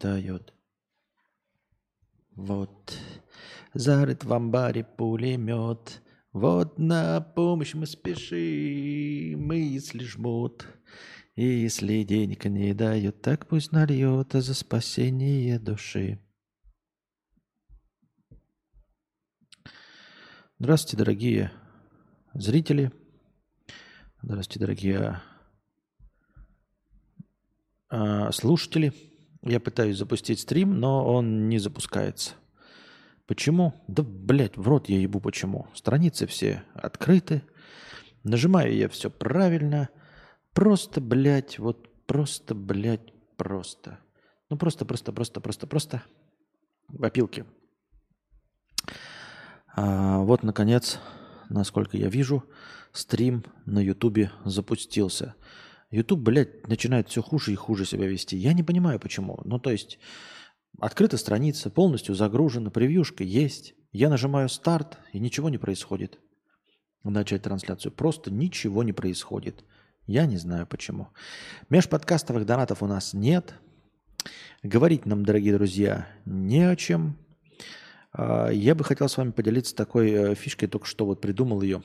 дает. Вот, зарыт в амбаре пулемет. Вот на помощь мы спешим, мы если жмут. И если денег не дают, так пусть нальет за спасение души. Здравствуйте, дорогие зрители. Здравствуйте, дорогие э, слушатели. Я пытаюсь запустить стрим, но он не запускается. Почему? Да, блядь, в рот я ебу почему. Страницы все открыты. Нажимаю я все правильно. Просто, блядь, вот просто, блядь, просто. Ну просто, просто, просто, просто, просто. В опилке. А, вот, наконец, насколько я вижу, стрим на Ютубе запустился. Ютуб, блядь, начинает все хуже и хуже себя вести. Я не понимаю, почему. Ну, то есть, открыта страница, полностью загружена, превьюшка есть. Я нажимаю старт, и ничего не происходит. Начать трансляцию. Просто ничего не происходит. Я не знаю почему. Межподкастовых донатов у нас нет. Говорить нам, дорогие друзья, не о чем. А, я бы хотел с вами поделиться такой э, фишкой, только что вот придумал ее.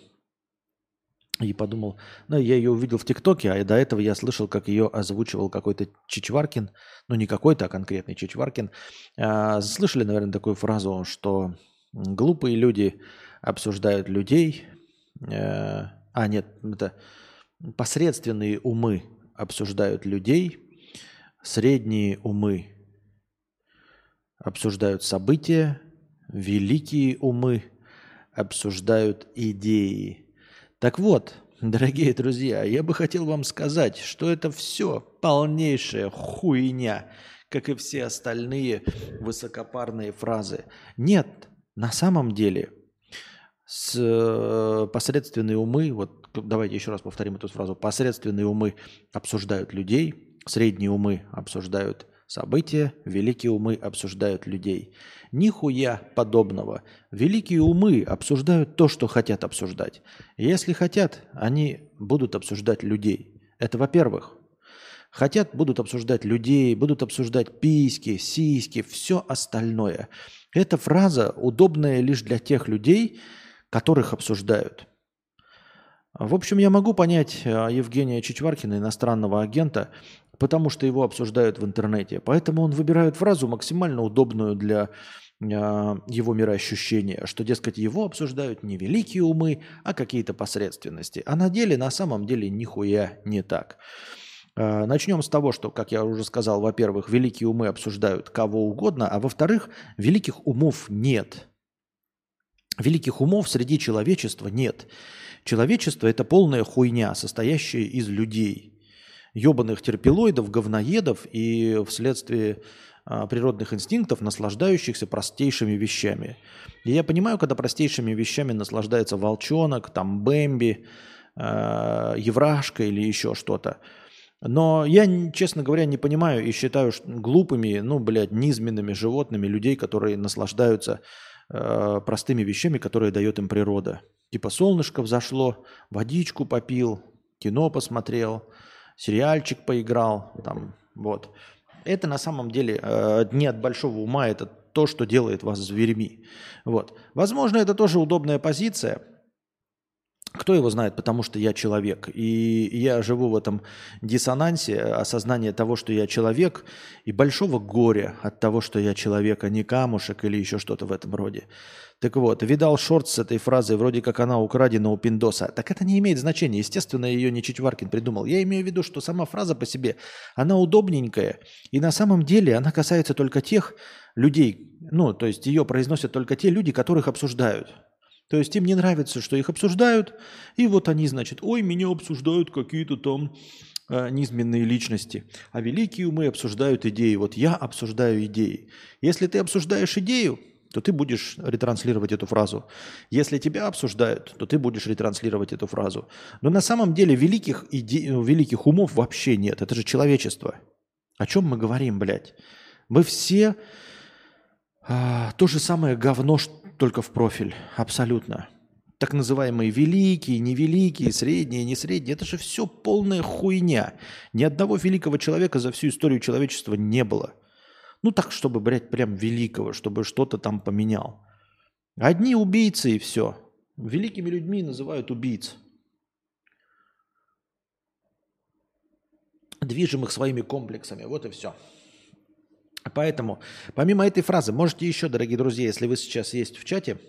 И подумал, ну, я ее увидел в ТикТоке, а до этого я слышал, как ее озвучивал какой-то Чичваркин, ну, не какой-то, а конкретный Чичваркин. А, слышали, наверное, такую фразу, что глупые люди обсуждают людей. А, а нет, это посредственные умы обсуждают людей, средние умы обсуждают события, великие умы обсуждают идеи. Так вот, дорогие друзья, я бы хотел вам сказать, что это все полнейшая хуйня, как и все остальные высокопарные фразы. Нет, на самом деле, с, э, посредственные умы, вот давайте еще раз повторим эту фразу, посредственные умы обсуждают людей, средние умы обсуждают события, великие умы обсуждают людей. Нихуя подобного. Великие умы обсуждают то, что хотят обсуждать. Если хотят, они будут обсуждать людей. Это во-первых. Хотят, будут обсуждать людей, будут обсуждать письки, сиськи, все остальное. Эта фраза удобная лишь для тех людей, которых обсуждают. В общем, я могу понять э, Евгения Чичваркина, иностранного агента, потому что его обсуждают в интернете. Поэтому он выбирает фразу максимально удобную для э, его мироощущения, что, дескать, его обсуждают не великие умы, а какие-то посредственности. А на деле, на самом деле, нихуя не так. Э, начнем с того, что, как я уже сказал, во-первых, великие умы обсуждают кого угодно, а во-вторых, великих умов нет. Великих умов среди человечества нет. Человечество – это полная хуйня, состоящая из людей. Ебаных терпилоидов, говноедов и вследствие а, природных инстинктов, наслаждающихся простейшими вещами. И я понимаю, когда простейшими вещами наслаждается волчонок, там Бэмби, э, Еврашка или еще что-то. Но я, честно говоря, не понимаю и считаю глупыми, ну, блядь, низменными животными людей, которые наслаждаются э, простыми вещами, которые дает им природа. Типа солнышко взошло, водичку попил, кино посмотрел, сериальчик поиграл, там, вот. Это на самом деле э, не от большого ума, это то, что делает вас зверьми. Вот. Возможно, это тоже удобная позиция – кто его знает, потому что я человек. И я живу в этом диссонансе осознания того, что я человек, и большого горя от того, что я человек, а не камушек или еще что-то в этом роде. Так вот, видал шорт с этой фразой, вроде как она украдена у Пиндоса. Так это не имеет значения. Естественно, ее не Чичваркин придумал. Я имею в виду, что сама фраза по себе, она удобненькая. И на самом деле она касается только тех людей, ну, то есть ее произносят только те люди, которых обсуждают. То есть им не нравится, что их обсуждают, и вот они, значит, ой, меня обсуждают какие-то там э, низменные личности, а великие умы обсуждают идеи. Вот я обсуждаю идеи. Если ты обсуждаешь идею, то ты будешь ретранслировать эту фразу. Если тебя обсуждают, то ты будешь ретранслировать эту фразу. Но на самом деле великих, иде... великих умов вообще нет. Это же человечество. О чем мы говорим, блядь? Мы все а, то же самое говно, только в профиль. Абсолютно. Так называемые великие, невеликие, средние, не средние. Это же все полная хуйня. Ни одного великого человека за всю историю человечества не было. Ну так, чтобы, блядь, прям великого, чтобы что-то там поменял. Одни убийцы и все. Великими людьми называют убийц. Движимых своими комплексами. Вот и все. Поэтому, помимо этой фразы, можете еще, дорогие друзья, если вы сейчас есть в чате,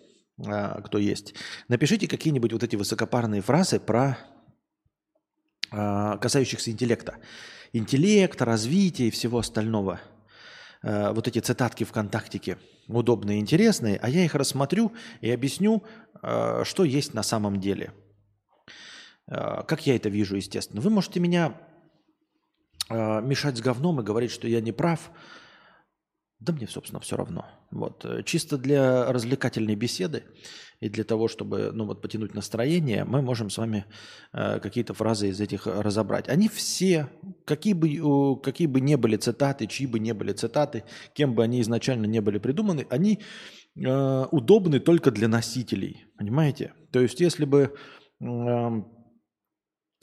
а, кто есть, напишите какие-нибудь вот эти высокопарные фразы про а, касающихся интеллекта. Интеллект, развитие и всего остального. А, вот эти цитатки ВКонтактике удобные интересные, а я их рассмотрю и объясню, что есть на самом деле. Как я это вижу, естественно. Вы можете меня мешать с говном и говорить, что я не прав, да мне, собственно, все равно. Вот. Э, чисто для развлекательной беседы и для того, чтобы ну, вот, потянуть настроение, мы можем с вами э, какие-то фразы из этих разобрать. Они все, какие бы, какие бы не были цитаты, чьи бы не были цитаты, кем бы они изначально не были придуманы, они э, удобны только для носителей. Понимаете? То есть, если бы э,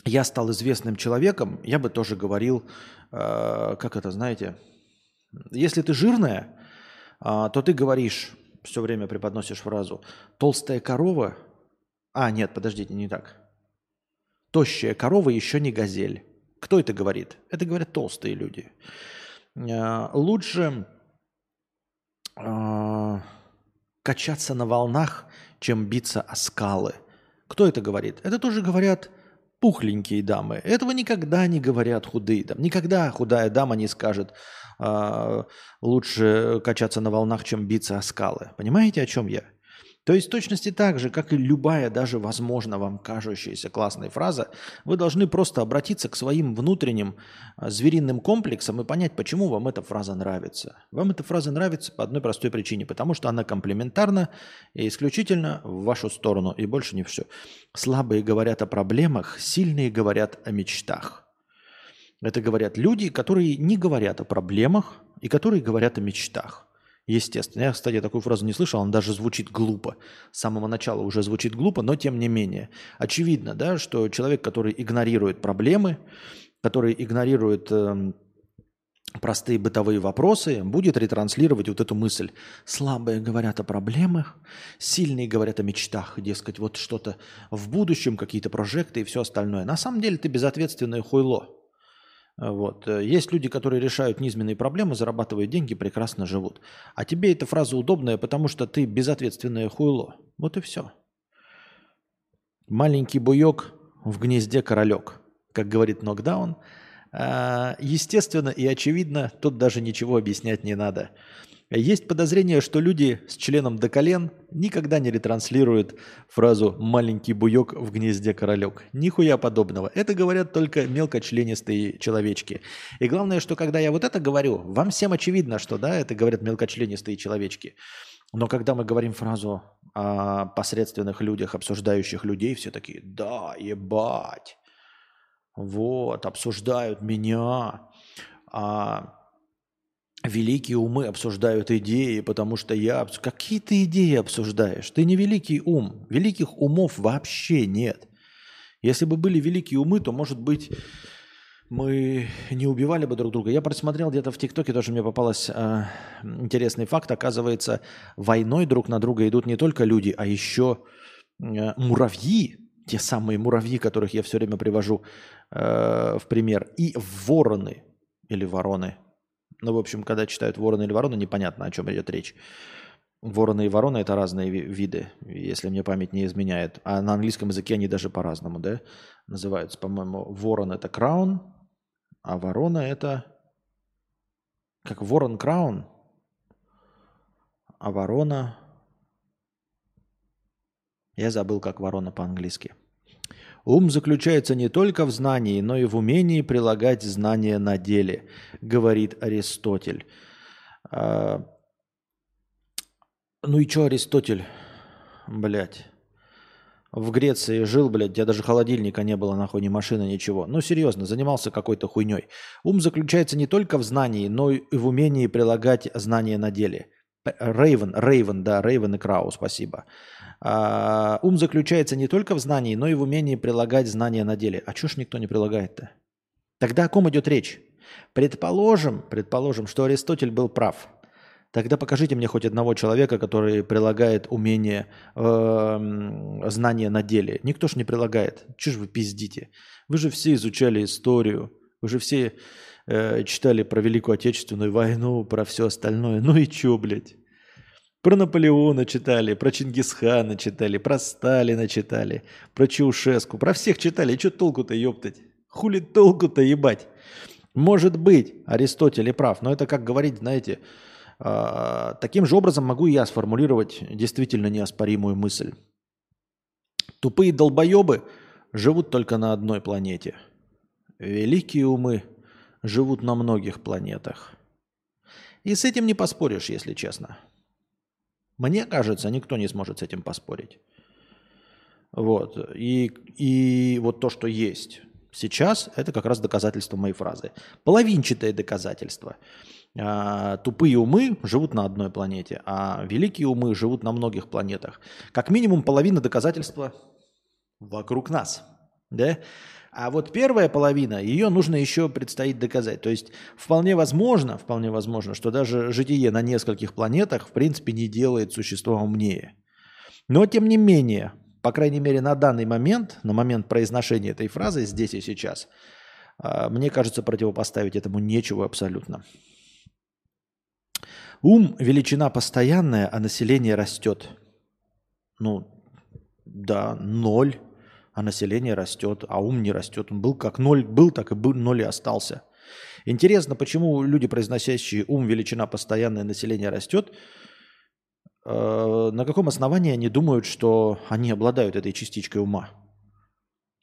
я стал известным человеком, я бы тоже говорил, э, как это, знаете, если ты жирная, а, то ты говоришь, все время преподносишь фразу «толстая корова». А, нет, подождите, не так. «Тощая корова еще не газель». Кто это говорит? Это говорят толстые люди. А, лучше а, качаться на волнах, чем биться о скалы. Кто это говорит? Это тоже говорят пухленькие дамы. Этого никогда не говорят худые дамы. Никогда худая дама не скажет э, лучше качаться на волнах, чем биться о скалы. Понимаете, о чем я? То есть точности так же, как и любая даже, возможно, вам кажущаяся классная фраза, вы должны просто обратиться к своим внутренним а, звериным комплексам и понять, почему вам эта фраза нравится. Вам эта фраза нравится по одной простой причине, потому что она комплементарна и исключительно в вашу сторону, и больше не все. Слабые говорят о проблемах, сильные говорят о мечтах. Это говорят люди, которые не говорят о проблемах и которые говорят о мечтах. Естественно. Я, кстати, такую фразу не слышал, она даже звучит глупо. С самого начала уже звучит глупо, но тем не менее. Очевидно, да, что человек, который игнорирует проблемы, который игнорирует э, простые бытовые вопросы, будет ретранслировать вот эту мысль. Слабые говорят о проблемах, сильные говорят о мечтах, дескать, вот что-то в будущем, какие-то прожекты и все остальное. На самом деле ты безответственное хуйло. Вот. Э, есть люди, которые решают низменные проблемы, зарабатывают деньги, прекрасно живут. А тебе эта фраза удобная, потому что ты безответственное хуйло. Вот и все. Маленький буек в гнезде королек, как говорит Нокдаун. А, естественно и очевидно, тут даже ничего объяснять не надо. Есть подозрение, что люди с членом до колен никогда не ретранслируют фразу «маленький буек в гнезде королек». Нихуя подобного. Это говорят только мелкочленистые человечки. И главное, что когда я вот это говорю, вам всем очевидно, что да, это говорят мелкочленистые человечки. Но когда мы говорим фразу о посредственных людях, обсуждающих людей, все такие «да, ебать». Вот, обсуждают меня. А великие умы обсуждают идеи, потому что я... Какие ты идеи обсуждаешь? Ты не великий ум. Великих умов вообще нет. Если бы были великие умы, то, может быть, мы не убивали бы друг друга. Я просмотрел где-то в ТикТоке, тоже мне попалась э, интересный факт. Оказывается, войной друг на друга идут не только люди, а еще э, муравьи, те самые муравьи, которых я все время привожу э, в пример, и вороны или вороны, ну, в общем, когда читают ворона или ворона, непонятно, о чем идет речь. Вороны и ворона – это разные виды, если мне память не изменяет. А на английском языке они даже по-разному, да, называются. По-моему, ворон – это краун, а ворона – это как ворон краун, а ворона… Я забыл, как ворона по-английски. Ум заключается не только в знании, но и в умении прилагать знания на деле, говорит Аристотель. А... Ну и что Аристотель, блядь? В Греции жил, блядь, у даже холодильника не было, нахуй, ни машины, ничего. Ну, серьезно, занимался какой-то хуйней. Ум заключается не только в знании, но и в умении прилагать знания на деле. Рейвен, Рейвен, да, Рейвен и Крау, спасибо. А, ум заключается не только в знании, но и в умении прилагать знания на деле. А чего ж никто не прилагает-то? Тогда о ком идет речь? Предположим, предположим, что Аристотель был прав. Тогда покажите мне хоть одного человека, который прилагает умение, э, знания на деле. Никто ж не прилагает. Чего же вы пиздите? Вы же все изучали историю. Вы же все э, читали про Великую Отечественную войну, про все остальное. Ну и чё, блядь? Про Наполеона читали, про Чингисхана читали, про Сталина читали, про Чаушеску, про всех читали. Что толку-то, ёптать? Хули толку-то, ебать? Может быть, Аристотель и прав, но это как говорить, знаете, э, таким же образом могу я сформулировать действительно неоспоримую мысль. Тупые долбоебы живут только на одной планете. Великие умы живут на многих планетах. И с этим не поспоришь, если честно. Мне кажется, никто не сможет с этим поспорить. Вот. И, и вот то, что есть сейчас, это как раз доказательство моей фразы. Половинчатое доказательство. А, тупые умы живут на одной планете, а великие умы живут на многих планетах. Как минимум половина доказательства вокруг нас. Да? А вот первая половина, ее нужно еще предстоит доказать. То есть вполне возможно, вполне возможно, что даже житие на нескольких планетах в принципе не делает существо умнее. Но тем не менее, по крайней мере на данный момент, на момент произношения этой фразы здесь и сейчас, а, мне кажется, противопоставить этому нечего абсолютно. Ум – величина постоянная, а население растет. Ну, да, ноль а население растет, а ум не растет. Он был как ноль, был, так и был, ноль и остался. Интересно, почему люди, произносящие ум, величина постоянное население растет, э, на каком основании они думают, что они обладают этой частичкой ума?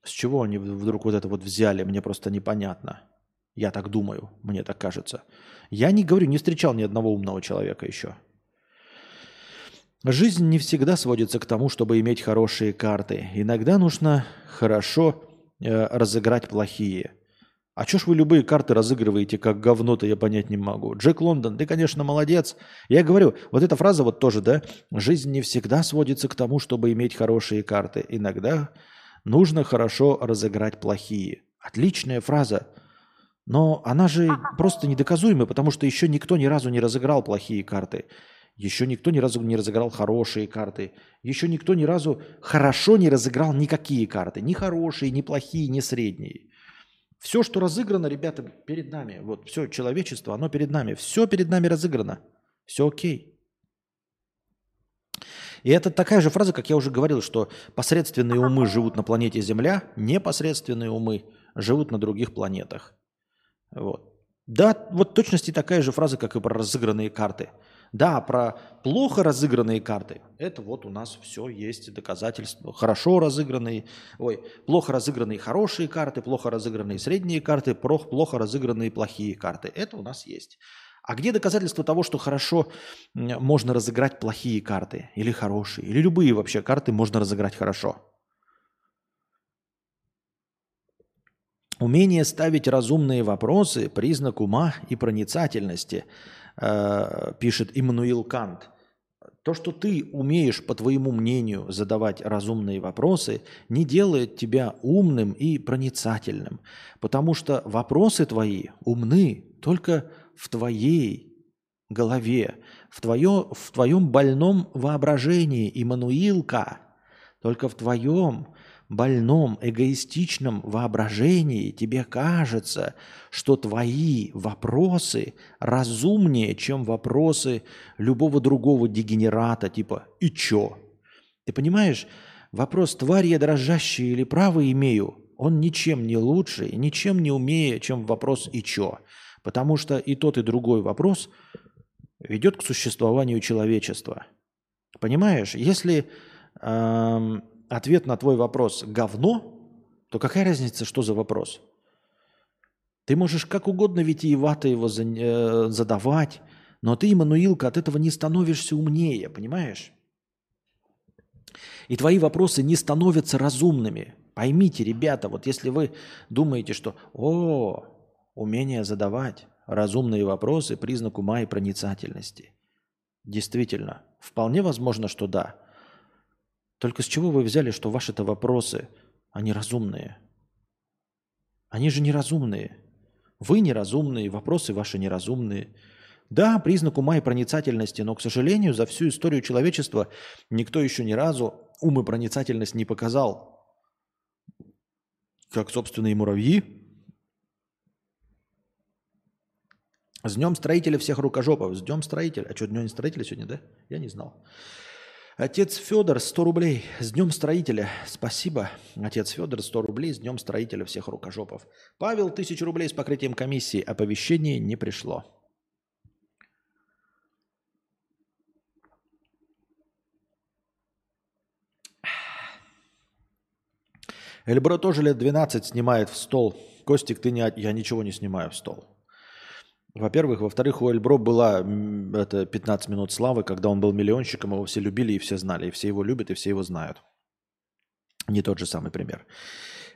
С чего они вдруг вот это вот взяли, мне просто непонятно. Я так думаю, мне так кажется. Я не говорю, не встречал ни одного умного человека еще. Жизнь не всегда сводится к тому, чтобы иметь хорошие карты. Иногда нужно хорошо э, разыграть плохие. А чё ж вы любые карты разыгрываете как говно-то, я понять не могу. Джек Лондон, ты, конечно, молодец. Я говорю, вот эта фраза вот тоже, да, жизнь не всегда сводится к тому, чтобы иметь хорошие карты. Иногда нужно хорошо разыграть плохие. Отличная фраза. Но она же просто недоказуемая, потому что еще никто ни разу не разыграл плохие карты. Еще никто ни разу не разыграл хорошие карты. Еще никто ни разу хорошо не разыграл никакие карты. Ни хорошие, ни плохие, ни средние. Все, что разыграно, ребята, перед нами. Вот все человечество, оно перед нами. Все перед нами разыграно. Все окей. И это такая же фраза, как я уже говорил, что посредственные умы живут на планете Земля, непосредственные умы живут на других планетах. Вот. Да, вот точности такая же фраза, как и про разыгранные карты – да, про плохо разыгранные карты, это вот у нас все есть доказательства. Хорошо разыгранные, ой, плохо разыгранные хорошие карты, плохо разыгранные средние карты, плохо разыгранные плохие карты. Это у нас есть. А где доказательства того, что хорошо можно разыграть плохие карты или хорошие, или любые вообще карты можно разыграть хорошо? Умение ставить разумные вопросы – признак ума и проницательности – Э, пишет Иммануил Кант. То, что ты умеешь, по твоему мнению, задавать разумные вопросы, не делает тебя умным и проницательным, потому что вопросы твои умны только в твоей голове, в, твое, в твоем больном воображении, Иммануилка, только в твоем больном, эгоистичном воображении тебе кажется, что твои вопросы разумнее, чем вопросы любого другого дегенерата, типа «и чё?». Ты понимаешь, вопрос «тварь я дрожащая или право имею?» он ничем не лучше и ничем не умнее, чем вопрос «и чё?». Потому что и тот, и другой вопрос ведет к существованию человечества. Понимаешь, если эм, ответ на твой вопрос говно, то какая разница, что за вопрос? Ты можешь как угодно витиевато его э, задавать, но ты, Иммануилка, от этого не становишься умнее, понимаешь? И твои вопросы не становятся разумными. Поймите, ребята, вот если вы думаете, что «О, умение задавать разумные вопросы – признак ума и проницательности». Действительно, вполне возможно, что да – только с чего вы взяли, что ваши-то вопросы, они разумные? Они же неразумные. Вы неразумные, вопросы ваши неразумные. Да, признак ума и проницательности, но, к сожалению, за всю историю человечества никто еще ни разу ум и проницательность не показал. Как собственные муравьи. С днем строителя всех рукожопов. С днем строителя. А что, днем строителя сегодня, да? Я не знал. Отец Федор, 100 рублей. С днем строителя. Спасибо. Отец Федор, 100 рублей. С днем строителя всех рукожопов. Павел, 1000 рублей с покрытием комиссии. Оповещение не пришло. Эльбро тоже лет 12 снимает в стол. Костик, ты не... Я ничего не снимаю в стол. Во-первых. Во-вторых, у Эльбро была это 15 минут славы, когда он был миллионщиком, его все любили и все знали. И все его любят, и все его знают. Не тот же самый пример.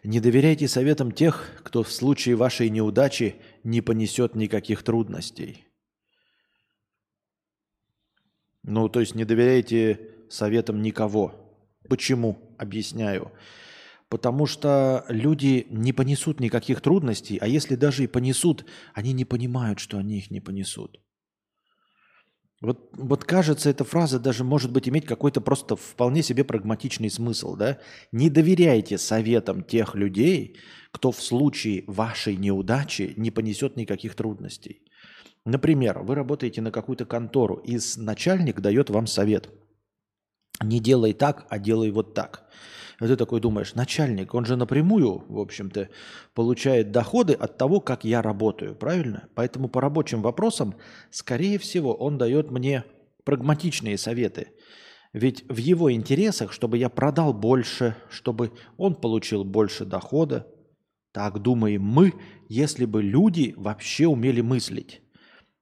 Не доверяйте советам тех, кто в случае вашей неудачи не понесет никаких трудностей. Ну, то есть не доверяйте советам никого. Почему? Объясняю. Потому что люди не понесут никаких трудностей, а если даже и понесут, они не понимают, что они их не понесут. Вот, вот кажется, эта фраза даже может быть иметь какой-то просто вполне себе прагматичный смысл. Да? Не доверяйте советам тех людей, кто в случае вашей неудачи не понесет никаких трудностей. Например, вы работаете на какую-то контору, и начальник дает вам совет. Не делай так, а делай вот так. И ты такой думаешь, начальник, он же напрямую, в общем-то, получает доходы от того, как я работаю, правильно? Поэтому по рабочим вопросам, скорее всего, он дает мне прагматичные советы. Ведь в его интересах, чтобы я продал больше, чтобы он получил больше дохода. Так думаем мы, если бы люди вообще умели мыслить.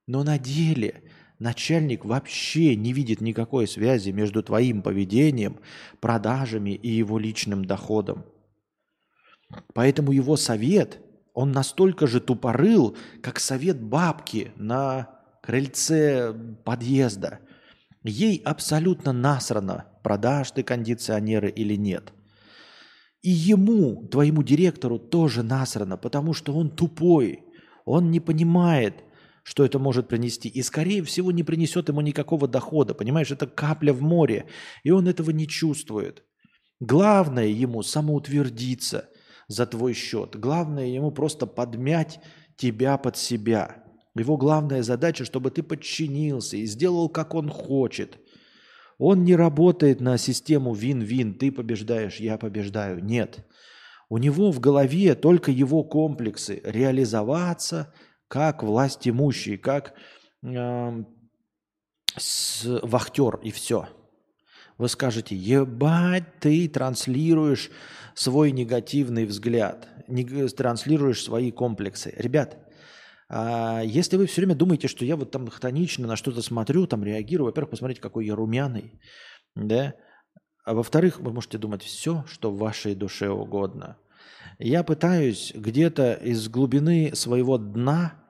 Но на деле Начальник вообще не видит никакой связи между твоим поведением, продажами и его личным доходом. Поэтому его совет, он настолько же тупорыл, как совет бабки на крыльце подъезда. Ей абсолютно насрано, продашь ты кондиционеры или нет. И ему, твоему директору, тоже насрано, потому что он тупой. Он не понимает, что это может принести. И, скорее всего, не принесет ему никакого дохода. Понимаешь, это капля в море. И он этого не чувствует. Главное ему самоутвердиться за твой счет. Главное ему просто подмять тебя под себя. Его главная задача, чтобы ты подчинился и сделал, как он хочет. Он не работает на систему вин-вин. Ты побеждаешь, я побеждаю. Нет. У него в голове только его комплексы. Реализоваться – как власть имущий, как э, с, вахтер и все. Вы скажете, ебать, ты транслируешь свой негативный взгляд, не, транслируешь свои комплексы. Ребят, а если вы все время думаете, что я вот там хтонично на что-то смотрю, там реагирую, во-первых, посмотрите, какой я румяный, да, а во-вторых, вы можете думать все, что в вашей душе угодно. Я пытаюсь где-то из глубины своего дна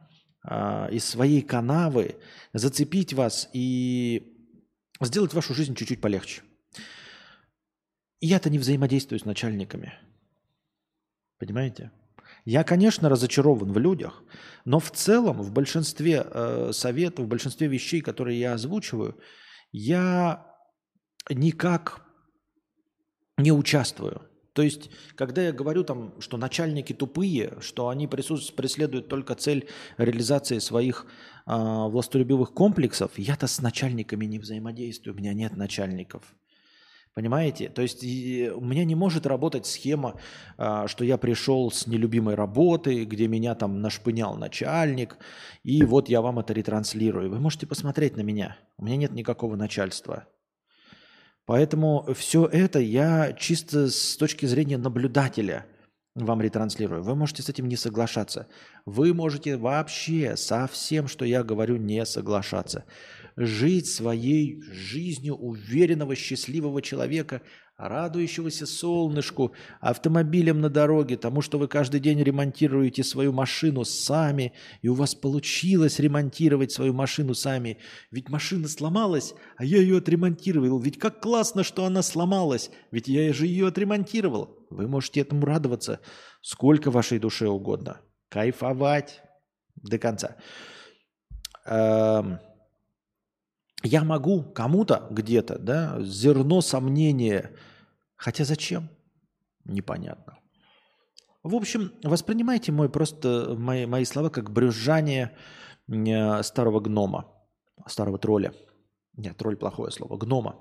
из своей канавы зацепить вас и сделать вашу жизнь чуть-чуть полегче. Я-то не взаимодействую с начальниками. Понимаете? Я, конечно, разочарован в людях, но в целом в большинстве э, советов, в большинстве вещей, которые я озвучиваю, я никак не участвую. То есть, когда я говорю там, что начальники тупые, что они преследуют только цель реализации своих э, властолюбивых комплексов, я-то с начальниками не взаимодействую, у меня нет начальников. Понимаете? То есть и у меня не может работать схема, э, что я пришел с нелюбимой работы, где меня там нашпынял начальник, и вот я вам это ретранслирую. Вы можете посмотреть на меня. У меня нет никакого начальства. Поэтому все это я чисто с точки зрения наблюдателя вам ретранслирую. Вы можете с этим не соглашаться. Вы можете вообще со всем, что я говорю, не соглашаться. Жить своей жизнью уверенного, счастливого человека – радующегося солнышку, автомобилем на дороге, тому, что вы каждый день ремонтируете свою машину сами, и у вас получилось ремонтировать свою машину сами. Ведь машина сломалась, а я ее отремонтировал. Ведь как классно, что она сломалась, ведь я же ее отремонтировал. Вы можете этому радоваться сколько вашей душе угодно. Кайфовать. до конца. Эм, я могу кому-то где-то, да, зерно сомнения, хотя зачем? Непонятно. В общем, воспринимайте мой просто мои, мои слова как брюзжание э, старого гнома, старого тролля. Нет, тролль плохое слово, гнома.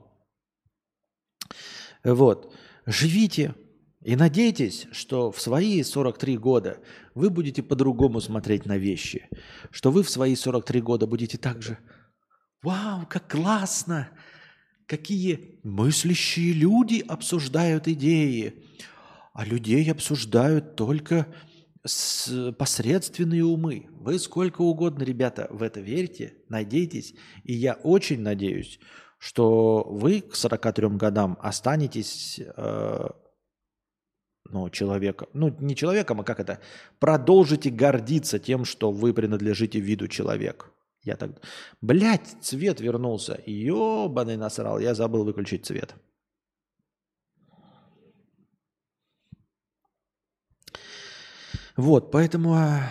Вот. Живите и надейтесь, что в свои 43 года вы будете по-другому смотреть на вещи. Что вы в свои 43 года будете также «Вау, как классно! Какие мыслящие люди обсуждают идеи!» А людей обсуждают только с посредственные умы. Вы сколько угодно, ребята, в это верьте, надейтесь. И я очень надеюсь, что вы к 43 годам останетесь э, ну, человеком, ну, не человеком, а как это, продолжите гордиться тем, что вы принадлежите виду человек. Я так... Блять, цвет вернулся. Ёбаный насрал, я забыл выключить цвет. Вот, поэтому а,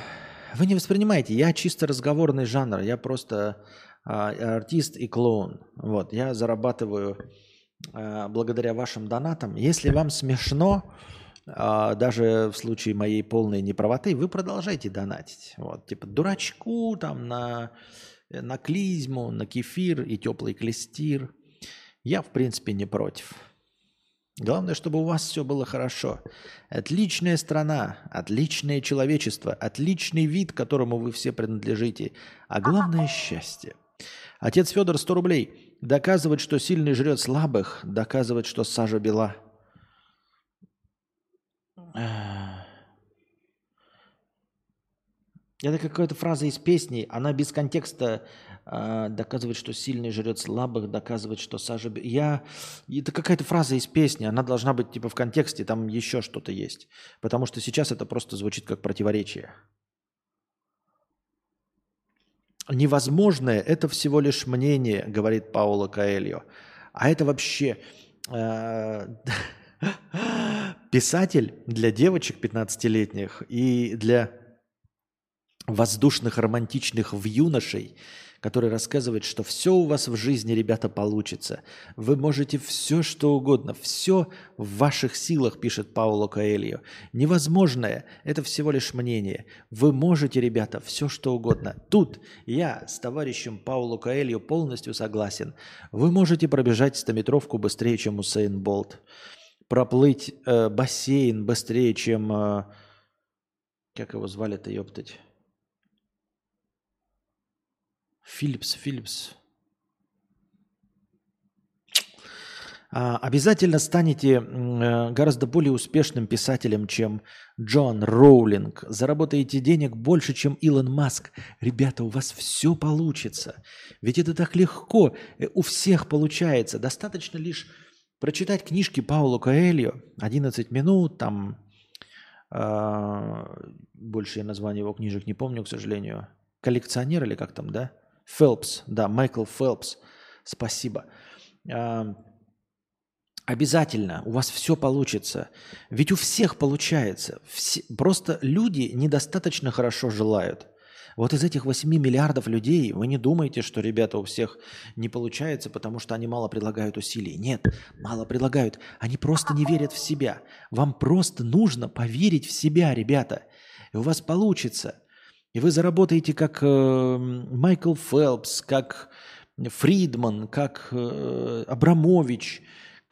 вы не воспринимаете. Я чисто разговорный жанр. Я просто а, артист и клоун. Вот, я зарабатываю а, благодаря вашим донатам. Если вам смешно, даже в случае моей полной неправоты, вы продолжайте донатить. Вот, типа дурачку там на, на клизму, на кефир и теплый клестир. Я, в принципе, не против. Главное, чтобы у вас все было хорошо. Отличная страна, отличное человечество, отличный вид, которому вы все принадлежите. А главное – счастье. Отец Федор, 100 рублей. Доказывать, что сильный жрет слабых, доказывать, что сажа бела. Это какая-то фраза из песни, она без контекста э, доказывает, что сильный жрет слабых, доказывает, что сажа... Я... Это какая-то фраза из песни, она должна быть типа в контексте, там еще что-то есть. Потому что сейчас это просто звучит как противоречие. Невозможное – это всего лишь мнение, говорит Пауло Каэльо. А это вообще э, писатель для девочек 15-летних и для воздушных, романтичных в юношей, который рассказывает, что все у вас в жизни, ребята, получится. Вы можете все, что угодно, все в ваших силах, пишет Пауло Каэльо. Невозможное – это всего лишь мнение. Вы можете, ребята, все, что угодно. Тут я с товарищем Пауло Каэльо полностью согласен. Вы можете пробежать стометровку быстрее, чем Усейн Болт. Проплыть э, бассейн быстрее, чем... Э, как его звали-то, ёптать? Филлипс, Филлипс. А, обязательно станете э, гораздо более успешным писателем, чем Джон Роулинг. Заработаете денег больше, чем Илон Маск. Ребята, у вас все получится. Ведь это так легко. Э, у всех получается. Достаточно лишь прочитать книжки Пауло Коэльо. 11 минут, там... Э, больше я название его книжек не помню, к сожалению. Коллекционер или как там, да? Фелпс, да, Майкл Фелпс, спасибо. Обязательно, у вас все получится. Ведь у всех получается. Все, просто люди недостаточно хорошо желают. Вот из этих 8 миллиардов людей вы не думаете, что, ребята, у всех не получается, потому что они мало предлагают усилий. Нет, мало предлагают. Они просто не верят в себя. Вам просто нужно поверить в себя, ребята. И у вас получится. И вы заработаете как э, Майкл Фелпс, как Фридман, как э, Абрамович,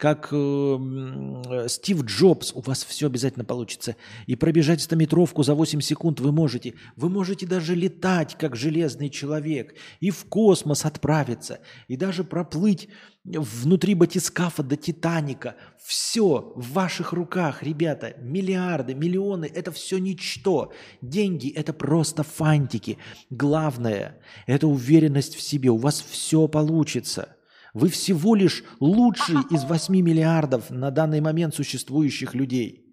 как э, Стив Джобс, у вас все обязательно получится. И пробежать стометровку за 8 секунд вы можете. Вы можете даже летать, как железный человек, и в космос отправиться, и даже проплыть внутри батискафа до Титаника. Все в ваших руках, ребята. Миллиарды, миллионы – это все ничто. Деньги – это просто фантики. Главное – это уверенность в себе. У вас все получится. Вы всего лишь лучший из 8 миллиардов на данный момент существующих людей.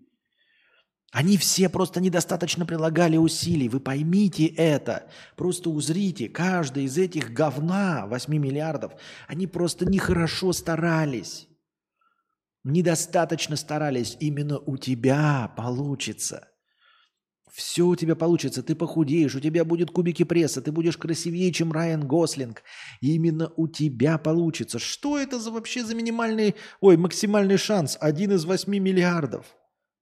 Они все просто недостаточно прилагали усилий. Вы поймите это. Просто узрите, каждый из этих говна 8 миллиардов, они просто нехорошо старались. Недостаточно старались. Именно у тебя получится. Все у тебя получится, ты похудеешь, у тебя будет кубики пресса, ты будешь красивее, чем Райан Гослинг. И именно у тебя получится. Что это за вообще за минимальный, ой, максимальный шанс? Один из восьми миллиардов.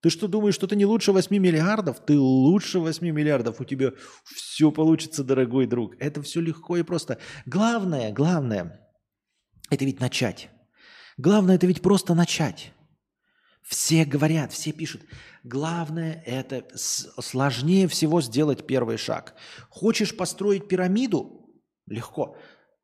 Ты что думаешь, что ты не лучше 8 миллиардов? Ты лучше 8 миллиардов. У тебя все получится, дорогой друг. Это все легко и просто. Главное, главное, это ведь начать. Главное, это ведь просто начать. Все говорят, все пишут. Главное, это сложнее всего сделать первый шаг. Хочешь построить пирамиду? Легко.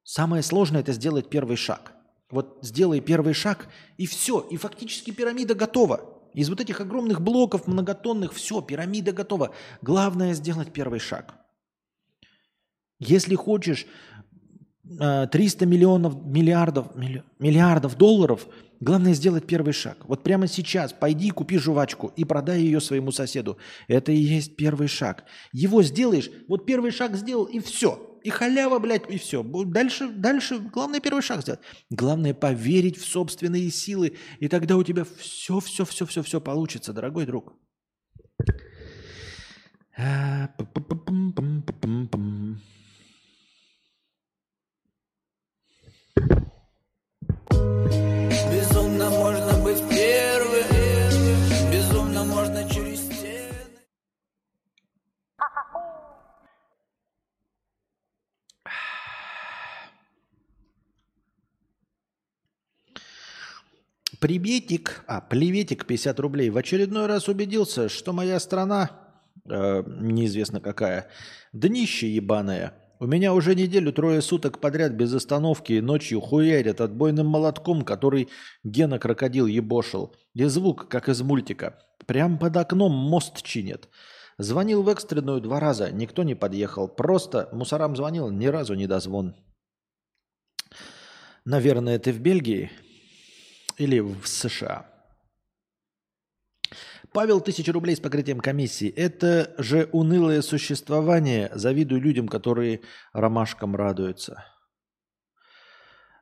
Самое сложное – это сделать первый шаг. Вот сделай первый шаг, и все. И фактически пирамида готова. Из вот этих огромных блоков многотонных все, пирамида готова. Главное сделать первый шаг. Если хочешь 300 э, миллионов, миллиардов, миллиардов долларов, главное сделать первый шаг. Вот прямо сейчас пойди купи жвачку и продай ее своему соседу. Это и есть первый шаг. Его сделаешь, вот первый шаг сделал и все и халява, блядь, и все. Дальше, дальше, главное первый шаг сделать. Главное поверить в собственные силы, и тогда у тебя все, все, все, все, все получится, дорогой друг. Безумно можно быть первым, безумно можно через Приветик, а, плеветик 50 рублей. В очередной раз убедился, что моя страна, э, неизвестно какая, днище ебаная. У меня уже неделю трое суток подряд без остановки и ночью хуярят отбойным молотком, который Гена крокодил ебошил. И звук, как из мультика. Прям под окном мост чинят. Звонил в экстренную два раза, никто не подъехал. Просто мусорам звонил, ни разу не дозвон. Наверное, ты в Бельгии? или в США. Павел, тысяча рублей с покрытием комиссии. Это же унылое существование. Завидую людям, которые ромашкам радуются.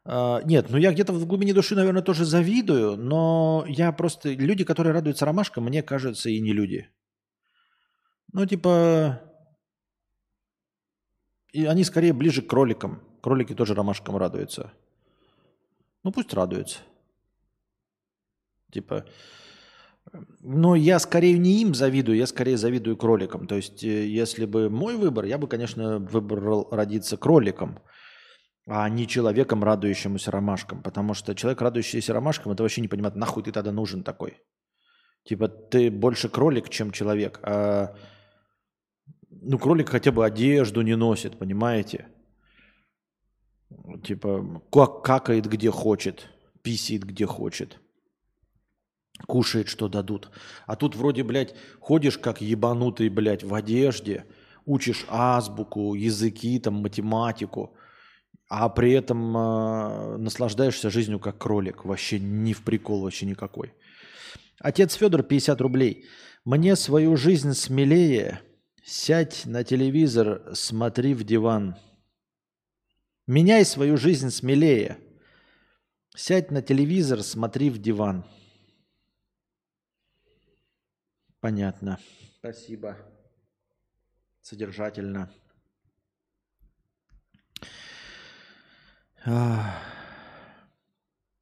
Uh, нет, ну я где-то в глубине души, наверное, тоже завидую, но я просто... Люди, которые радуются ромашкам, мне кажется, и не люди. Ну, типа... И они скорее ближе к кроликам. Кролики тоже ромашкам радуются. Ну, пусть радуются. Типа, но я скорее не им завидую, я скорее завидую кроликам. То есть, э, если бы мой выбор, я бы, конечно, выбрал родиться кроликом, а не человеком, радующемуся ромашкам. Потому что человек, радующийся ромашкам, это вообще не понимает, нахуй ты тогда нужен такой. Типа, ты больше кролик, чем человек. А, ну, кролик хотя бы одежду не носит, понимаете? Типа, как какает где хочет, писит где хочет кушает, что дадут. А тут вроде, блядь, ходишь как ебанутый, блядь, в одежде, учишь азбуку, языки, там, математику, а при этом э, наслаждаешься жизнью как кролик. Вообще не в прикол, вообще никакой. Отец Федор, 50 рублей. Мне свою жизнь смелее. Сядь на телевизор, смотри в диван. Меняй свою жизнь смелее. Сядь на телевизор, смотри в диван. Понятно. Спасибо. Содержательно.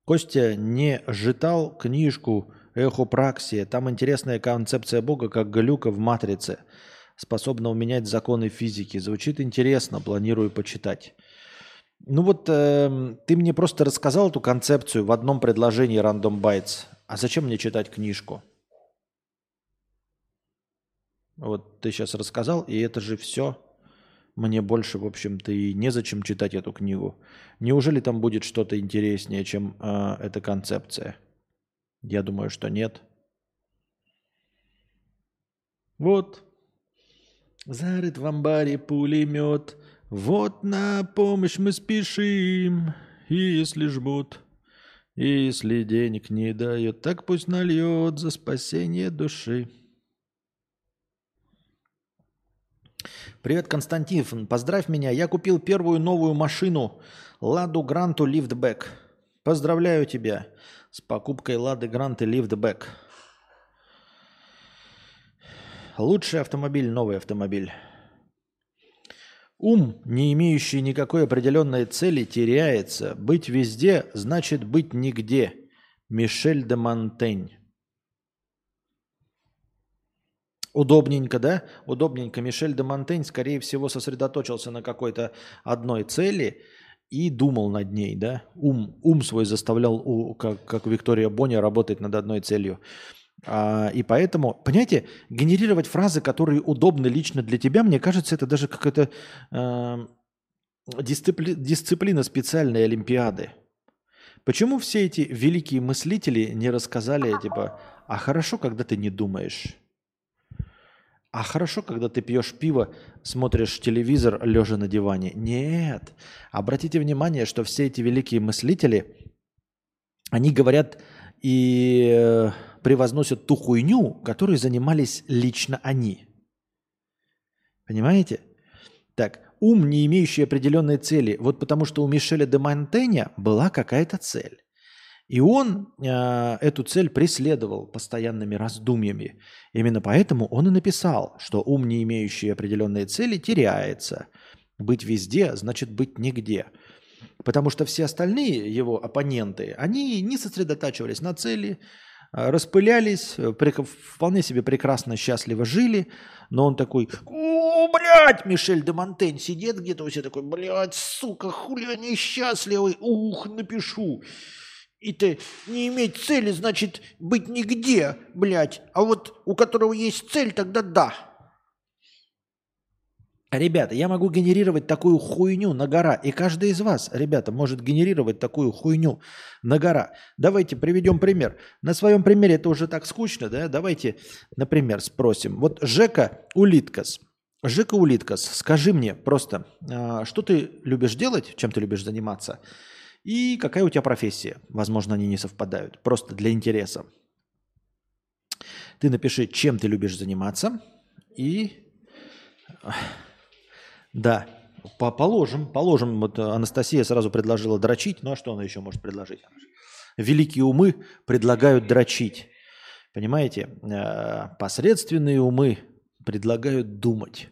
Костя не житал книжку «Эхопраксия». Там интересная концепция Бога, как глюка в «Матрице», способного менять законы физики. Звучит интересно, планирую почитать. Ну вот э, ты мне просто рассказал эту концепцию в одном предложении Random Bytes. А зачем мне читать книжку? Вот ты сейчас рассказал, и это же все. Мне больше, в общем-то, и незачем читать эту книгу. Неужели там будет что-то интереснее, чем э, эта концепция? Я думаю, что нет. Вот. Зарыт в амбаре пулемет. Вот на помощь мы спешим. И если жмут, и если денег не дает, так пусть нальет за спасение души. Привет, Константин. Поздравь меня. Я купил первую новую машину Ладу Гранту Лифтбэк. Поздравляю тебя с покупкой Лады Гранты Лифтбэк. Лучший автомобиль, новый автомобиль. Ум, не имеющий никакой определенной цели, теряется. Быть везде значит быть нигде. Мишель де Монтень. Удобненько, да? Удобненько. Мишель де Монтень, скорее всего, сосредоточился на какой-то одной цели и думал над ней, да? Ум, ум свой заставлял, как, как Виктория Бонни, работать над одной целью. А, и поэтому, понимаете, генерировать фразы, которые удобны лично для тебя, мне кажется, это даже какая-то э, дисципли, дисциплина специальной Олимпиады. Почему все эти великие мыслители не рассказали, типа, а хорошо, когда ты не думаешь? А хорошо, когда ты пьешь пиво, смотришь телевизор, лежа на диване. Нет. Обратите внимание, что все эти великие мыслители, они говорят и э, превозносят ту хуйню, которой занимались лично они. Понимаете? Так, ум, не имеющий определенной цели. Вот потому что у Мишеля де Монтеня была какая-то цель. И он э, эту цель преследовал постоянными раздумьями. Именно поэтому он и написал, что ум, не имеющий определенной цели, теряется. Быть везде значит быть нигде. Потому что все остальные его оппоненты, они не сосредотачивались на цели, а, распылялись, э, вполне себе прекрасно, счастливо жили, но он такой, о, блядь, Мишель де Монтень сидит где-то, все такой, блядь, сука, хули они счастливы, ух, напишу. Ты не иметь цели, значит, быть нигде, блядь. А вот у которого есть цель, тогда да. Ребята, я могу генерировать такую хуйню на гора. И каждый из вас, ребята, может генерировать такую хуйню на гора. Давайте приведем пример. На своем примере это уже так скучно, да? Давайте, например, спросим. Вот Жека Улиткас. Жека Улиткас, скажи мне просто, а, что ты любишь делать, чем ты любишь заниматься? И какая у тебя профессия? Возможно, они не совпадают. Просто для интереса. Ты напиши, чем ты любишь заниматься. И да, по положим, положим. Вот Анастасия сразу предложила дрочить. Ну а что она еще может предложить? Великие умы предлагают дрочить. Понимаете? Э, посредственные умы предлагают думать.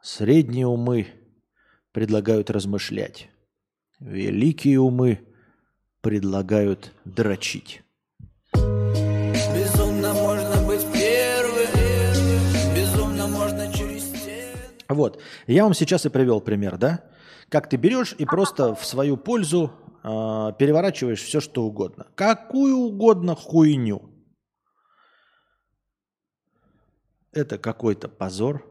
Средние умы предлагают размышлять. Великие умы предлагают дрочить. Безумно можно быть первым, безумно можно через Вот, я вам сейчас и привел пример, да? Как ты берешь и просто в свою пользу э, переворачиваешь все, что угодно. Какую угодно хуйню. Это какой-то позор,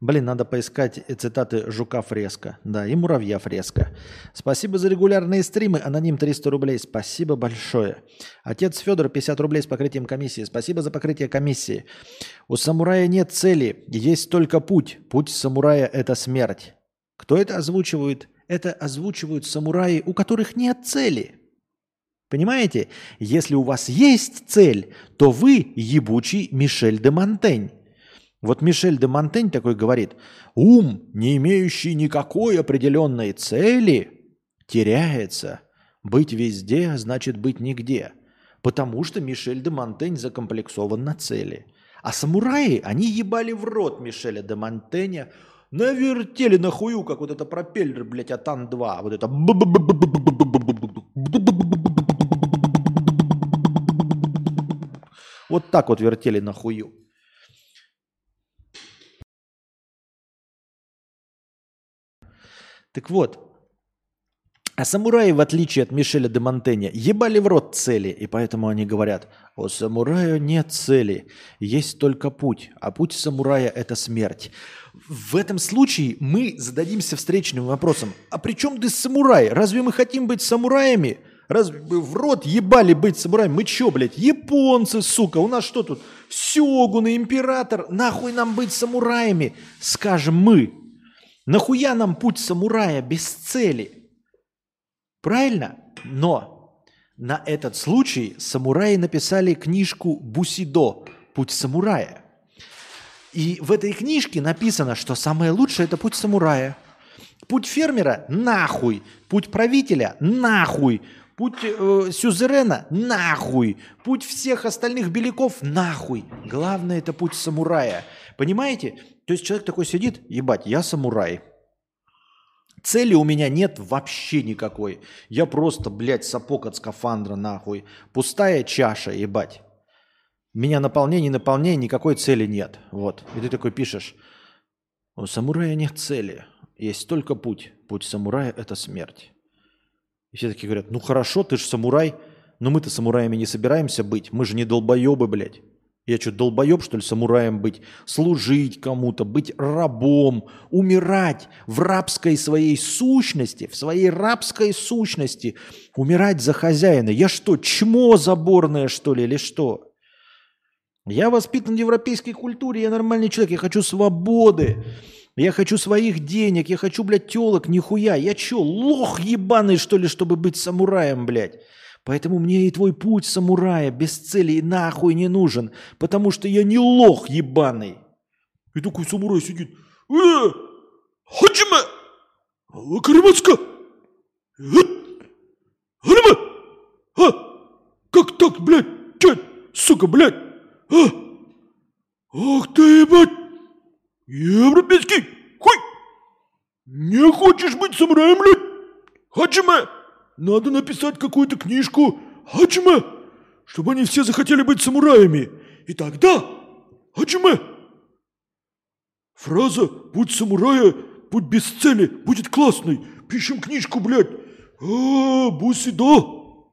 Блин, надо поискать цитаты Жука Фреска. Да, и Муравья Фреска. Спасибо за регулярные стримы. Аноним 300 рублей. Спасибо большое. Отец Федор 50 рублей с покрытием комиссии. Спасибо за покрытие комиссии. У самурая нет цели, есть только путь. Путь самурая – это смерть. Кто это озвучивает? Это озвучивают самураи, у которых нет цели. Понимаете? Если у вас есть цель, то вы ебучий Мишель де Монтень. Вот Мишель де Монтень такой говорит, ум, не имеющий никакой определенной цели, теряется. Быть везде значит быть нигде. Потому что Мишель де Монтень закомплексован на цели. А самураи, они ебали в рот Мишеля де Монтеня, навертели на хую, как вот это пропеллер, блядь, от Ан-2. Вот это... Вот так вот вертели на хую. Так вот, а самураи, в отличие от Мишеля де Монтеня, ебали в рот цели, и поэтому они говорят, у самурая нет цели, есть только путь, а путь самурая – это смерть. В этом случае мы зададимся встречным вопросом, а при чем ты самурай? Разве мы хотим быть самураями? Разве мы в рот ебали быть самураем? Мы чё, блядь, японцы, сука, у нас что тут? Сёгун и император, нахуй нам быть самураями? Скажем мы, Нахуя нам путь самурая без цели? Правильно? Но на этот случай самураи написали книжку Бусидо «Путь самурая». И в этой книжке написано, что самое лучшее – это путь самурая. Путь фермера – нахуй. Путь правителя – нахуй. Путь э, сюзерена – нахуй. Путь всех остальных беляков – нахуй. Главное – это путь самурая. Понимаете? То есть человек такой сидит, ебать, я самурай. Цели у меня нет вообще никакой. Я просто, блядь, сапог от скафандра нахуй. Пустая чаша, ебать. Меня наполнение, не наполнение, никакой цели нет. Вот. И ты такой пишешь, у самурая нет цели, есть только путь. Путь самурая – это смерть. И все такие говорят, ну хорошо, ты же самурай, но мы-то самураями не собираемся быть, мы же не долбоебы, блядь. Я что, долбоеб, что ли, самураем быть? Служить кому-то, быть рабом, умирать в рабской своей сущности, в своей рабской сущности, умирать за хозяина. Я что, чмо заборное, что ли, или что? Я воспитан в европейской культуре, я нормальный человек, я хочу свободы, я хочу своих денег, я хочу, блядь, телок, нихуя. Я что, лох ебаный, что ли, чтобы быть самураем, блядь? Поэтому мне и твой путь самурая без цели нахуй не нужен, потому что я не лох ебаный. И такой самурай сидит. Э, Хаджима! Лакаримацка! Харима! А? Как так, блядь? Че? Сука, блядь! А? Ах ты, ебать! Европейский! Хуй! Не хочешь быть самураем, блядь? Хаджима! Надо написать какую-то книжку, Хаджима, чтобы они все захотели быть самураями. И тогда, Хаджима, фраза «Путь самурая, путь без цели» будет классной. Пишем книжку, блядь. А, бусидо.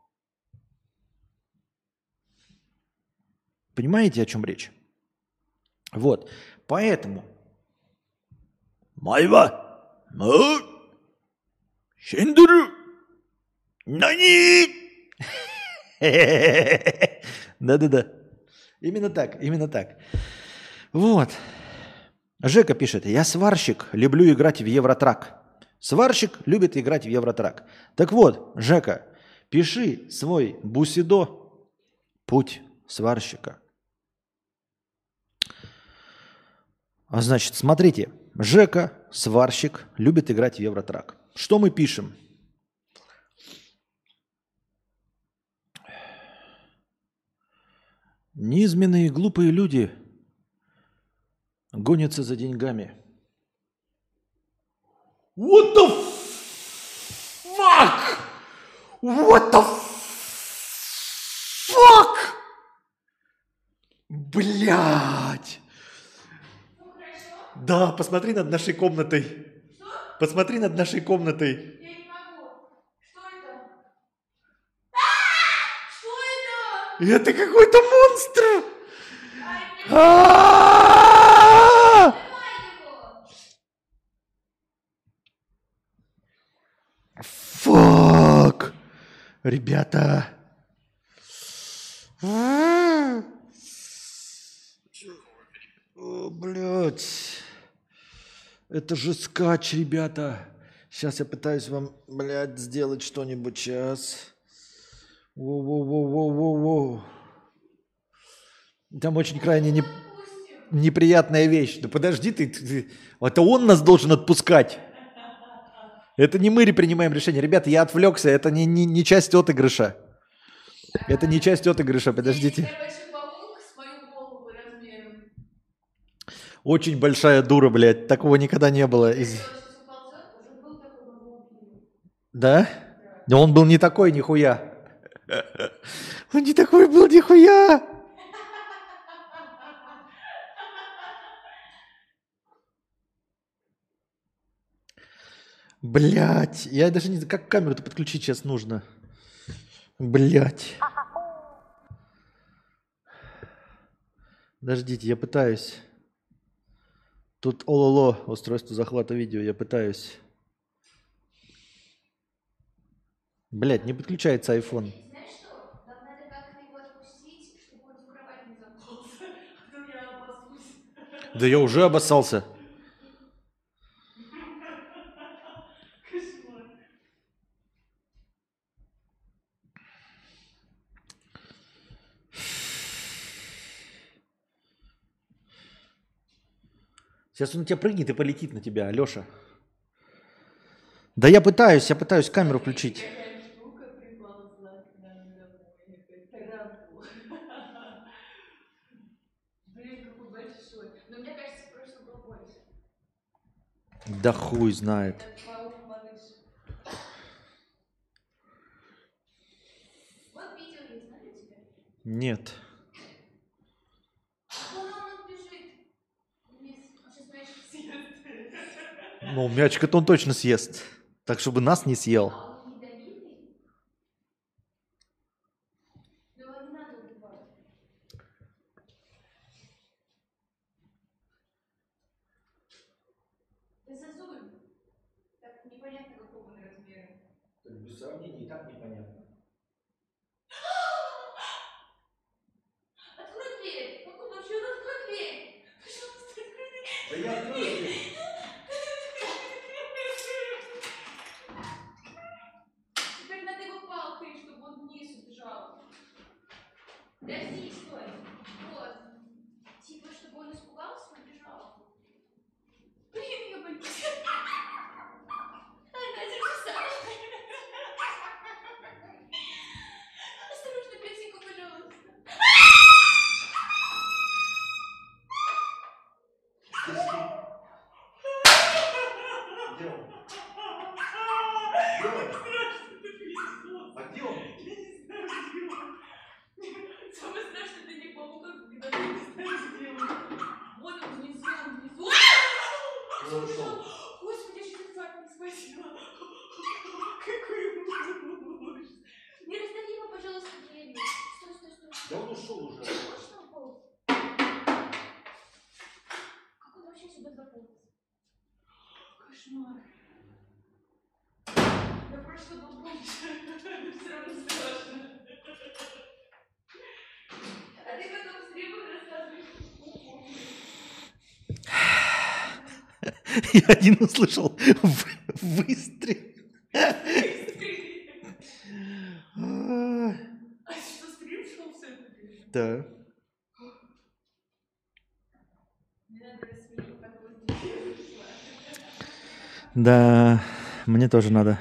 Понимаете, о чем речь? Вот. Поэтому Майва, ну, Шендеру, Нани! Да-да-да. Именно так, именно так. Вот. Жека пишет, я сварщик, люблю играть в Евротрак. Сварщик любит играть в Евротрак. Так вот, Жека, пиши свой бусидо «Путь сварщика». А значит, смотрите, Жека, сварщик, любит играть в Евротрак. Что мы пишем? Низменные глупые люди гонятся за деньгами. What the fuck? What the fuck? Блять! Да, посмотри над нашей комнатой. Что? Посмотри над нашей комнатой. Я не могу. Что это? А! Что это? Какой-то монстр! Его. Фак! Ребята. О, блядь. Это же скач, ребята. Сейчас я пытаюсь вам, блядь, сделать что-нибудь. Сейчас. Воу-воу-воу-воу-воу. Там очень крайне не- неприятная вещь. Да подожди ты, ты-. Это он нас должен отпускать. Это не мы принимаем решение. Ребята, я отвлекся. Это не, не, не часть отыгрыша. Это не часть отыгрыша. Подождите. Очень большая дура, блядь. Такого никогда не было. Из-. Да? Но он был не такой, нихуя. Он не такой был, нихуя. Блять, я даже не знаю, как камеру-то подключить сейчас нужно. Блять. Подождите, я пытаюсь. Тут ОЛОЛО, устройство захвата видео, я пытаюсь. Блять, не подключается iPhone. Знаешь что? Нам надо как-то его отпустить, чтобы он в кровать не заползся. А то я обоссусь. Да я уже обоссался. Сейчас он на тебя прыгнет и полетит на тебя, Алеша. Да я пытаюсь, я пытаюсь камеру включить. Да хуй знает. Нет. Ну, мячик это он точно съест. Так, чтобы нас не съел. Yo. Я один услышал выстрел. Да. Да, мне тоже надо.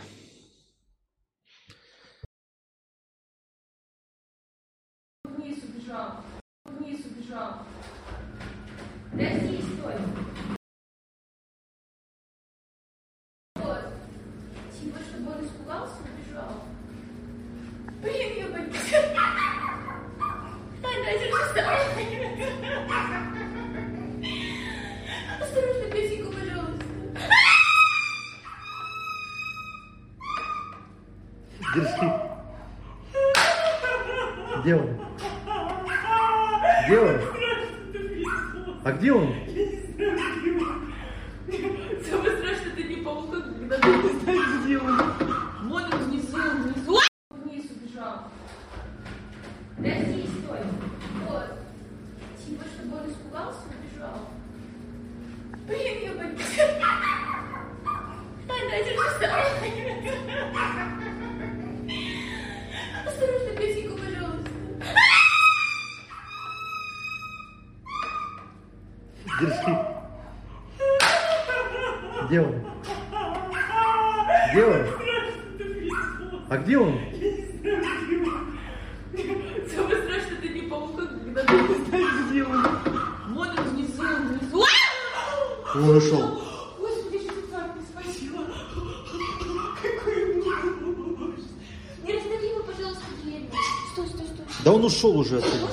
ушел уже оттуда.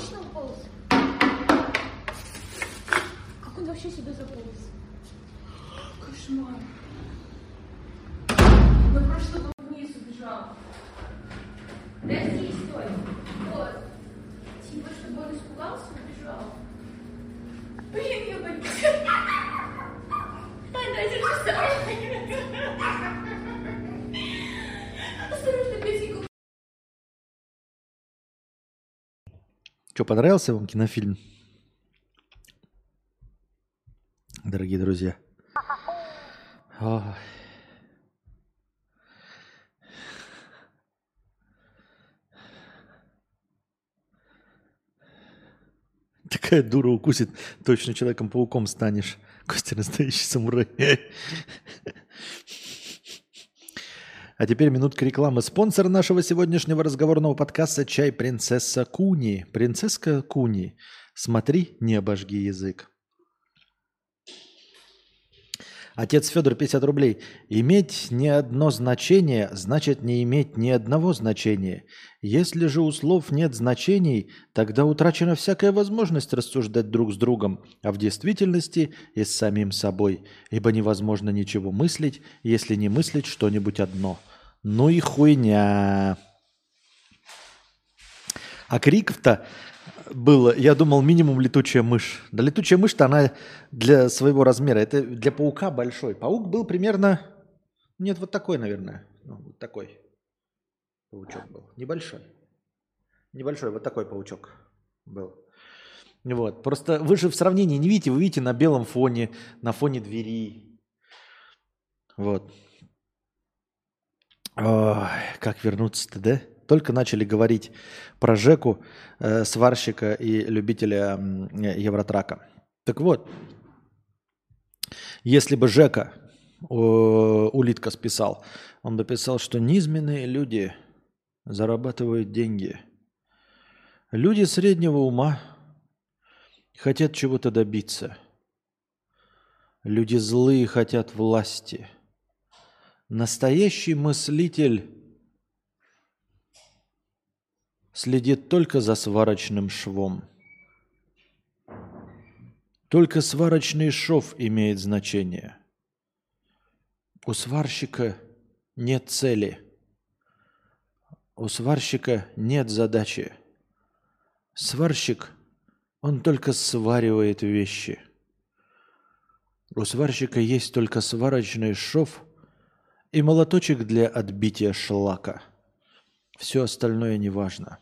Что, понравился вам кинофильм? Дорогие друзья. Ой. Такая дура укусит, точно человеком-пауком станешь. Костя настоящий самурай. А теперь минутка рекламы. Спонсор нашего сегодняшнего разговорного подкаста «Чай принцесса Куни». Принцесска Куни. Смотри, не обожги язык. Отец Федор, 50 рублей. Иметь ни одно значение, значит не иметь ни одного значения. Если же у слов нет значений, тогда утрачена всякая возможность рассуждать друг с другом, а в действительности и с самим собой, ибо невозможно ничего мыслить, если не мыслить что-нибудь одно – ну и хуйня. А криков-то было, я думал, минимум летучая мышь. Да летучая мышь-то она для своего размера. Это для паука большой. Паук был примерно... Нет, вот такой, наверное. Ну, вот такой паучок был. Небольшой. Небольшой, вот такой паучок был. Вот. Просто вы же в сравнении не видите, вы видите на белом фоне, на фоне двери. Вот. Как вернуться-то, да? Только начали говорить про Жеку, э, сварщика и любителя э, Евротрака. Так вот, если бы Жека э, улитка списал, он бы писал, что низменные люди зарабатывают деньги. Люди среднего ума хотят чего-то добиться. Люди злые хотят власти. Настоящий мыслитель следит только за сварочным швом. Только сварочный шов имеет значение. У сварщика нет цели. У сварщика нет задачи. Сварщик, он только сваривает вещи. У сварщика есть только сварочный шов и молоточек для отбития шлака. Все остальное не важно.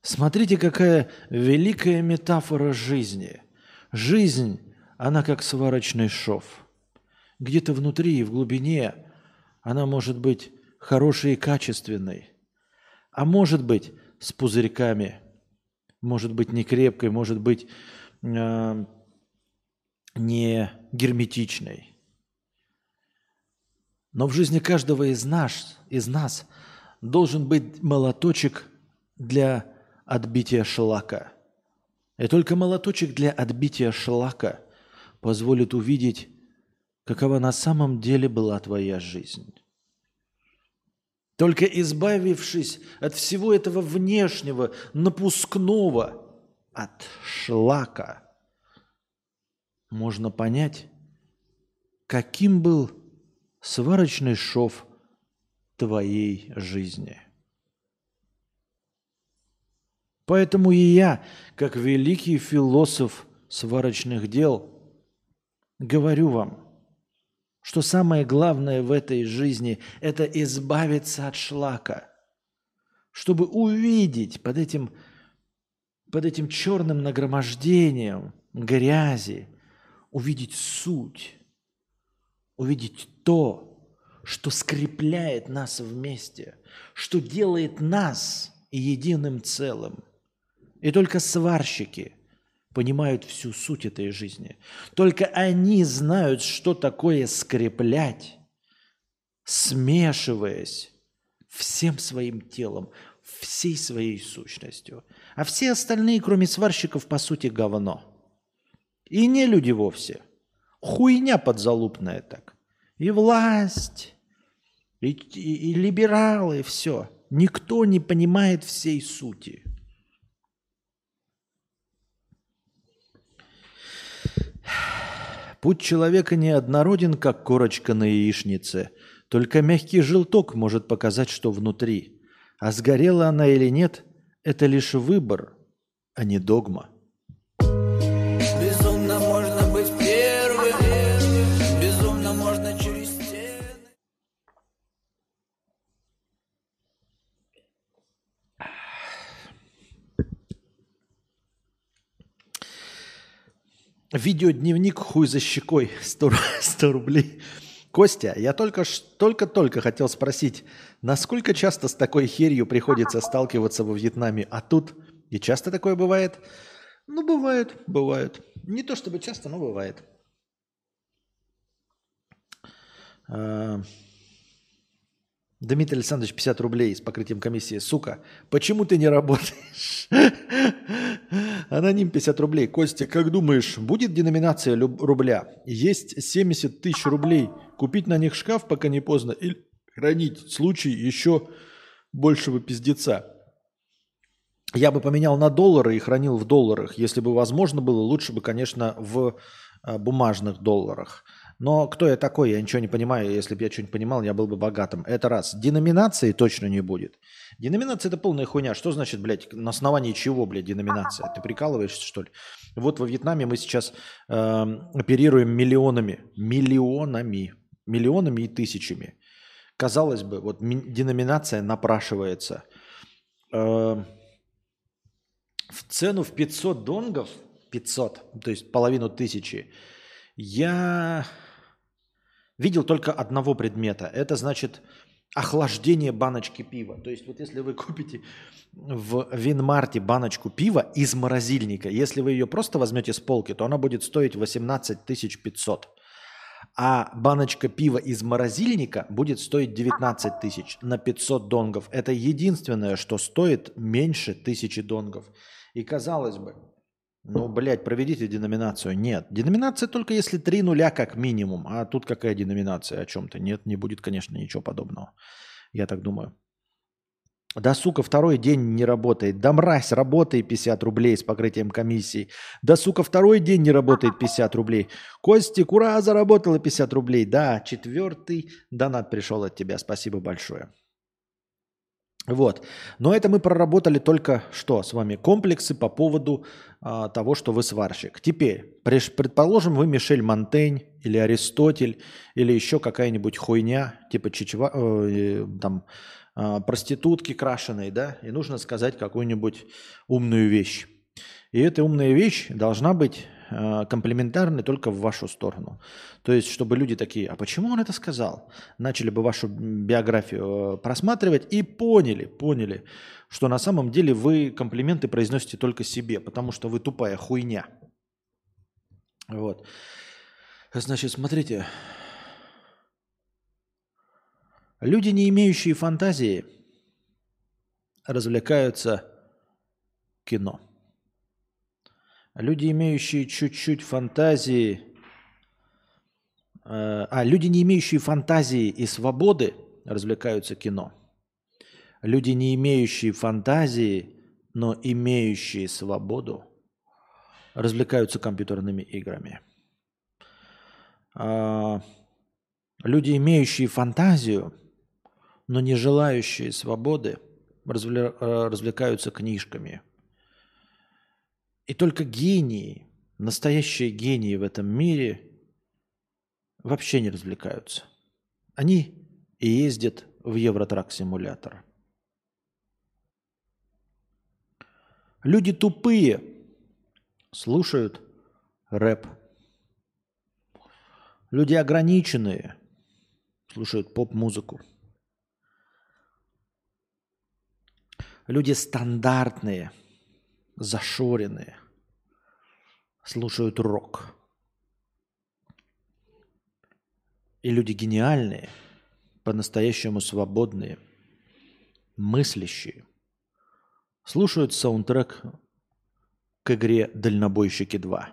Смотрите, какая великая метафора жизни. Жизнь, она как сварочный шов. Где-то внутри и в глубине она может быть хорошей и качественной, а может быть с пузырьками, может быть не крепкой, может быть э, не герметичной. Но в жизни каждого из нас, из нас должен быть молоточек для отбития шлака. И только молоточек для отбития шлака позволит увидеть, какова на самом деле была твоя жизнь. Только избавившись от всего этого внешнего, напускного, от шлака, можно понять, каким был сварочный шов твоей жизни – Поэтому и я, как великий философ сварочных дел, говорю вам, что самое главное в этой жизни – это избавиться от шлака, чтобы увидеть под этим, под этим черным нагромождением грязи, увидеть суть, увидеть то, что скрепляет нас вместе, что делает нас единым целым – и только сварщики понимают всю суть этой жизни. Только они знают, что такое скреплять, смешиваясь всем своим телом, всей своей сущностью. А все остальные, кроме сварщиков, по сути, говно. И не люди вовсе. Хуйня подзалупная так. И власть, и, и, и либералы, все. Никто не понимает всей сути. Путь человека неоднороден, как корочка на яичнице. Только мягкий желток может показать, что внутри. А сгорела она или нет, это лишь выбор, а не догма. Видеодневник хуй за щекой. 100, 100 рублей. Костя, я только только-только хотел спросить, насколько часто с такой херью приходится сталкиваться во Вьетнаме, а тут и часто такое бывает? Ну, бывает, бывает. Не то чтобы часто, но бывает. А, Дмитрий Александрович, 50 рублей с покрытием комиссии. Сука, почему ты не работаешь? Аноним 50 рублей. Костя, как думаешь, будет деноминация люб- рубля? Есть 70 тысяч рублей. Купить на них шкаф, пока не поздно, или хранить в случае еще большего пиздеца? Я бы поменял на доллары и хранил в долларах. Если бы возможно было, лучше бы, конечно, в э, бумажных долларах. Но кто я такой, я ничего не понимаю. Если бы я что-нибудь понимал, я был бы богатым. Это раз. Деноминации точно не будет. Деноминация это полная хуйня. Что значит, блядь, на основании чего, блядь, деноминация? Ты прикалываешься, что ли? Вот во Вьетнаме мы сейчас э, оперируем миллионами. Миллионами. Миллионами и тысячами. Казалось бы, вот ми- деноминация напрашивается. Э, в цену в 500 донгов, 500, то есть половину тысячи, я видел только одного предмета. Это значит охлаждение баночки пива. То есть вот если вы купите в Винмарте баночку пива из морозильника, если вы ее просто возьмете с полки, то она будет стоить 18 500. А баночка пива из морозильника будет стоить 19 тысяч на 500 донгов. Это единственное, что стоит меньше тысячи донгов. И казалось бы, ну, блядь, проведите деноминацию. Нет. Деноминация только если три нуля как минимум. А тут какая деноминация о чем-то? Нет, не будет, конечно, ничего подобного. Я так думаю. Да, сука, второй день не работает. Да, мразь, работает 50 рублей с покрытием комиссии. Да, сука, второй день не работает 50 рублей. Костик, ура, заработала 50 рублей. Да, четвертый донат пришел от тебя. Спасибо большое. Вот. Но это мы проработали только что с вами? Комплексы по поводу а, того, что вы сварщик. Теперь, предположим, вы Мишель Монтень или Аристотель или еще какая-нибудь хуйня, типа чичева, э, там, а, проститутки крашеной, да, и нужно сказать какую-нибудь умную вещь. И эта умная вещь должна быть э, комплементарной только в вашу сторону. То есть, чтобы люди такие, а почему он это сказал? Начали бы вашу биографию э, просматривать и поняли, поняли, что на самом деле вы комплименты произносите только себе, потому что вы тупая хуйня. Вот. Значит, смотрите. Люди, не имеющие фантазии, развлекаются кино. Люди, имеющие чуть-чуть фантазии, э, а люди, не имеющие фантазии и свободы, развлекаются кино. Люди, не имеющие фантазии, но имеющие свободу, развлекаются компьютерными играми. А, люди, имеющие фантазию, но не желающие свободы, э, развлекаются книжками. И только гении, настоящие гении в этом мире вообще не развлекаются. Они и ездят в Евротрак-симулятор. Люди тупые слушают рэп. Люди ограниченные слушают поп-музыку. Люди стандартные, зашоренные, слушают рок. И люди гениальные, по-настоящему свободные, мыслящие, слушают саундтрек к игре «Дальнобойщики 2»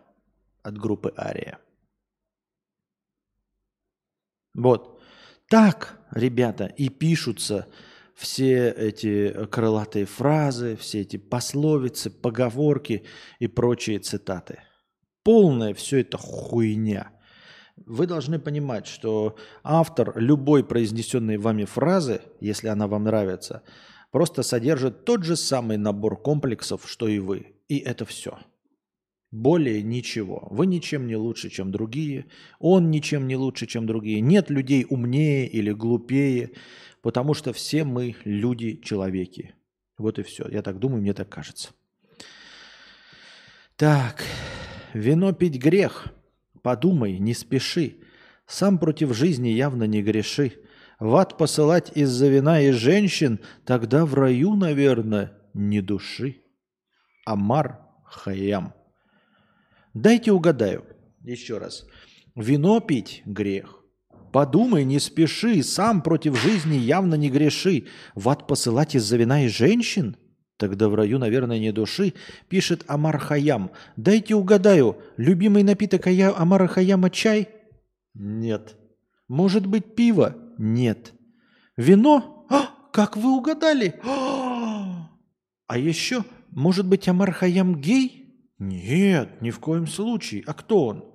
от группы «Ария». Вот. Так, ребята, и пишутся все эти крылатые фразы, все эти пословицы, поговорки и прочие цитаты. Полная все это хуйня. Вы должны понимать, что автор любой произнесенной вами фразы, если она вам нравится, просто содержит тот же самый набор комплексов, что и вы. И это все. Более ничего. Вы ничем не лучше, чем другие. Он ничем не лучше, чем другие. Нет людей умнее или глупее, потому что все мы люди-человеки. Вот и все. Я так думаю, мне так кажется. Так, вино пить грех. Подумай, не спеши. Сам против жизни явно не греши. В ад посылать из-за вина и женщин, тогда в раю, наверное, не души. Амар Хаям. Дайте угадаю. Еще раз. Вино пить – грех. Подумай, не спеши, сам против жизни явно не греши. В ад посылать из-за вина и женщин? Тогда в раю, наверное, не души, пишет Амар Хаям. Дайте угадаю, любимый напиток Ая- Амара Хаяма чай? Нет. Может быть, пиво? Нет. Вино? А, как вы угадали? А, а еще, может быть, Амар Хаям гей? Нет, ни в коем случае. А кто он?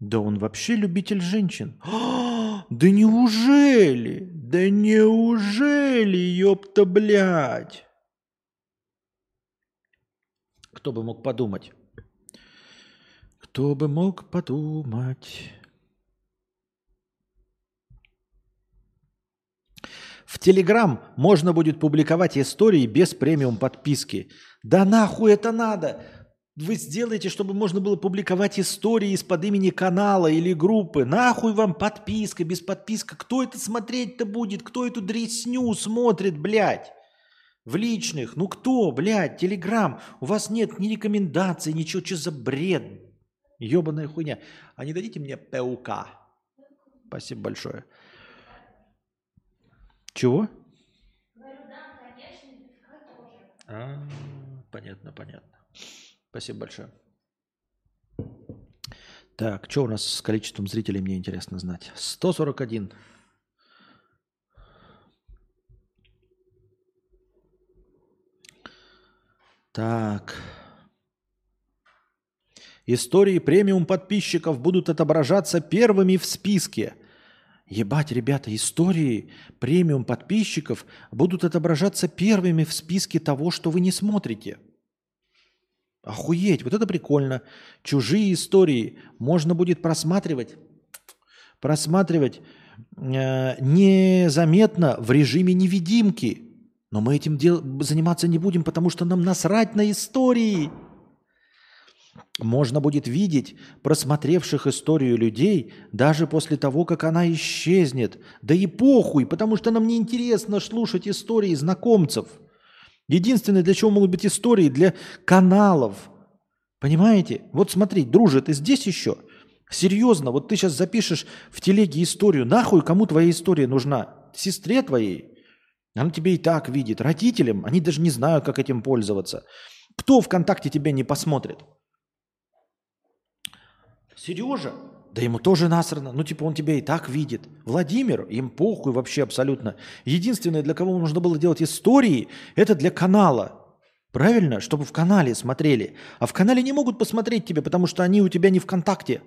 Да он вообще любитель женщин. А, да неужели? Да неужели, ёпта, блядь? Кто бы мог подумать? Кто бы мог подумать? В Телеграм можно будет публиковать истории без премиум подписки. Да нахуй это надо? Вы сделаете, чтобы можно было публиковать истории из-под имени канала или группы. Нахуй вам подписка, без подписка. Кто это смотреть-то будет? Кто эту дресню смотрит, блядь? В личных. Ну кто, блядь, Телеграм? У вас нет ни рекомендаций, ничего. Что за бред? Ебаная хуйня. А не дадите мне ПУК? Спасибо большое. Чего? А, понятно, понятно. Спасибо большое. Так, что у нас с количеством зрителей, мне интересно знать. 141. Так. Истории премиум подписчиков будут отображаться первыми в списке. Ебать, ребята, истории премиум подписчиков будут отображаться первыми в списке того, что вы не смотрите. Охуеть, вот это прикольно. Чужие истории можно будет просматривать, просматривать э, незаметно в режиме невидимки. Но мы этим дел- заниматься не будем, потому что нам насрать на истории. Можно будет видеть просмотревших историю людей даже после того, как она исчезнет. Да и похуй, потому что нам не интересно слушать истории знакомцев. Единственное, для чего могут быть истории, для каналов. Понимаете? Вот смотри, друже, ты здесь еще? Серьезно, вот ты сейчас запишешь в телеге историю. Нахуй кому твоя история нужна? Сестре твоей? Она тебе и так видит. Родителям? Они даже не знают, как этим пользоваться. Кто ВКонтакте тебя не посмотрит? Сережа? Да ему тоже насрано. Ну, типа, он тебя и так видит. Владимир? Им похуй вообще абсолютно. Единственное, для кого нужно было делать истории, это для канала. Правильно? Чтобы в канале смотрели. А в канале не могут посмотреть тебя, потому что они у тебя не ВКонтакте.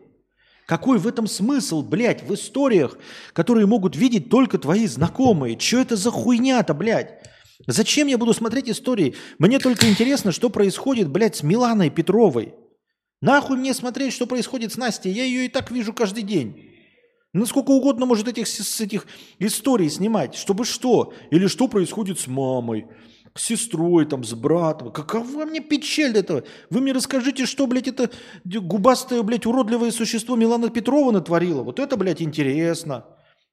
Какой в этом смысл, блядь, в историях, которые могут видеть только твои знакомые? Что это за хуйня-то, блядь? Зачем я буду смотреть истории? Мне только интересно, что происходит, блядь, с Миланой Петровой. Нахуй мне смотреть, что происходит с Настей? Я ее и так вижу каждый день. Насколько угодно может этих, с этих историй снимать. Чтобы что? Или что происходит с мамой, с сестрой, там, с братом. Какова мне печаль этого? Вы мне расскажите, что, блядь, это губастое, блядь, уродливое существо Милана Петрова натворила. Вот это, блядь, интересно.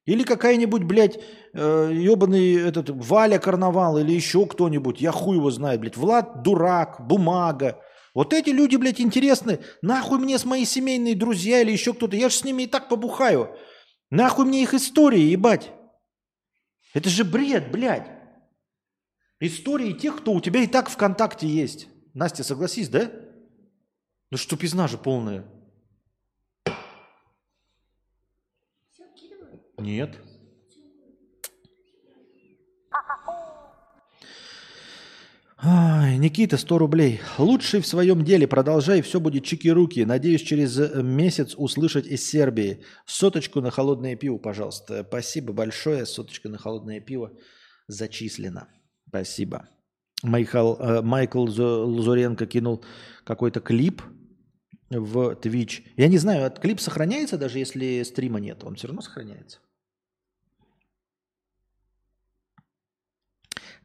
Или какая-нибудь, блядь, э, ебаный этот Валя Карнавал или еще кто-нибудь. Я хуй его знаю, блядь. Влад Дурак, Бумага. Вот эти люди, блядь, интересны. Нахуй мне с мои семейные друзья или еще кто-то. Я же с ними и так побухаю. Нахуй мне их истории, ебать. Это же бред, блядь. Истории тех, кто у тебя и так ВКонтакте есть. Настя, согласись, да? Ну что пизна же полная. Нет. Ай, Никита, 100 рублей. Лучший в своем деле. Продолжай, все будет чики-руки. Надеюсь, через э, месяц услышать из Сербии. Соточку на холодное пиво, пожалуйста. Спасибо большое. Соточка на холодное пиво зачислена. Спасибо. Майкл, э, Майкл Лазуренко кинул какой-то клип в Twitch. Я не знаю, этот клип сохраняется, даже если стрима нет? Он все равно сохраняется?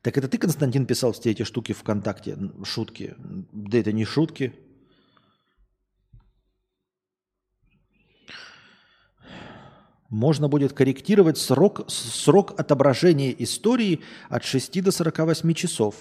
Так это ты, Константин, писал все эти штуки ВКонтакте, шутки? Да это не шутки. Можно будет корректировать срок, срок отображения истории от 6 до 48 часов.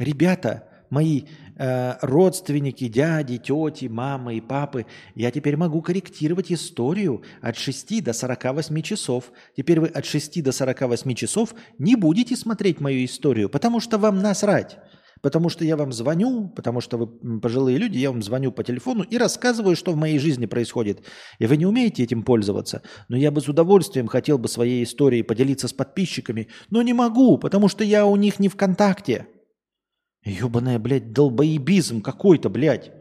Ребята, мои э, родственники, дяди, тети, мамы и папы, я теперь могу корректировать историю от 6 до 48 часов. Теперь вы от 6 до 48 часов не будете смотреть мою историю, потому что вам насрать. Потому что я вам звоню, потому что вы пожилые люди, я вам звоню по телефону и рассказываю, что в моей жизни происходит. И вы не умеете этим пользоваться. Но я бы с удовольствием хотел бы своей историей поделиться с подписчиками, но не могу, потому что я у них не ВКонтакте. Ебаная, блядь, долбоебизм какой-то, блядь.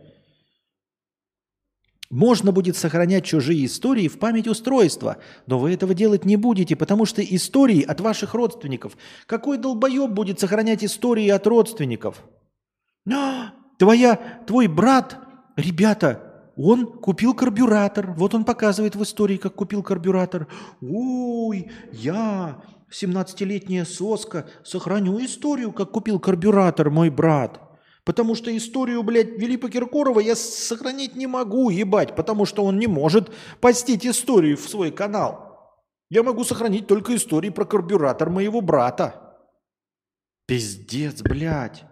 Можно будет сохранять чужие истории в память устройства, но вы этого делать не будете, потому что истории от ваших родственников. Какой долбоеб будет сохранять истории от родственников? А, твоя, твой брат, ребята, он купил карбюратор. Вот он показывает в истории, как купил карбюратор. Ой, я, 17-летняя соска, сохраню историю, как купил карбюратор мой брат. Потому что историю, блядь, Велипа Киркорова я сохранить не могу, ебать, потому что он не может постить историю в свой канал. Я могу сохранить только истории про карбюратор моего брата. Пиздец, блядь.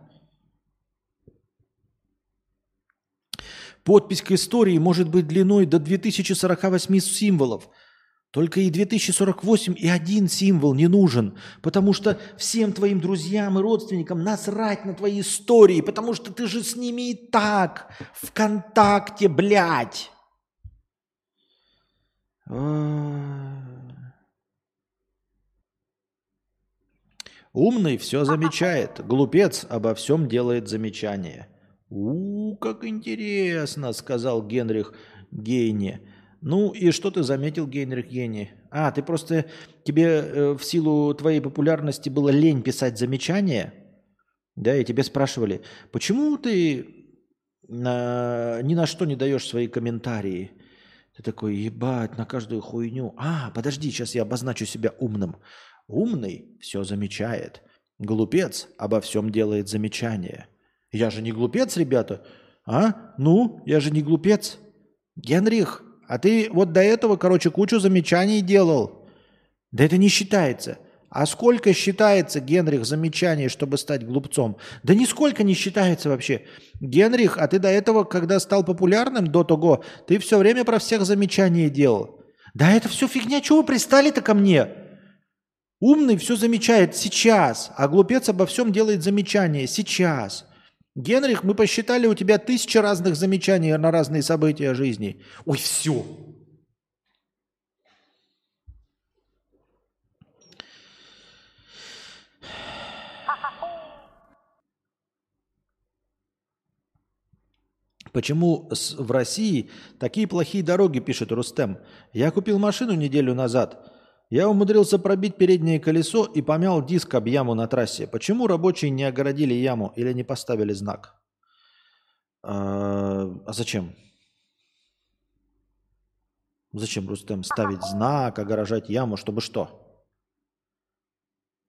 Подпись к истории может быть длиной до 2048 символов – только и 2048 и один символ не нужен, потому что всем твоим друзьям и родственникам насрать на твои истории, потому что ты же с ними и так в контакте, блядь. Умный все замечает, глупец обо всем делает замечание. У, как интересно, сказал Генрих Гейне. Ну и что ты заметил, Гейнрих Гени? А, ты просто, тебе э, в силу твоей популярности было лень писать замечания? Да, и тебе спрашивали, почему ты на, ни на что не даешь свои комментарии? Ты такой, ебать, на каждую хуйню. А, подожди, сейчас я обозначу себя умным. Умный все замечает. Глупец обо всем делает замечание. Я же не глупец, ребята. А? Ну, я же не глупец. Генрих, а ты вот до этого, короче, кучу замечаний делал. Да это не считается. А сколько считается, Генрих, замечаний, чтобы стать глупцом? Да нисколько не считается вообще. Генрих, а ты до этого, когда стал популярным, до того, ты все время про всех замечания делал. Да это все фигня, чего вы пристали-то ко мне? Умный все замечает сейчас, а глупец обо всем делает замечания сейчас. Генрих, мы посчитали, у тебя тысяча разных замечаний на разные события жизни. Ой, все. Почему в России такие плохие дороги, пишет Рустем. Я купил машину неделю назад. Я умудрился пробить переднее колесо и помял диск об яму на трассе. Почему рабочие не огородили яму или не поставили знак? А, а зачем? Зачем, Рустем, ставить знак, огорожать яму, чтобы что?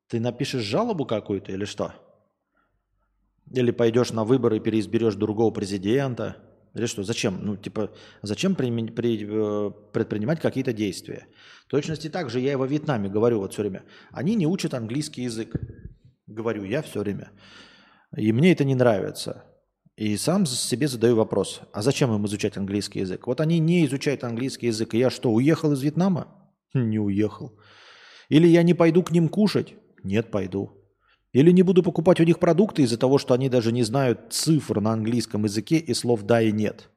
Ты напишешь жалобу какую-то или что? Или пойдешь на выборы и переизберешь другого президента? Или что? Зачем? Ну, типа, зачем при, при, э, предпринимать какие-то действия? В точности так же я и во Вьетнаме говорю вот все время. Они не учат английский язык. Говорю я все время. И мне это не нравится. И сам себе задаю вопрос, а зачем им изучать английский язык? Вот они не изучают английский язык, и я что, уехал из Вьетнама? Не уехал. Или я не пойду к ним кушать? Нет, пойду. Или не буду покупать у них продукты из-за того, что они даже не знают цифр на английском языке и слов «да» и «нет».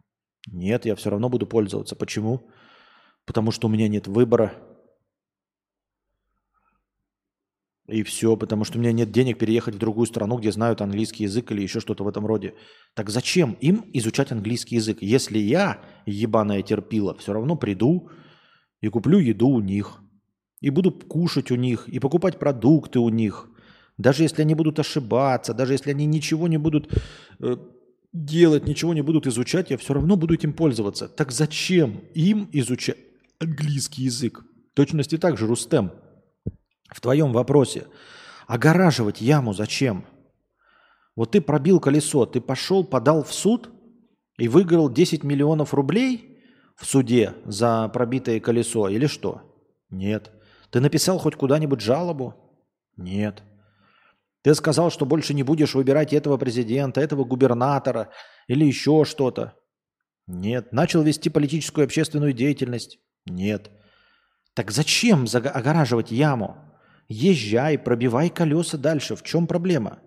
Нет, я все равно буду пользоваться. Почему? Потому что у меня нет выбора. И все, потому что у меня нет денег переехать в другую страну, где знают английский язык или еще что-то в этом роде. Так зачем им изучать английский язык, если я, ебаная терпила, все равно приду и куплю еду у них, и буду кушать у них, и покупать продукты у них, даже если они будут ошибаться, даже если они ничего не будут э, делать, ничего не будут изучать, я все равно буду этим пользоваться. Так зачем им изучать английский язык? В точности так же, Рустем, в твоем вопросе. Огораживать яму зачем? Вот ты пробил колесо, ты пошел, подал в суд и выиграл 10 миллионов рублей в суде за пробитое колесо или что? Нет. Ты написал хоть куда-нибудь жалобу? Нет. Ты сказал, что больше не будешь выбирать этого президента, этого губернатора или еще что-то. Нет. Начал вести политическую и общественную деятельность. Нет. Так зачем огораживать яму? Езжай, пробивай колеса дальше. В чем проблема?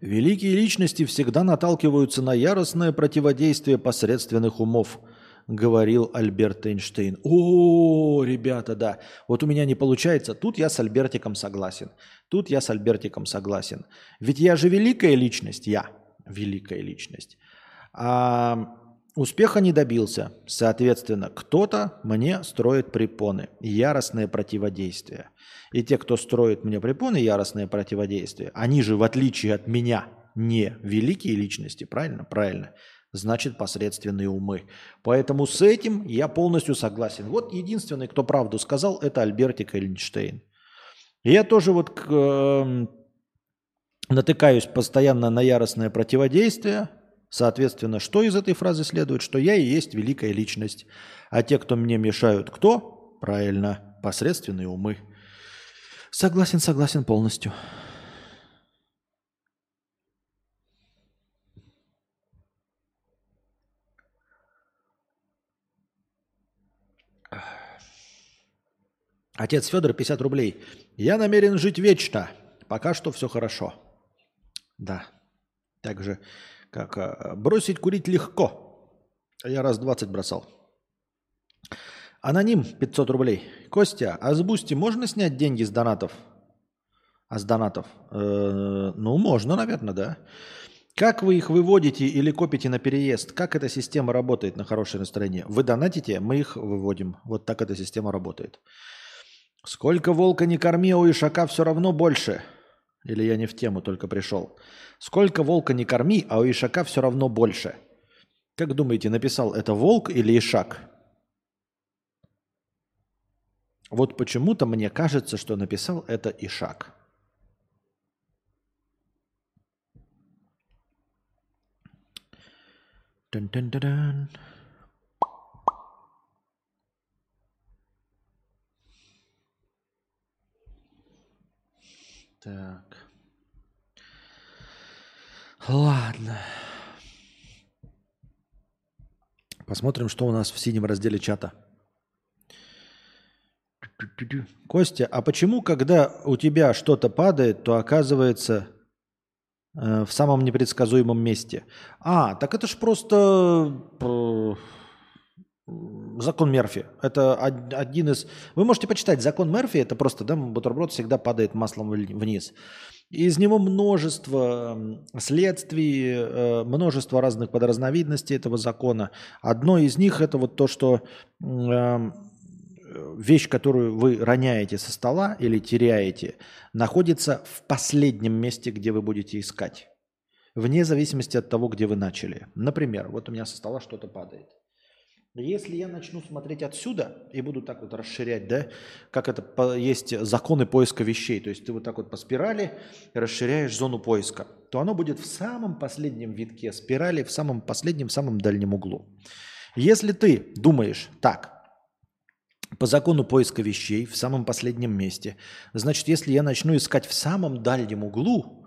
Великие личности всегда наталкиваются на яростное противодействие посредственных умов, говорил Альберт Эйнштейн. О, ребята, да. Вот у меня не получается. Тут я с Альбертиком согласен. Тут я с Альбертиком согласен. Ведь я же великая личность. Я великая личность. А успеха не добился. Соответственно, кто-то мне строит препоны. Яростное противодействие. И те, кто строит мне препоны, яростное противодействие, они же, в отличие от меня, не великие личности, правильно? Правильно значит посредственные умы. Поэтому с этим я полностью согласен. Вот единственный, кто правду сказал, это Альбертик Эйнштейн. я тоже вот к, э, натыкаюсь постоянно на яростное противодействие. Соответственно, что из этой фразы следует? Что я и есть великая личность. А те, кто мне мешают, кто? Правильно, посредственные умы. Согласен, согласен полностью. Отец Федор, 50 рублей. Я намерен жить вечно. Пока что все хорошо. Да. Так же, как а, бросить курить легко. Я раз 20 бросал. Аноним, 500 рублей. Костя, а с Boosty можно снять деньги с донатов? А с донатов? Э, ну, можно, наверное, да. Как вы их выводите или копите на переезд? Как эта система работает на хорошее настроение? Вы донатите, мы их выводим. Вот так эта система работает. Сколько волка не корми, у ишака все равно больше. Или я не в тему только пришел. Сколько волка не корми, а у ишака все равно больше. Как думаете, написал это волк или ишак? Вот почему-то мне кажется, что написал это ишак. Дun-дун-дун-дун. Так. Ладно. Посмотрим, что у нас в синем разделе чата. Костя, а почему, когда у тебя что-то падает, то оказывается э, в самом непредсказуемом месте? А, так это ж просто э, Закон Мерфи. Это один из... Вы можете почитать. Закон Мерфи – это просто, да, бутерброд всегда падает маслом вниз. Из него множество следствий, э, множество разных подразновидностей этого закона. Одно из них – это вот то, что эм, вещь, которую вы роняете со стола или теряете, находится в последнем месте, где вы будете искать. Вне зависимости от того, где вы начали. Например, вот у меня со стола что-то падает. Если я начну смотреть отсюда и буду так вот расширять, да, как это есть законы поиска вещей, то есть ты вот так вот по спирали расширяешь зону поиска, то оно будет в самом последнем витке спирали, в самом последнем, самом дальнем углу. Если ты думаешь так, по закону поиска вещей в самом последнем месте, значит, если я начну искать в самом дальнем углу,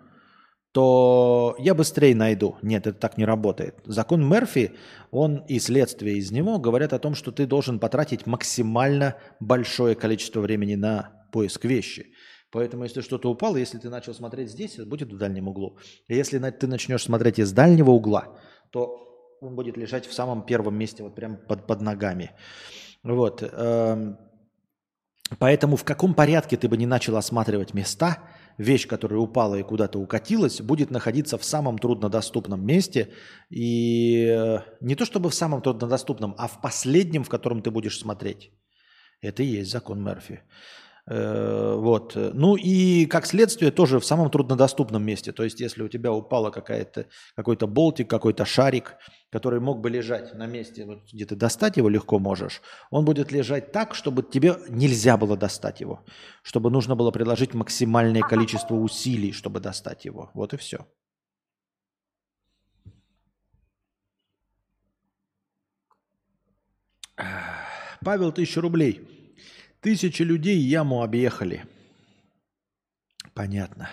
то я быстрее найду. Нет, это так не работает. Закон Мерфи, он и следствие из него говорят о том, что ты должен потратить максимально большое количество времени на поиск вещи. Поэтому, если что-то упало, если ты начал смотреть здесь, это будет в дальнем углу. И если ты начнешь смотреть из дальнего угла, то он будет лежать в самом первом месте, вот прямо под, под ногами. Вот. Эм, поэтому в каком порядке ты бы не начал осматривать места – вещь, которая упала и куда-то укатилась, будет находиться в самом труднодоступном месте. И э, не то чтобы в самом труднодоступном, а в последнем, в котором ты будешь смотреть. Это и есть закон Мерфи. Э, вот. Ну и как следствие тоже в самом труднодоступном месте. То есть если у тебя упала какая-то, какой-то болтик, какой-то шарик, который мог бы лежать на месте, вот, где ты достать его легко можешь, он будет лежать так, чтобы тебе нельзя было достать его. Чтобы нужно было приложить максимальное количество усилий, чтобы достать его. Вот и все. Павел, тысяча рублей. Тысячи людей яму объехали. Понятно.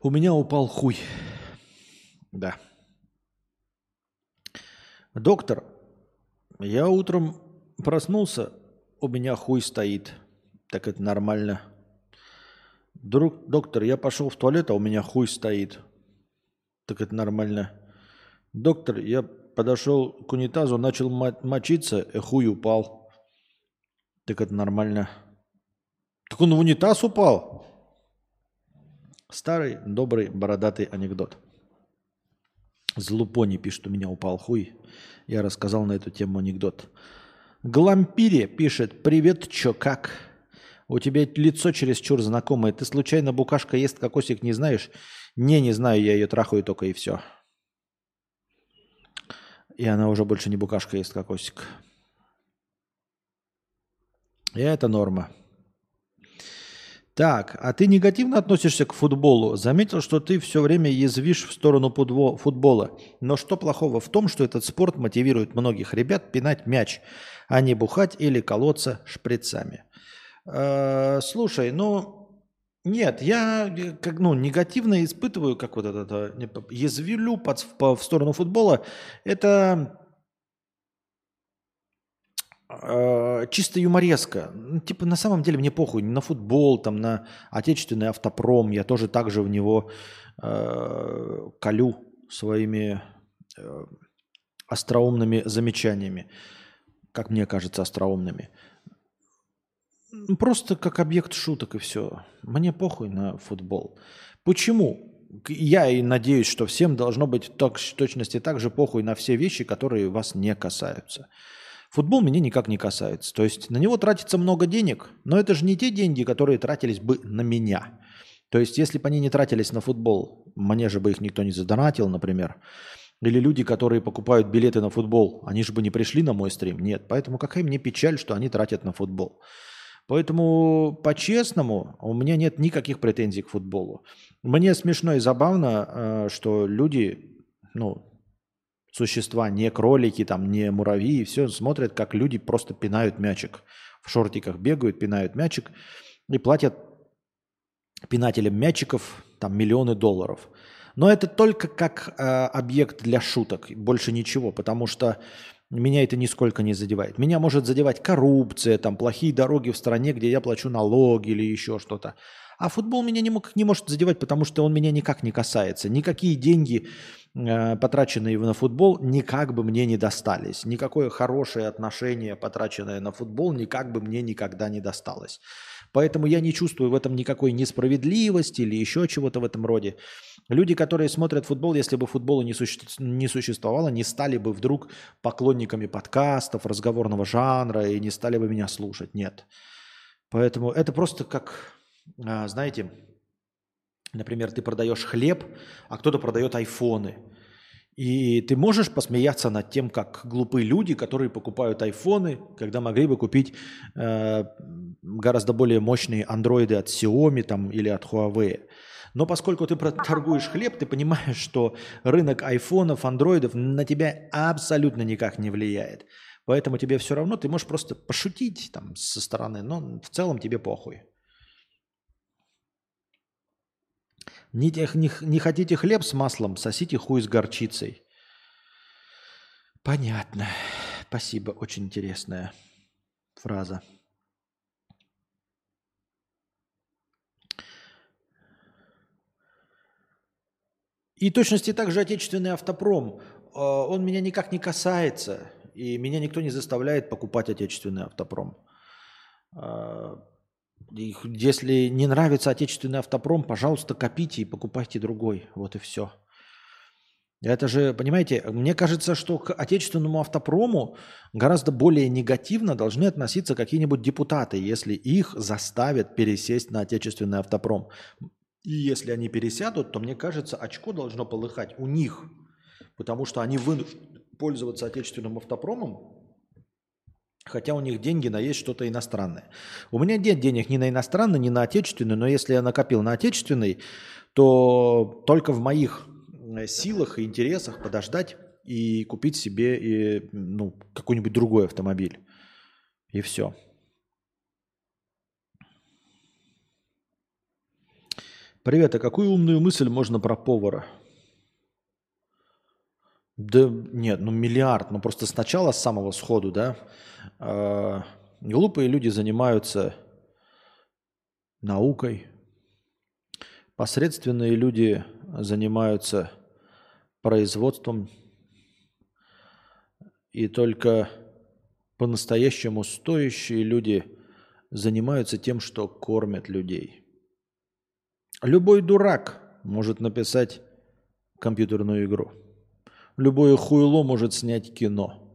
У меня упал хуй. Да. Доктор, я утром проснулся, у меня хуй стоит. Так это нормально. Друг, доктор, я пошел в туалет, а у меня хуй стоит. Так это нормально. Доктор, я подошел к унитазу, начал мочиться, и хуй упал. Так это нормально. Так он в унитаз упал. Старый, добрый, бородатый анекдот. Злупони пишет, у меня упал хуй. Я рассказал на эту тему анекдот. Глампири пишет, привет, чё, как? У тебя лицо чересчур знакомое. Ты случайно букашка ест кокосик не знаешь? Не, не знаю, я ее трахаю только и все. И она уже больше не букашка ест кокосик. Это норма. Так, а ты негативно относишься к футболу? Заметил, что ты все время язвишь в сторону футбола. Но что плохого в том, что этот спорт мотивирует многих ребят пинать мяч, а не бухать или колоться шприцами? Э, слушай, ну, нет, я э, как, ну, негативно испытываю, как вот это, это язвилю под, в, в сторону футбола. Это э, чисто юмореска. Ну, типа, на самом деле мне похуй на футбол, там, на отечественный автопром. Я тоже так же в него э, колю своими э, остроумными замечаниями. Как мне кажется, остроумными. Просто как объект шуток и все. Мне похуй на футбол. Почему? Я и надеюсь, что всем должно быть в точности так же похуй на все вещи, которые вас не касаются. Футбол меня никак не касается. То есть на него тратится много денег, но это же не те деньги, которые тратились бы на меня. То есть если бы они не тратились на футбол, мне же бы их никто не задонатил, например. Или люди, которые покупают билеты на футбол, они же бы не пришли на мой стрим. Нет, поэтому какая мне печаль, что они тратят на футбол. Поэтому, по-честному, у меня нет никаких претензий к футболу. Мне смешно и забавно, э, что люди, ну, существа, не кролики, там, не муравьи, все смотрят, как люди просто пинают мячик. В шортиках бегают, пинают мячик и платят пинателям мячиков там миллионы долларов. Но это только как э, объект для шуток, больше ничего, потому что меня это нисколько не задевает. Меня может задевать коррупция, там, плохие дороги в стране, где я плачу налоги или еще что-то. А футбол меня не, мог, не может задевать, потому что он меня никак не касается. Никакие деньги, э, потраченные на футбол, никак бы мне не достались. Никакое хорошее отношение, потраченное на футбол, никак бы мне никогда не досталось. Поэтому я не чувствую в этом никакой несправедливости или еще чего-то в этом роде. Люди, которые смотрят футбол, если бы футбола не, суще... не существовало, не стали бы вдруг поклонниками подкастов, разговорного жанра и не стали бы меня слушать. Нет. Поэтому это просто как, знаете, например, ты продаешь хлеб, а кто-то продает айфоны. И ты можешь посмеяться над тем, как глупые люди, которые покупают айфоны, когда могли бы купить э, гораздо более мощные андроиды от Xiaomi там, или от Huawei. Но поскольку ты торгуешь хлеб, ты понимаешь, что рынок айфонов, андроидов на тебя абсолютно никак не влияет. Поэтому тебе все равно, ты можешь просто пошутить там со стороны, но в целом тебе похуй. Не, не, не хотите хлеб с маслом, сосите хуй с горчицей. Понятно. Спасибо, очень интересная фраза. И точности также отечественный автопром. Э, он меня никак не касается, и меня никто не заставляет покупать отечественный автопром. Если не нравится отечественный автопром, пожалуйста, копите и покупайте другой. Вот и все. Это же, понимаете, мне кажется, что к отечественному автопрому гораздо более негативно должны относиться какие-нибудь депутаты, если их заставят пересесть на отечественный автопром. И если они пересядут, то, мне кажется, очко должно полыхать у них, потому что они вынуждены пользоваться отечественным автопромом, хотя у них деньги на есть что-то иностранное. У меня нет денег ни на иностранный, ни на отечественный, но если я накопил на отечественный, то только в моих э, силах и интересах подождать и купить себе и, ну, какой-нибудь другой автомобиль. И все. Привет, а какую умную мысль можно про повара? Да нет, ну миллиард, ну просто сначала с самого сходу, да. Э, глупые люди занимаются наукой, Посредственные люди занимаются производством, и только по-настоящему стоящие люди занимаются тем, что кормят людей. Любой дурак может написать компьютерную игру. Любое хуйло может снять кино.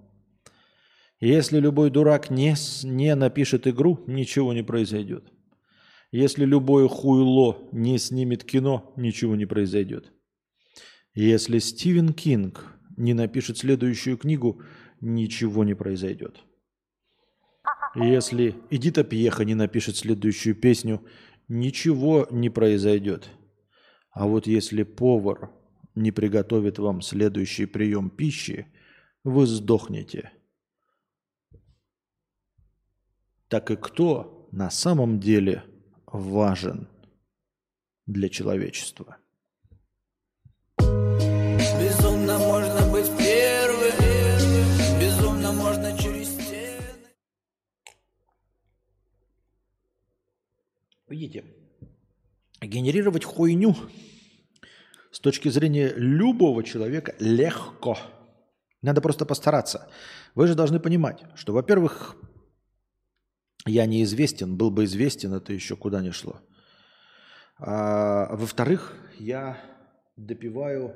Если любой дурак не, не напишет игру, ничего не произойдет. Если любое хуйло не снимет кино, ничего не произойдет. Если Стивен Кинг не напишет следующую книгу, ничего не произойдет. Если Эдита Пьеха не напишет следующую песню, ничего не произойдет. А вот если повар не приготовит вам следующий прием пищи, вы сдохнете. Так и кто на самом деле важен для человечества? Безумно можно быть первым, безумно можно через стены. Видите, генерировать хуйню с точки зрения любого человека легко. Надо просто постараться. Вы же должны понимать, что, во-первых, я неизвестен, был бы известен, это еще куда не шло. А, во-вторых, я допиваю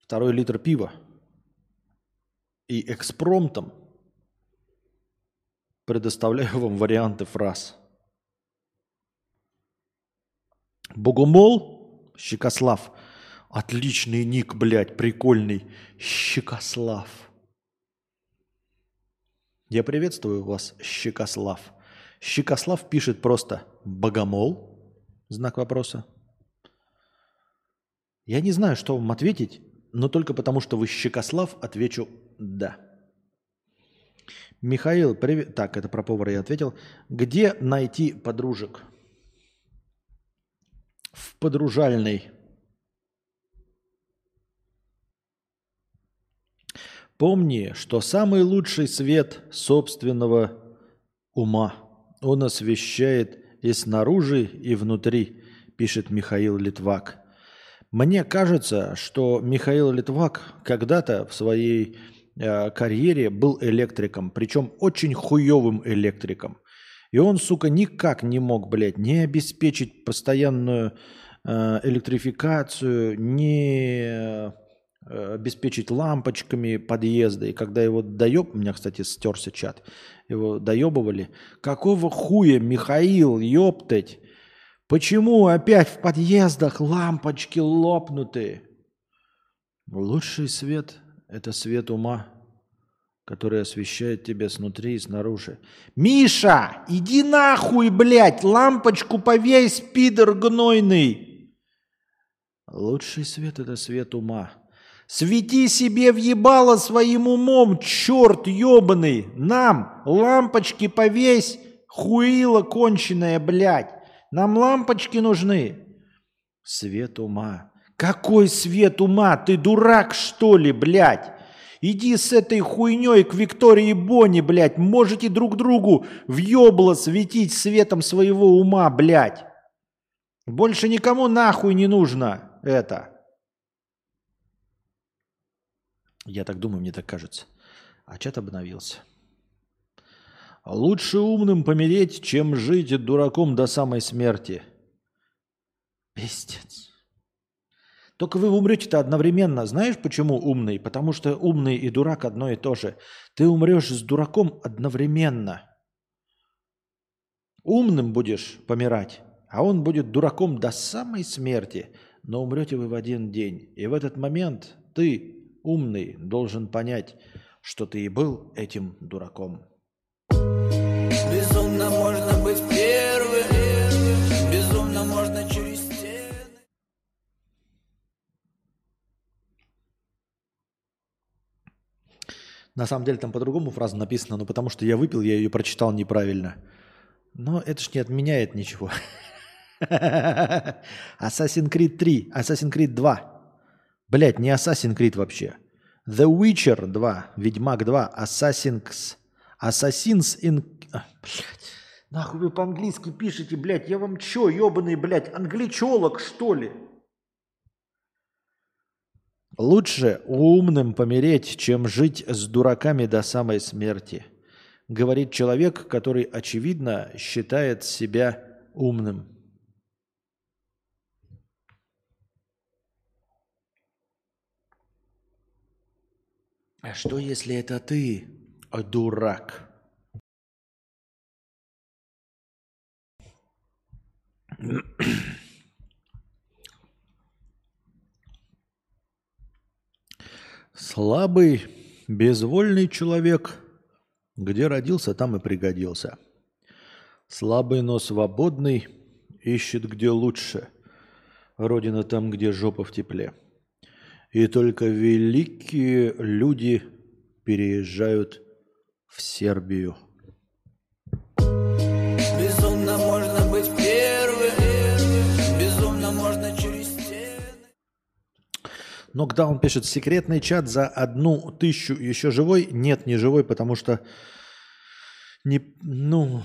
второй литр пива и экспромтом предоставляю вам варианты фраз. Богомол, Щекослав. Отличный ник, блядь, прикольный. Щекослав. Я приветствую вас, Щекослав. Щекослав пишет просто «богомол?» Знак вопроса. Я не знаю, что вам ответить, но только потому, что вы Щекослав, отвечу «да». Михаил, привет. Так, это про повара я ответил. Где найти подружек? В подружальной. Помни, что самый лучший свет собственного ума. Он освещает и снаружи, и внутри, пишет Михаил Литвак. Мне кажется, что Михаил Литвак когда-то в своей э, карьере был электриком, причем очень хуевым электриком. И он, сука, никак не мог, блядь, не обеспечить постоянную э, электрификацию, не э, обеспечить лампочками подъезда. И когда его доеб... У меня, кстати, стерся чат. Его доебывали. Какого хуя, Михаил, ёптать? Почему опять в подъездах лампочки лопнуты? Лучший свет – это свет ума, который освещает тебя снутри и снаружи. Миша, иди нахуй, блядь, лампочку повесь, пидор гнойный. Лучший свет – это свет ума. Свети себе въебало своим умом, черт ебаный. Нам лампочки повесь, хуила конченая, блядь. Нам лампочки нужны. Свет ума. Какой свет ума? Ты дурак, что ли, блядь? Иди с этой хуйней к Виктории Бонни, блядь. Можете друг другу в ёбло светить светом своего ума, блядь. Больше никому нахуй не нужно это. Я так думаю, мне так кажется. А чат обновился. Лучше умным помереть, чем жить дураком до самой смерти. Пиздец. Только вы умрете-то одновременно. Знаешь, почему умный? Потому что умный и дурак одно и то же. Ты умрешь с дураком одновременно. Умным будешь помирать, а он будет дураком до самой смерти. Но умрете вы в один день. И в этот момент ты, умный, должен понять, что ты и был этим дураком. Безумно На самом деле там по-другому фраза написана, но потому что я выпил, я ее прочитал неправильно. Но это ж не отменяет ничего. Assassin's Creed 3, Assassin's Creed 2. Блять, не Assassin's Creed вообще. The Witcher 2, Ведьмак 2, Assassin's, Assassin's in... а. Нахуй вы по-английски пишете, блядь, я вам чё, ебаный, блядь, англичолог, что ли? Лучше умным помереть, чем жить с дураками до самой смерти, говорит человек, который, очевидно, считает себя умным. А что, если это ты, дурак? Слабый, безвольный человек, где родился, там и пригодился. Слабый, но свободный, ищет где лучше. Родина там, где жопа в тепле. И только великие люди переезжают в Сербию. Нокдаун пишет, секретный чат за одну тысячу еще живой? Нет, не живой, потому что не, ну,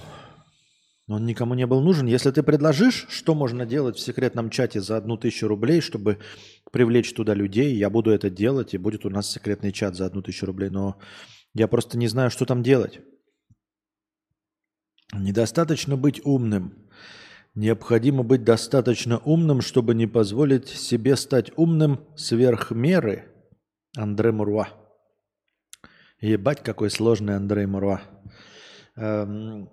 он никому не был нужен. Если ты предложишь, что можно делать в секретном чате за одну тысячу рублей, чтобы привлечь туда людей, я буду это делать, и будет у нас секретный чат за одну тысячу рублей. Но я просто не знаю, что там делать. Недостаточно быть умным. Необходимо быть достаточно умным, чтобы не позволить себе стать умным сверх меры. Андре Муруа. Ебать, какой сложный Андрей Муруа. Эм,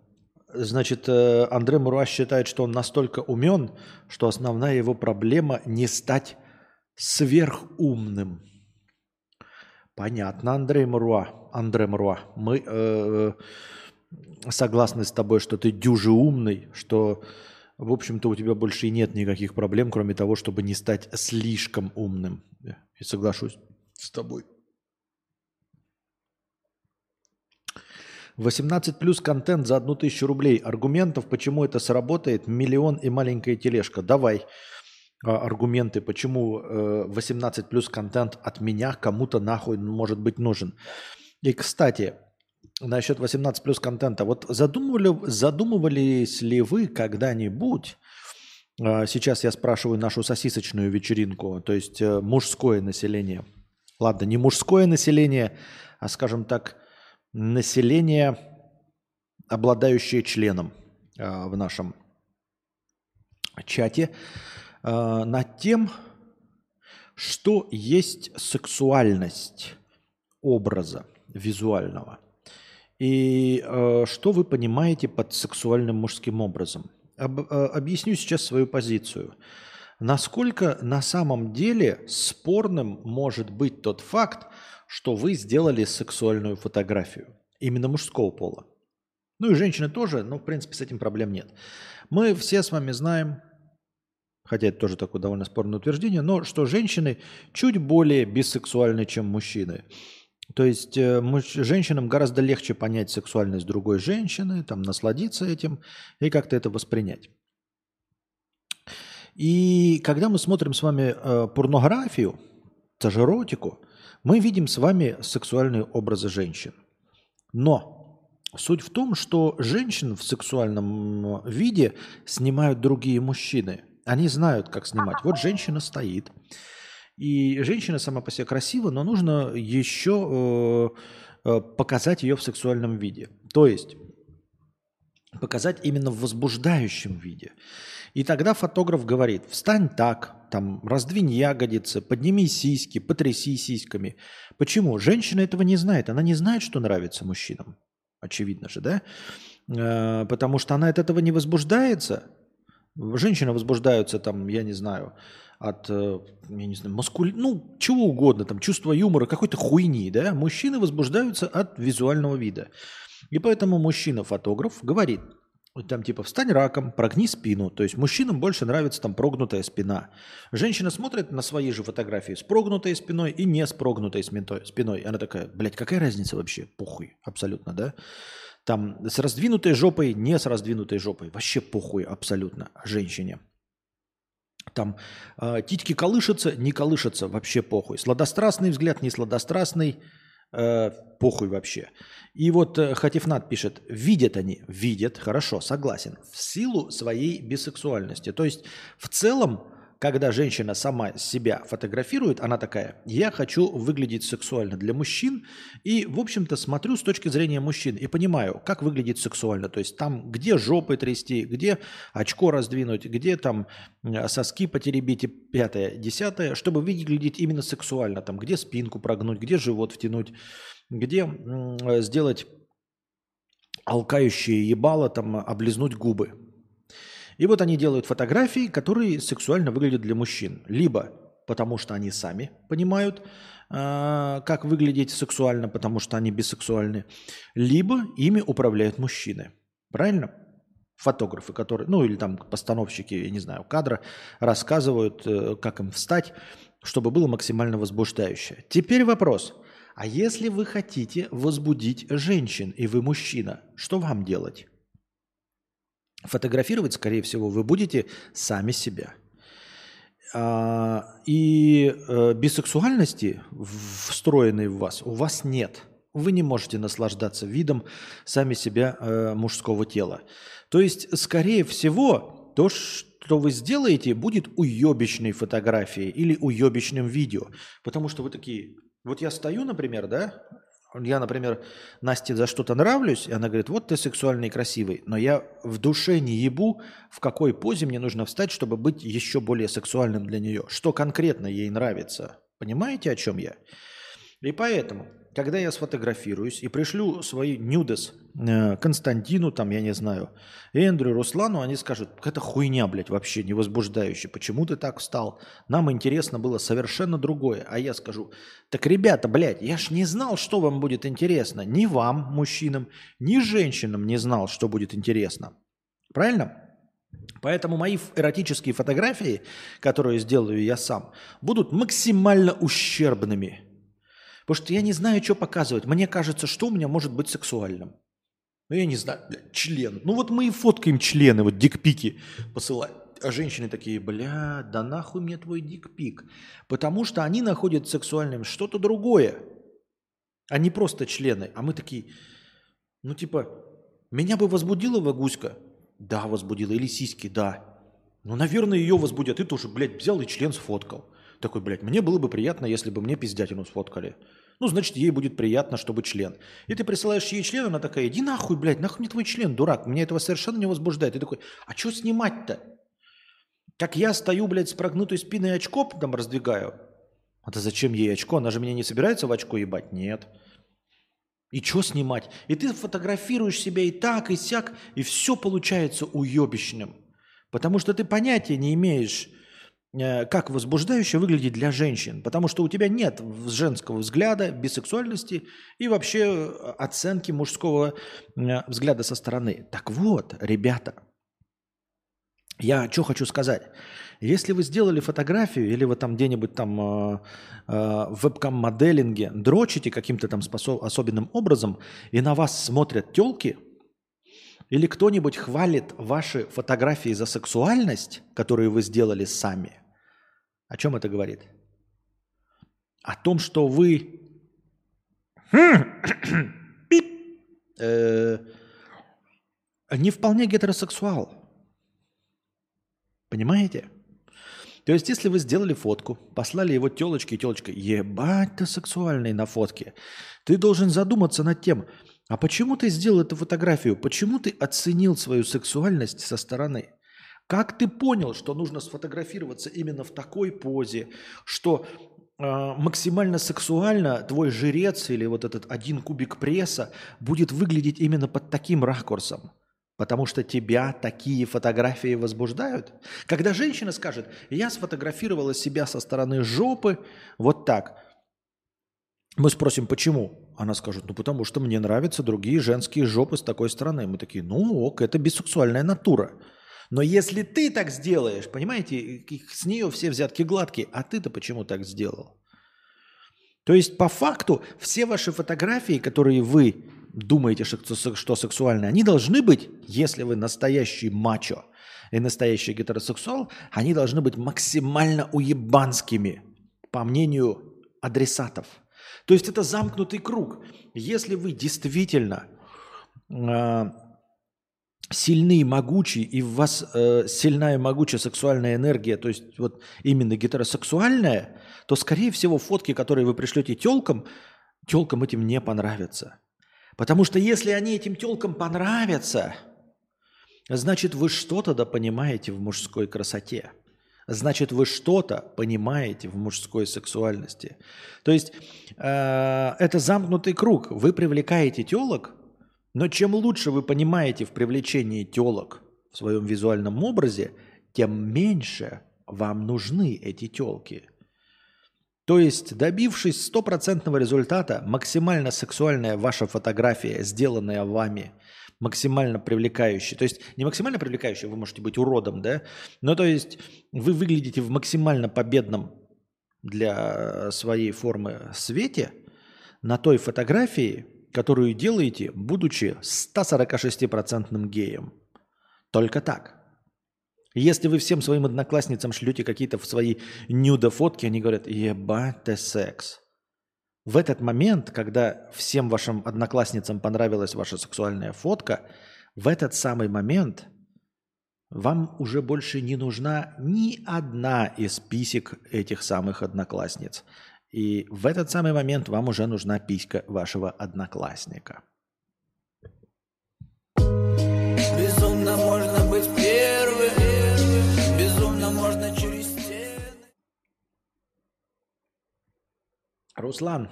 Значит, э, Андре Муруа считает, что он настолько умен, что основная его проблема не стать сверхумным. Понятно, Андрей Муруа. Андре Муруа. Мы э, согласны с тобой, что ты дюже умный, что, в общем-то, у тебя больше и нет никаких проблем, кроме того, чтобы не стать слишком умным. И соглашусь с тобой. 18 плюс контент за одну тысячу рублей. Аргументов, почему это сработает, миллион и маленькая тележка. Давай а, аргументы, почему э, 18 плюс контент от меня кому-то нахуй может быть нужен. И, кстати, насчет 18 плюс контента. Вот задумывали, задумывались ли вы когда-нибудь, э, сейчас я спрашиваю нашу сосисочную вечеринку, то есть э, мужское население. Ладно, не мужское население, а, скажем так, население, обладающее членом э, в нашем чате, э, над тем, что есть сексуальность образа визуального. И э, что вы понимаете под сексуальным мужским образом? Об, э, объясню сейчас свою позицию. Насколько на самом деле спорным может быть тот факт, что вы сделали сексуальную фотографию именно мужского пола. Ну и женщины тоже, но в принципе с этим проблем нет. Мы все с вами знаем, хотя это тоже такое довольно спорное утверждение, но что женщины чуть более бисексуальны, чем мужчины. То есть э, муж, женщинам гораздо легче понять сексуальность другой женщины, там насладиться этим и как-то это воспринять. И когда мы смотрим с вами э, порнографию, тажеротику, мы видим с вами сексуальные образы женщин. Но суть в том, что женщин в сексуальном виде снимают другие мужчины. Они знают, как снимать. Вот женщина стоит. И женщина сама по себе красива, но нужно еще э, э, показать ее в сексуальном виде. То есть показать именно в возбуждающем виде. И тогда фотограф говорит, встань так, там, раздвинь ягодицы, подними сиськи, потряси сиськами. Почему? Женщина этого не знает. Она не знает, что нравится мужчинам. Очевидно же, да? Э, потому что она от этого не возбуждается. Женщины возбуждаются, там, я не знаю, от, э, я не знаю, маскули... ну, чего угодно, там, чувство юмора, какой-то хуйни, да? Мужчины возбуждаются от визуального вида. И поэтому мужчина-фотограф говорит, там типа встань раком, прогни спину. То есть мужчинам больше нравится там прогнутая спина. Женщина смотрит на свои же фотографии с прогнутой спиной и не с прогнутой спиной. Она такая, блядь, какая разница вообще? Похуй, абсолютно, да? Там с раздвинутой жопой, не с раздвинутой жопой. Вообще похуй абсолютно женщине. Там э, титьки колышутся, не колышутся, вообще похуй. Сладострастный взгляд, не сладострастный – Э, похуй вообще. И вот э, Хатифнат пишет, видят они, видят, хорошо, согласен, в силу своей бисексуальности. То есть в целом когда женщина сама себя фотографирует, она такая, я хочу выглядеть сексуально для мужчин, и, в общем-то, смотрю с точки зрения мужчин и понимаю, как выглядеть сексуально. То есть там, где жопы трясти, где очко раздвинуть, где там э, соски потеребить и пятое, десятое, чтобы выглядеть именно сексуально. Там, где спинку прогнуть, где живот втянуть, где м, сделать алкающее ебало, там, облизнуть губы. И вот они делают фотографии, которые сексуально выглядят для мужчин. Либо потому что они сами понимают, э, как выглядеть сексуально, потому что они бисексуальны, либо ими управляют мужчины. Правильно? Фотографы, которые, ну или там постановщики, я не знаю, кадра, рассказывают, э, как им встать, чтобы было максимально возбуждающе. Теперь вопрос. А если вы хотите возбудить женщин, и вы мужчина, что вам делать? Фотографировать, скорее всего, вы будете сами себя. А, и э, бисексуальности, встроенной в вас, у вас нет. Вы не можете наслаждаться видом сами себя э, мужского тела. То есть, скорее всего, то, что вы сделаете, будет уебищной фотографией или уебищным видео. Потому что вы такие, вот я стою, например, да, я, например, Насте за что-то нравлюсь, и она говорит, вот ты сексуальный и красивый, но я в душе не ебу, в какой позе мне нужно встать, чтобы быть еще более сексуальным для нее. Что конкретно ей нравится. Понимаете, о чем я? И поэтому когда я сфотографируюсь и пришлю свои нюдес э, Константину, там, я не знаю, Эндрю, Руслану, они скажут, это хуйня, блядь, вообще не возбуждающая. Почему ты так встал? Нам интересно было совершенно другое. А я скажу, так, ребята, блядь, я ж не знал, что вам будет интересно. Ни вам, мужчинам, ни женщинам не знал, что будет интересно. Правильно? Поэтому мои эротические фотографии, которые сделаю я сам, будут максимально ущербными – Потому что я не знаю, что показывать. Мне кажется, что у меня может быть сексуальным. Ну, я не знаю, блядь, член. Ну, вот мы и фоткаем члены, вот дикпики посылаем. А женщины такие, бля, да нахуй мне твой дикпик. Потому что они находят сексуальным что-то другое, а просто члены. А мы такие, ну, типа, меня бы возбудила Вагуська? Да, возбудила. Или сиськи? Да. Ну, наверное, ее возбудят. Ты тоже, блядь, взял и член сфоткал. Такой, блядь, мне было бы приятно, если бы мне пиздятину сфоткали. Ну, значит, ей будет приятно, чтобы член. И ты присылаешь ей член, она такая, иди нахуй, блядь, нахуй мне твой член, дурак. Меня этого совершенно не возбуждает. Ты такой, а что снимать-то? Как я стою, блядь, с прогнутой спиной очко там раздвигаю. А то зачем ей очко? Она же меня не собирается в очко ебать? Нет. И что снимать? И ты фотографируешь себя и так, и сяк, и все получается уебищным. Потому что ты понятия не имеешь, как возбуждающе выглядит для женщин, потому что у тебя нет женского взгляда, бисексуальности и вообще э, оценки мужского э, взгляда со стороны. Так вот, ребята, я что хочу сказать. Если вы сделали фотографию или вы там где-нибудь там э, э, в вебкам-моделинге дрочите каким-то там способ, особенным образом, и на вас смотрят телки, или кто-нибудь хвалит ваши фотографии за сексуальность, которые вы сделали сами – о чем это говорит? О том, что вы э, не вполне гетеросексуал. Понимаете? То есть, если вы сделали фотку, послали его телочке, и телочка, ебать ты сексуальный на фотке, ты должен задуматься над тем, а почему ты сделал эту фотографию? Почему ты оценил свою сексуальность со стороны? Как ты понял, что нужно сфотографироваться именно в такой позе, что э, максимально сексуально твой жрец или вот этот один кубик пресса будет выглядеть именно под таким ракурсом? Потому что тебя такие фотографии возбуждают. Когда женщина скажет, я сфотографировала себя со стороны жопы вот так, мы спросим, почему? Она скажет, ну потому что мне нравятся другие женские жопы с такой стороны. Мы такие, ну ок, это бисексуальная натура. Но если ты так сделаешь, понимаете, с нее все взятки гладкие, а ты-то почему так сделал? То есть по факту все ваши фотографии, которые вы думаете, что, что сексуальны, они должны быть, если вы настоящий мачо и настоящий гетеросексуал, они должны быть максимально уебанскими, по мнению адресатов. То есть это замкнутый круг. Если вы действительно э, сильны и могучи, и в вас э, сильная и могучая сексуальная энергия, то есть вот именно гетеросексуальная, то, скорее всего, фотки, которые вы пришлете телкам, телкам этим не понравятся. Потому что если они этим телкам понравятся, значит, вы что-то да понимаете в мужской красоте. Значит, вы что-то понимаете в мужской сексуальности. То есть э, это замкнутый круг. Вы привлекаете телок, но чем лучше вы понимаете в привлечении телок в своем визуальном образе, тем меньше вам нужны эти телки. То есть, добившись стопроцентного результата, максимально сексуальная ваша фотография, сделанная вами, максимально привлекающая. То есть, не максимально привлекающая, вы можете быть уродом, да? Но то есть, вы выглядите в максимально победном для своей формы свете на той фотографии, которую делаете, будучи 146% геем. Только так. Если вы всем своим одноклассницам шлете какие-то свои нюдо-фотки, они говорят, ебать ты секс. В этот момент, когда всем вашим одноклассницам понравилась ваша сексуальная фотка, в этот самый момент вам уже больше не нужна ни одна из писек этих самых одноклассниц. И в этот самый момент вам уже нужна писька вашего одноклассника. Безумно можно быть первым, безумно можно через стены. Руслан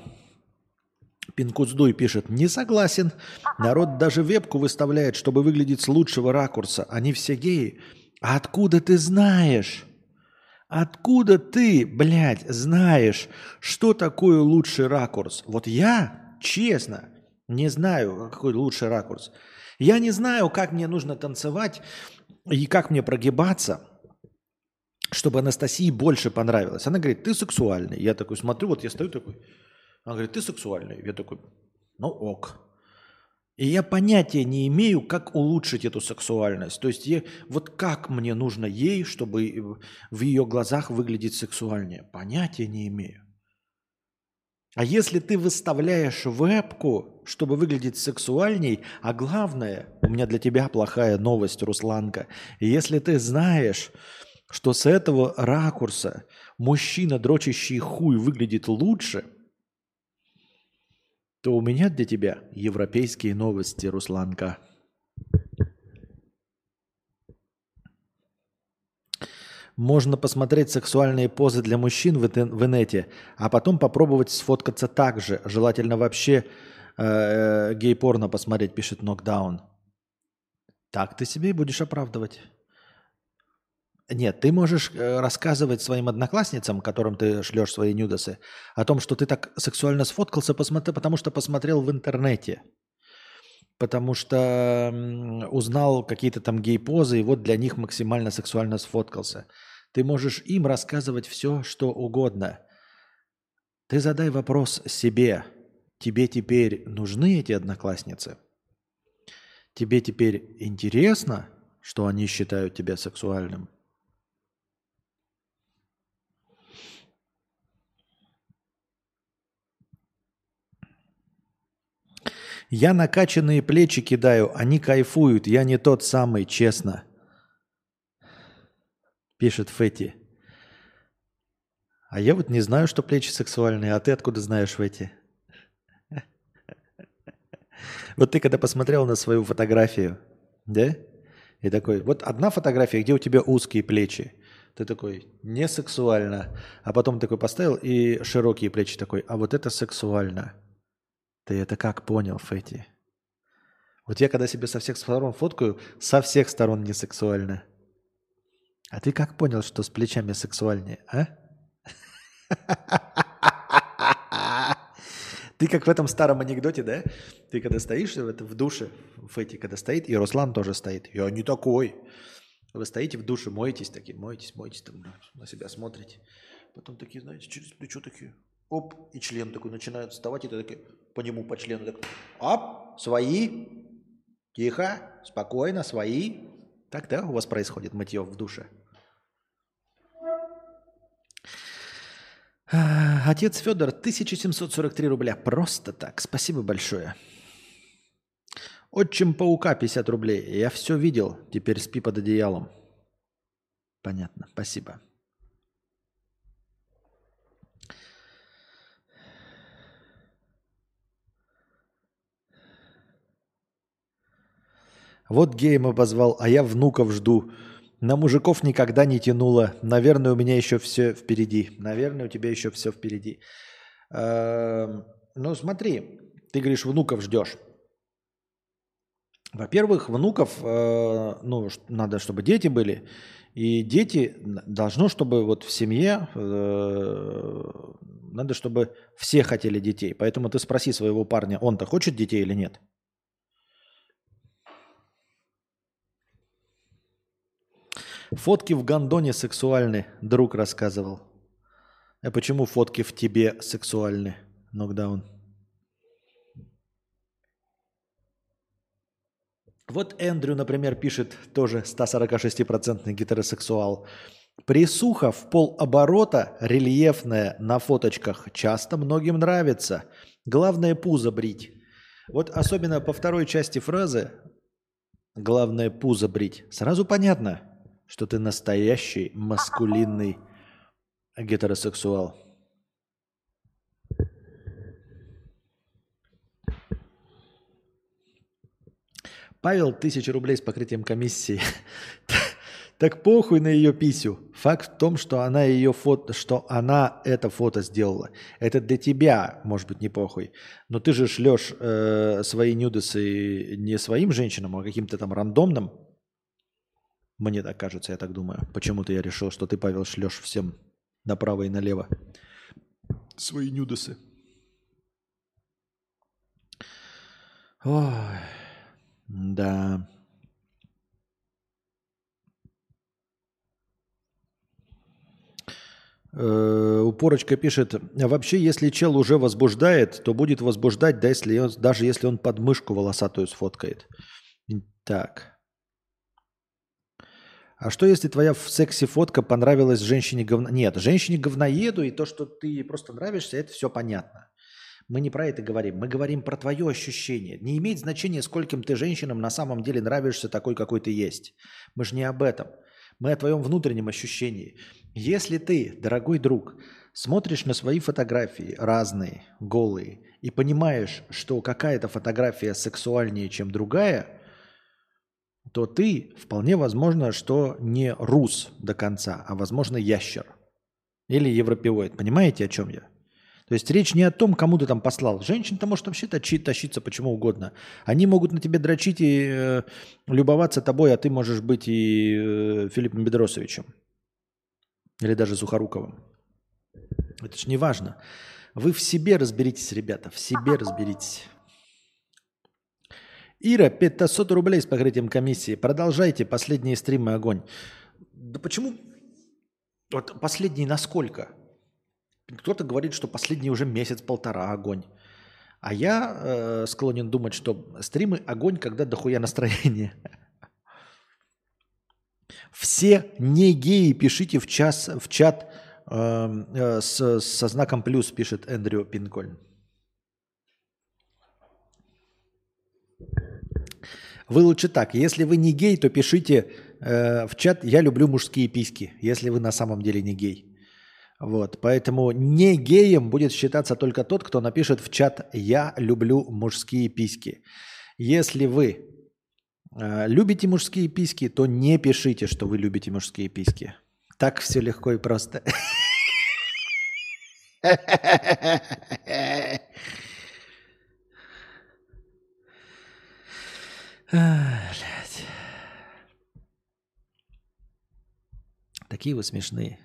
Пинкуцдуй пишет, не согласен. Народ даже вебку выставляет, чтобы выглядеть с лучшего ракурса. Они все геи. А откуда ты знаешь? Откуда ты, блядь, знаешь, что такое лучший ракурс? Вот я, честно, не знаю, какой лучший ракурс. Я не знаю, как мне нужно танцевать и как мне прогибаться, чтобы Анастасии больше понравилось. Она говорит, ты сексуальный. Я такой смотрю, вот я стою такой. Она говорит, ты сексуальный. Я такой, ну ок. И я понятия не имею, как улучшить эту сексуальность. То есть я, вот как мне нужно ей, чтобы в ее глазах выглядеть сексуальнее. Понятия не имею. А если ты выставляешь вебку, чтобы выглядеть сексуальней, а главное, у меня для тебя плохая новость, Русланка. Если ты знаешь, что с этого ракурса мужчина, дрочащий хуй, выглядит лучше – то у меня для тебя европейские новости, Русланка. Можно посмотреть сексуальные позы для мужчин в, в инете, а потом попробовать сфоткаться так же. Желательно вообще э, гей-порно посмотреть, пишет Нокдаун. Так ты себе и будешь оправдывать. Нет, ты можешь э, рассказывать своим одноклассницам, которым ты шлешь свои нюдосы, о том, что ты так сексуально сфоткался, потому что посмотрел в интернете. Потому что узнал какие-то там гей-позы, и вот для них максимально сексуально сфоткался. Ты можешь им рассказывать все, что угодно. Ты задай вопрос себе. Тебе теперь нужны эти одноклассницы? Тебе теперь интересно, что они считают тебя сексуальным? Я накачанные плечи кидаю, они кайфуют, я не тот самый, честно. Пишет Фети. А я вот не знаю, что плечи сексуальные, а ты откуда знаешь, Фети? Вот ты когда посмотрел на свою фотографию, да? И такой, вот одна фотография, где у тебя узкие плечи. Ты такой, не сексуально. А потом такой поставил и широкие плечи такой, а вот это сексуально. Ты это как понял, Фэти? Вот я когда себе со всех сторон фоткаю, со всех сторон не сексуально. А ты как понял, что с плечами сексуальнее, а? Ты как в этом старом анекдоте, да? Ты когда стоишь в, душе, Фэти когда стоит, и Руслан тоже стоит. Я не такой. Вы стоите в душе, моетесь такие, моетесь, моетесь, там на себя смотрите. Потом такие, знаете, через плечо такие, оп, и член такой начинает вставать, и ты такой по нему, по члену, так, оп, свои, тихо, спокойно, свои. Так, да, у вас происходит мытье в душе? А, Отец Федор, 1743 рубля. Просто так. Спасибо большое. Отчим паука 50 рублей. Я все видел. Теперь спи под одеялом. Понятно. Спасибо. Вот геем обозвал, а я внуков жду. На мужиков никогда не тянуло. Наверное, у меня еще все впереди. Наверное, у тебя еще все впереди. Эм, Ну, смотри, ты говоришь, внуков ждешь. Во-первых, внуков, э, ну, надо, чтобы дети были. И дети должно, чтобы вот в семье, э, надо, чтобы все хотели детей. Поэтому ты спроси своего парня, он-то хочет детей или нет. Фотки в гондоне сексуальны, друг рассказывал. А почему фотки в тебе сексуальны? Нокдаун. Вот Эндрю, например, пишет, тоже 146% гетеросексуал. Присуха в полоборота, рельефная на фоточках, часто многим нравится. Главное пузо брить. Вот особенно по второй части фразы «главное пузо брить» сразу понятно, что ты настоящий маскулинный гетеросексуал. Павел, тысяча рублей с покрытием комиссии. Так похуй на ее писю. Факт в том, что она ее фото, что она это фото сделала. Это для тебя, может быть, не похуй. Но ты же шлешь э, свои нюдесы не своим женщинам, а каким-то там рандомным. Мне так кажется, я так думаю. Почему-то я решил, что ты, Павел, шлешь всем направо и налево свои нюдесы. Ой, да. Э, Упорочка пишет, «А вообще, если чел уже возбуждает, то будет возбуждать, да, если он- даже если он подмышку волосатую сфоткает. Так. А что, если твоя в сексе фотка понравилась женщине говно... Нет, женщине говноеду, и то, что ты просто нравишься, это все понятно. Мы не про это говорим. Мы говорим про твое ощущение. Не имеет значения, скольким ты женщинам на самом деле нравишься такой, какой ты есть. Мы же не об этом. Мы о твоем внутреннем ощущении. Если ты, дорогой друг, смотришь на свои фотографии разные, голые, и понимаешь, что какая-то фотография сексуальнее, чем другая, то ты вполне возможно, что не рус до конца, а возможно ящер или европеоид. Понимаете, о чем я? То есть речь не о том, кому ты там послал. Женщин-то может вообще точи- тащиться почему угодно. Они могут на тебе дрочить и э, любоваться тобой, а ты можешь быть и э, Филиппом Бедросовичем. Или даже Сухоруковым. Это ж не важно. Вы в себе разберитесь, ребята, в себе разберитесь. Ира, 500 рублей с покрытием комиссии. Продолжайте последние стримы огонь. Да почему? Вот последний насколько? Кто-то говорит, что последний уже месяц-полтора огонь. А я э, склонен думать, что стримы огонь, когда дохуя настроение. Все не геи пишите в, час, в чат э, э, с, со знаком плюс, пишет Эндрю Пинкольн. Вы лучше так. Если вы не гей, то пишите э, в чат «Я люблю мужские письки», если вы на самом деле не гей. Вот, поэтому не геем будет считаться только тот, кто напишет в чат «Я люблю мужские письки». Если вы э, любите мужские письки, то не пишите, что вы любите мужские письки. Так все легко и просто. блядь. Такие вы смешные.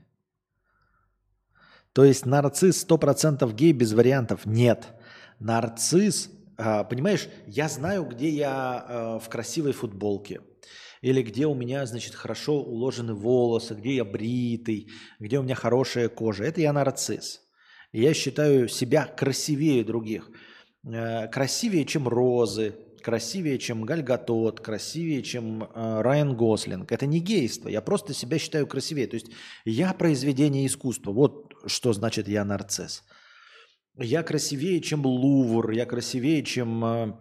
То есть нарцисс 100% гей без вариантов? Нет. Нарцисс, а, понимаешь, я знаю, где я а, в красивой футболке. Или где у меня, значит, хорошо уложены волосы, где я бритый, где у меня хорошая кожа. Это я нарцисс. Я считаю себя красивее других. Э, Красивее, чем розы, красивее, чем Галь Гадот, красивее, чем э, Райан Гослинг. Это не гейство. Я просто себя считаю красивее. То есть я произведение искусства. Вот что значит я нарцисс. Я красивее, чем Лувр, я красивее, чем э,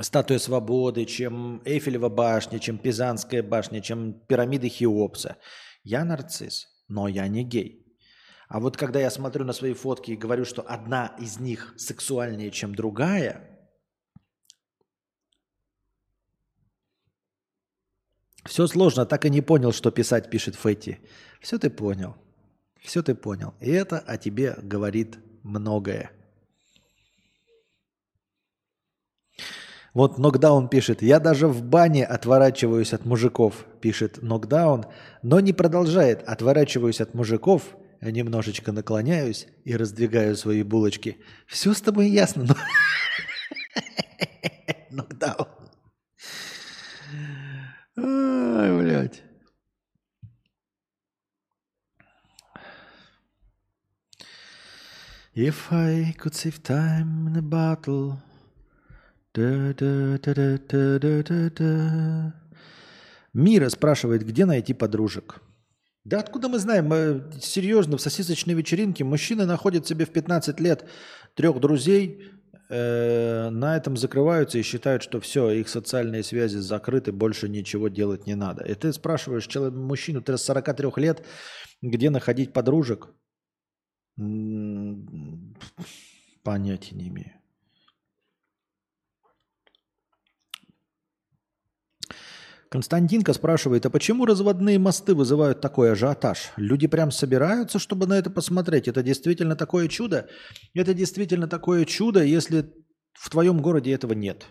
Статуя Свободы, чем Эйфелева башня, чем Пизанская башня, чем пирамиды Хеопса. Я нарцисс, но я не гей. А вот когда я смотрю на свои фотки и говорю, что одна из них сексуальнее, чем другая, все сложно, так и не понял, что писать пишет Фетти. Все ты понял. Все ты понял. И это о тебе говорит многое. Вот Нокдаун пишет, я даже в бане отворачиваюсь от мужиков, пишет Нокдаун, но не продолжает, отворачиваюсь от мужиков, немножечко наклоняюсь и раздвигаю свои булочки. Все с тобой ясно, но... Нокдаун. Ай, блядь. If I could save time in a battle, да -да -да -да -да -да -да -да. Мира спрашивает, где найти подружек. Да откуда мы знаем? Мы, серьезно, в сосисочной вечеринке мужчины находят себе в 15 лет трех друзей, на этом закрываются и считают, что все, их социальные связи закрыты, больше ничего делать не надо. И ты спрашиваешь человек, мужчину, ты с 43 лет, где находить подружек? Понятия не имею. Константинка спрашивает, а почему разводные мосты вызывают такой ажиотаж? Люди прям собираются, чтобы на это посмотреть. Это действительно такое чудо? Это действительно такое чудо, если в твоем городе этого нет.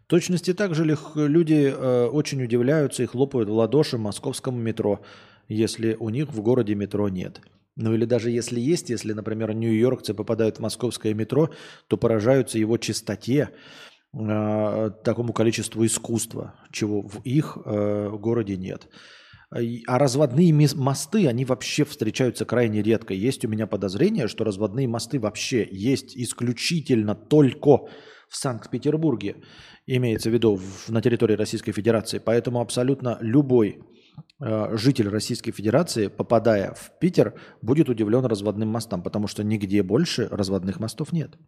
В точности так же люди э, очень удивляются и хлопают в ладоши московскому метро, если у них в городе метро нет. Ну или даже если есть, если, например, нью-йоркцы попадают в московское метро, то поражаются его чистоте, э, такому количеству искусства, чего в их э, городе нет. А разводные мосты, они вообще встречаются крайне редко. Есть у меня подозрение, что разводные мосты вообще есть исключительно только в Санкт-Петербурге, имеется в виду в, на территории Российской Федерации. Поэтому абсолютно любой э, житель Российской Федерации, попадая в Питер, будет удивлен разводным мостам, потому что нигде больше разводных мостов нет.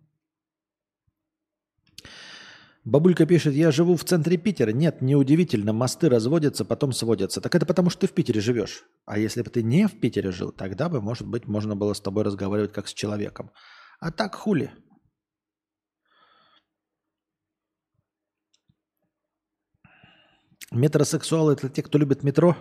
Бабулька пишет, я живу в центре Питера. Нет, неудивительно, мосты разводятся, потом сводятся. Так это потому, что ты в Питере живешь. А если бы ты не в Питере жил, тогда бы, может быть, можно было с тобой разговаривать как с человеком. А так хули? Метросексуалы – это те, кто любит метро?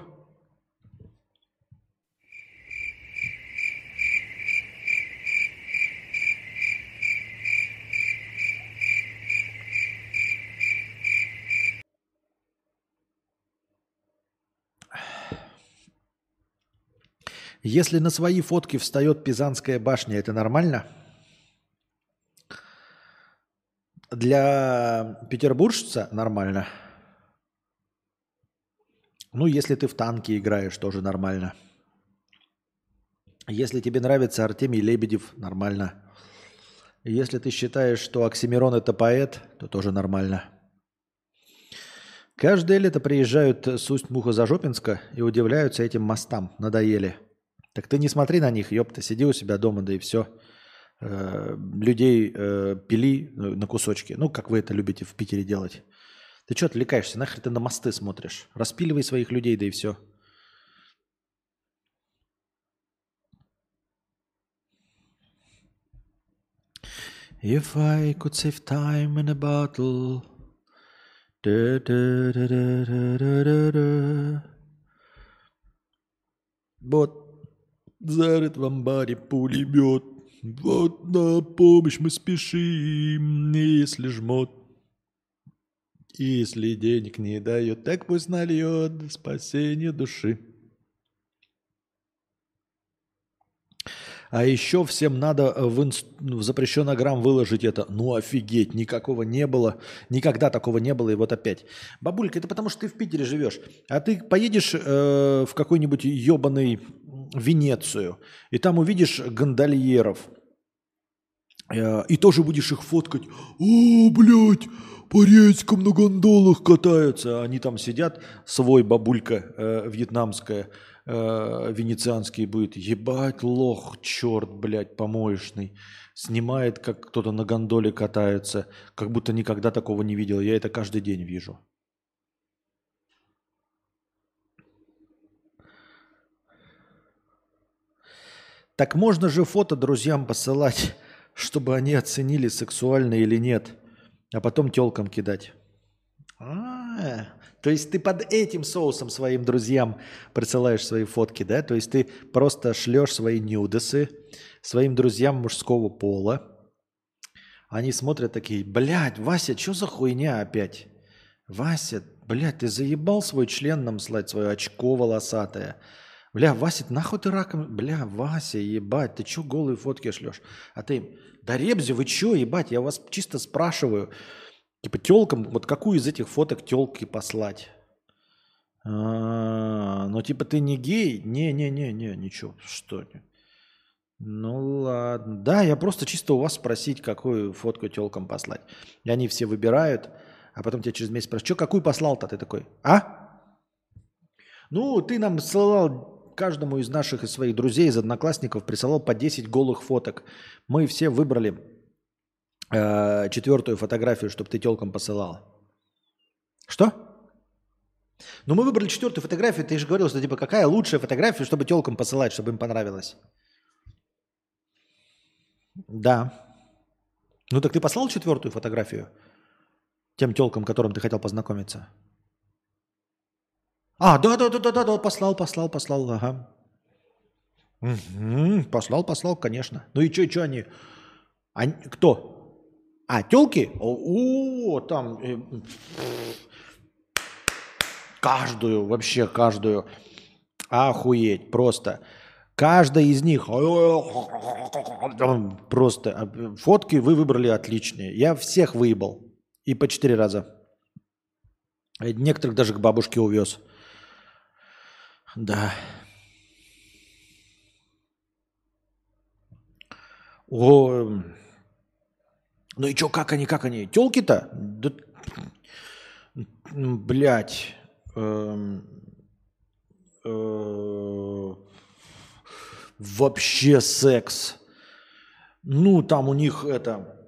Если на свои фотки встает Пизанская башня, это нормально? Для петербуржца нормально. Ну, если ты в танке играешь, тоже нормально. Если тебе нравится Артемий Лебедев, нормально. Если ты считаешь, что Оксимирон это поэт, то тоже нормально. Каждое лето приезжают с Усть-Муха-Зажопинска и удивляются этим мостам. Надоели. Так ты не смотри на них, ёпта, сиди у себя дома, да и все. Э, людей э, пили э, на кусочки. Ну, как вы это любите в Питере делать. Ты что отвлекаешься? Нахер ты на мосты смотришь? Распиливай своих людей, да и все. If I could save time in a bottle. Da, da, da, da, da, da, da. Вот Зарыт в амбаре пулемет. Вот на помощь мы спешим, если жмот. Если денег не дает, так пусть нальет спасение души. А еще всем надо в, инст... в запрещенный грамм выложить это. Ну офигеть, никакого не было. Никогда такого не было, и вот опять. Бабулька, это потому что ты в Питере живешь. А ты поедешь э, в какой-нибудь ебаный Венецию, и там увидишь гондольеров, э, и тоже будешь их фоткать. О, блядь, по речкам на гондолах катаются. Они там сидят, свой бабулька э, вьетнамская, э, венецианский будет. Ебать, лох, черт, блядь, помоечный. Снимает, как кто-то на гондоле катается. Как будто никогда такого не видел. Я это каждый день вижу. Так можно же фото друзьям посылать, чтобы они оценили, сексуально или нет, а потом телкам кидать. А, то есть ты под этим соусом своим друзьям присылаешь свои фотки, да? То есть ты просто шлешь свои нюдесы своим друзьям мужского пола. Они смотрят такие, блядь, Вася, что за хуйня опять? Вася, блядь, ты заебал свой член нам слать, свое очко волосатое. Бля, Вася, нахуй ты раком? Бля, Вася, ебать, ты чё голые фотки шлешь? А ты да Ребзи, вы чё, ебать, я вас чисто спрашиваю. Типа телкам, вот какую из этих фоток телки послать? А, ну типа ты не гей? Не-не-не-не, ничего, что не. Ну ладно. Да, я просто чисто у вас спросить, какую фотку телкам послать. И они все выбирают, а потом тебя через месяц спрашивают, что какую послал-то? Ты такой, а? Ну, ты нам ссылал каждому из наших и своих друзей, из одноклассников присылал по 10 голых фоток. Мы все выбрали э, четвертую фотографию, чтобы ты телкам посылал. Что? Ну, мы выбрали четвертую фотографию. Ты же говорил, что типа какая лучшая фотография, чтобы телкам посылать, чтобы им понравилось. Да. Ну так ты послал четвертую фотографию тем телкам, которым ты хотел познакомиться? А, да, да, да, да, да, да, послал, послал, послал, ага. Угу, послал, послал, конечно. Ну и что, что они? они? Кто? А, телки? О, о там э, каждую, вообще каждую. Охуеть, просто. Каждая из них просто а, фотки вы выбрали отличные. Я всех выебал. И по четыре раза. Некоторых даже к бабушке увез. Да. О, ну и чё, как они, как они? Телки-то? Да, блять. Эм, э, вообще секс. Ну, там у них это...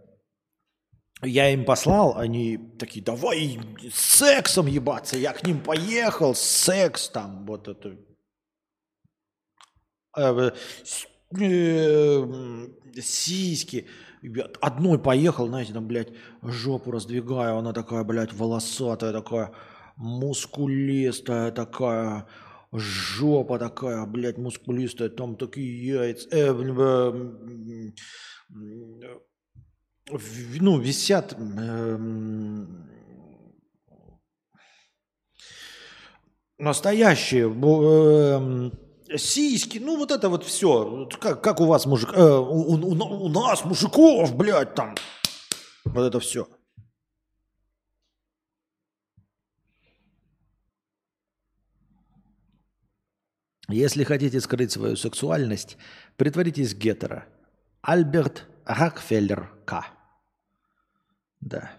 Я им послал, они такие, давай сексом ебаться. Я к ним поехал, секс там, вот это. Э, э, сиськи. Одной поехал, знаете, там, блядь, жопу раздвигаю, она такая, блядь, волосатая, такая, мускулистая, такая, жопа такая, блядь, мускулистая, там такие яйца. Э, э, ну, висят э, настоящие э, сиськи, ну вот это вот все, как, как у вас мужик, э, у, у, у нас мужиков, блядь, там, вот это все. Если хотите скрыть свою сексуальность, притворитесь гетеро. Альберт Рокфеллер К. Да.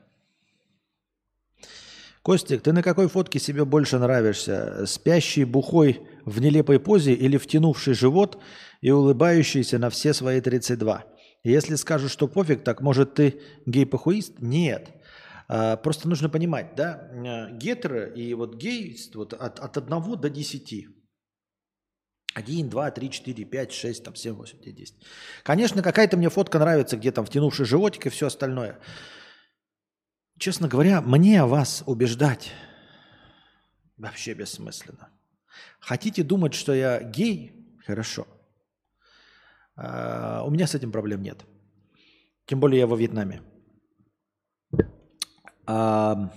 Костик, ты на какой фотке себе больше нравишься? Спящий бухой в нелепой позе или втянувший живот и улыбающийся на все свои 32? Если скажешь, что пофиг, так может ты гей-похуист? Нет. А, просто нужно понимать, да, гетеро и вот гей вот от, от 1 до 10. 1, 2, 3, 4, 5, 6, там 7, 8, 9, 10. Конечно, какая-то мне фотка нравится, где там втянувший животик и все остальное. Честно говоря, мне вас убеждать вообще бессмысленно. Хотите думать, что я гей? Хорошо. А, у меня с этим проблем нет. Тем более я во Вьетнаме. А,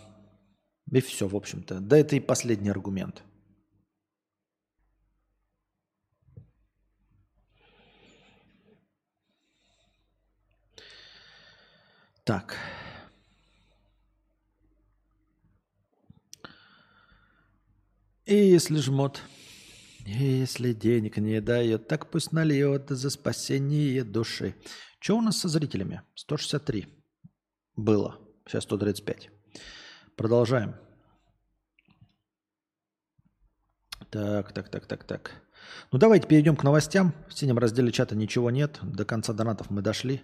и все, в общем-то. Да это и последний аргумент – Так. И если жмот, если денег не дает, так пусть нальет за спасение души. Что у нас со зрителями? 163 было. Сейчас 135. Продолжаем. Так, так, так, так, так. Ну давайте перейдем к новостям. В синем разделе чата ничего нет. До конца донатов мы дошли.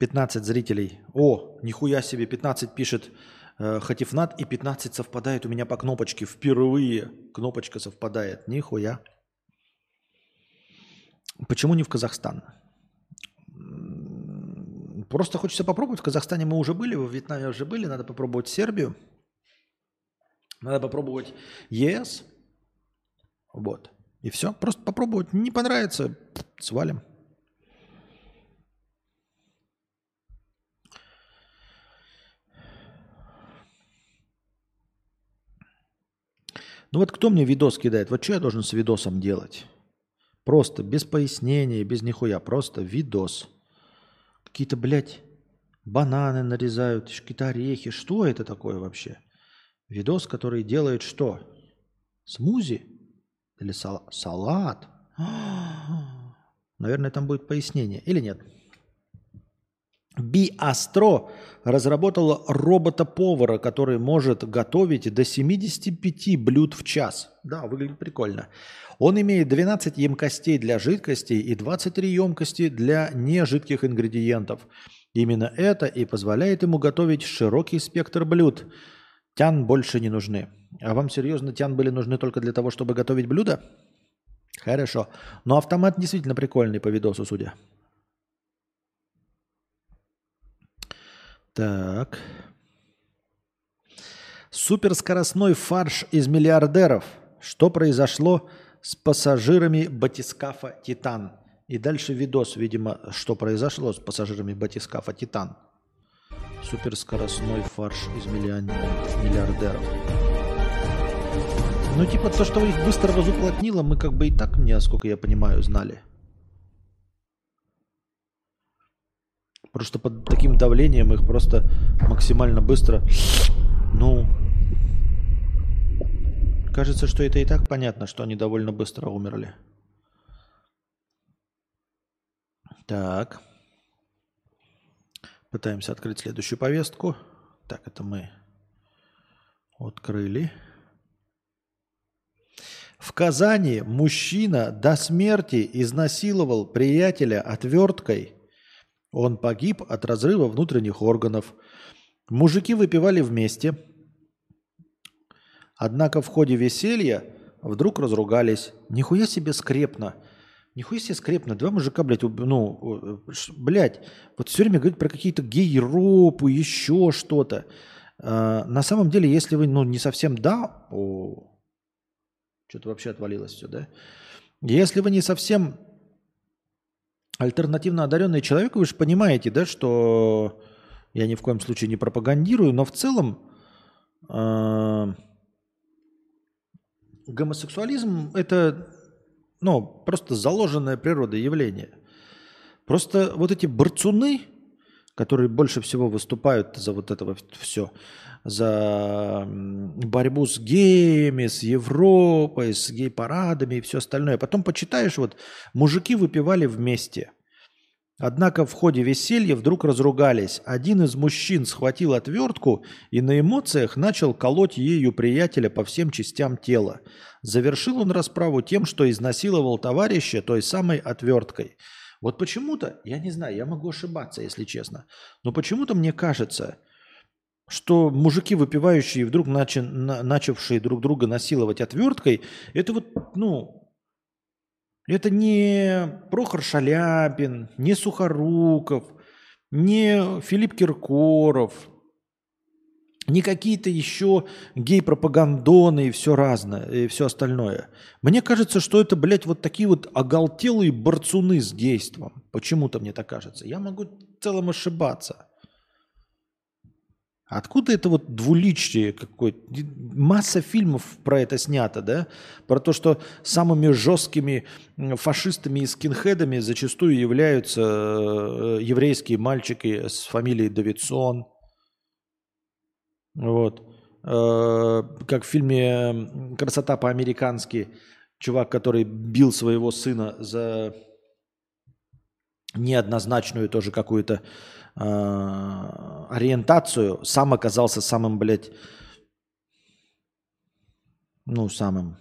15 зрителей. О, нихуя себе, 15 пишет э, Хатифнат и 15 совпадает у меня по кнопочке. Впервые кнопочка совпадает. Нихуя. Почему не в Казахстан? Просто хочется попробовать. В Казахстане мы уже были, во Вьетнаме уже были. Надо попробовать Сербию. Надо попробовать ЕС. Вот. И все. Просто попробовать. Не понравится, свалим. Ну вот кто мне видос кидает? Вот что я должен с видосом делать? Просто, без пояснения, без нихуя. Просто видос. Какие-то, блядь, бананы нарезают, какие-то орехи. Что это такое вообще? Видос, который делает что? Смузи? Или сал- салат? Наверное, там будет пояснение. Или нет? Биастро разработала робота-повара, который может готовить до 75 блюд в час. Да, выглядит прикольно. Он имеет 12 емкостей для жидкостей и 23 емкости для нежидких ингредиентов. Именно это и позволяет ему готовить широкий спектр блюд. Тян больше не нужны. А вам серьезно тян были нужны только для того, чтобы готовить блюда? Хорошо. Но автомат действительно прикольный по видосу, судя. Так. Суперскоростной фарш из миллиардеров. Что произошло с пассажирами батискафа «Титан»? И дальше видос, видимо, что произошло с пассажирами батискафа «Титан». Суперскоростной фарш из миллиардеров. Ну, типа, то, что их быстро разуплотнило, мы как бы и так, насколько я понимаю, знали. Просто под таким давлением их просто максимально быстро... Ну, кажется, что это и так понятно, что они довольно быстро умерли. Так. Пытаемся открыть следующую повестку. Так, это мы открыли. В Казани мужчина до смерти изнасиловал приятеля отверткой. Он погиб от разрыва внутренних органов. Мужики выпивали вместе. Однако в ходе веселья вдруг разругались. Нихуя себе скрепно. Нихуя себе скрепно. Два мужика, блядь, уб- ну, э, блядь, вот все время говорит про какие-то гей-ропу, еще что-то. А, на самом деле, если вы, ну, не совсем да, о, что-то вообще отвалилось все, да? Если вы не совсем альтернативно одаренный человек, вы же понимаете, да, что я ни в коем случае не пропагандирую, но в целом э, гомосексуализм это ну, просто заложенная природа явление. Просто вот эти борцуны, которые больше всего выступают за вот это все, за борьбу с геями, с Европой, с гей-парадами и все остальное. Потом почитаешь, вот мужики выпивали вместе. Однако в ходе веселья вдруг разругались. Один из мужчин схватил отвертку и на эмоциях начал колоть ею приятеля по всем частям тела. Завершил он расправу тем, что изнасиловал товарища той самой отверткой. Вот почему-то, я не знаю, я могу ошибаться, если честно, но почему-то мне кажется, что мужики, выпивающие, вдруг начи- на- начавшие друг друга насиловать отверткой, это вот, ну, это не Прохор Шаляпин, не Сухоруков, не Филипп Киркоров, не какие-то еще гей-пропагандоны и все разное, и все остальное. Мне кажется, что это, блядь, вот такие вот оголтелые борцуны с гейством. Почему-то мне так кажется. Я могу в целом ошибаться. Откуда это вот двуличие какое-то? Масса фильмов про это снято, да? Про то, что самыми жесткими фашистами и скинхедами зачастую являются э, еврейские мальчики с фамилией Давидсон. Вот. Э, Как в фильме «Красота по-американски» чувак, который бил своего сына за неоднозначную тоже какую-то ориентацию, сам оказался самым, блядь, ну, самым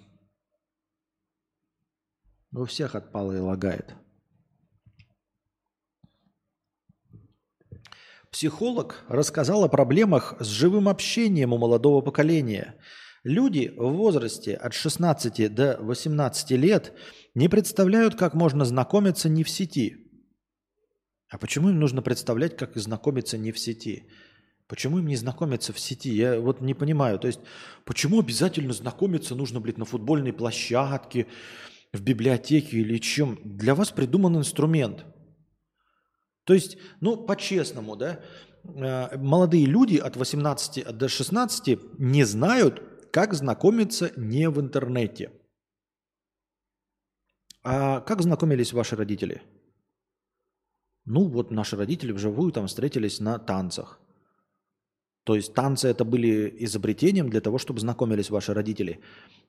У всех отпало и лагает. Психолог рассказал о проблемах с живым общением у молодого поколения. Люди в возрасте от 16 до 18 лет не представляют, как можно знакомиться не в сети. А почему им нужно представлять, как знакомиться не в сети? Почему им не знакомиться в сети? Я вот не понимаю. То есть, почему обязательно знакомиться нужно, блядь, на футбольной площадке, в библиотеке или чем? Для вас придуман инструмент. То есть, ну, по-честному, да, э, молодые люди от 18 до 16 не знают, как знакомиться не в интернете. А как знакомились ваши родители? Ну, вот наши родители вживую там встретились на танцах. То есть танцы это были изобретением для того, чтобы знакомились ваши родители.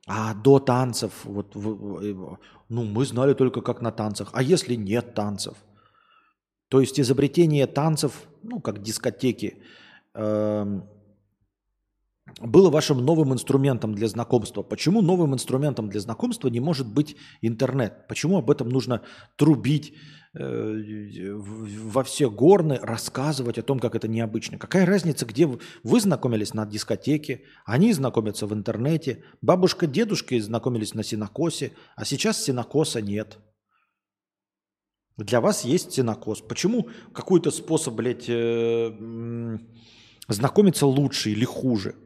А до танцев, вот, ну, мы знали только как на танцах. А если нет танцев? То есть изобретение танцев, ну, как дискотеки, э, было вашим новым инструментом для знакомства. Почему новым инструментом для знакомства не может быть интернет? Почему об этом нужно трубить, Э, во все горны рассказывать о том, как это необычно. Какая разница, где вы, вы знакомились на дискотеке, они знакомятся в интернете, бабушка, дедушка знакомились на синокосе, а сейчас синокоса нет. Для вас есть синокос. Почему какой-то способ, блядь, э, знакомиться лучше или хуже?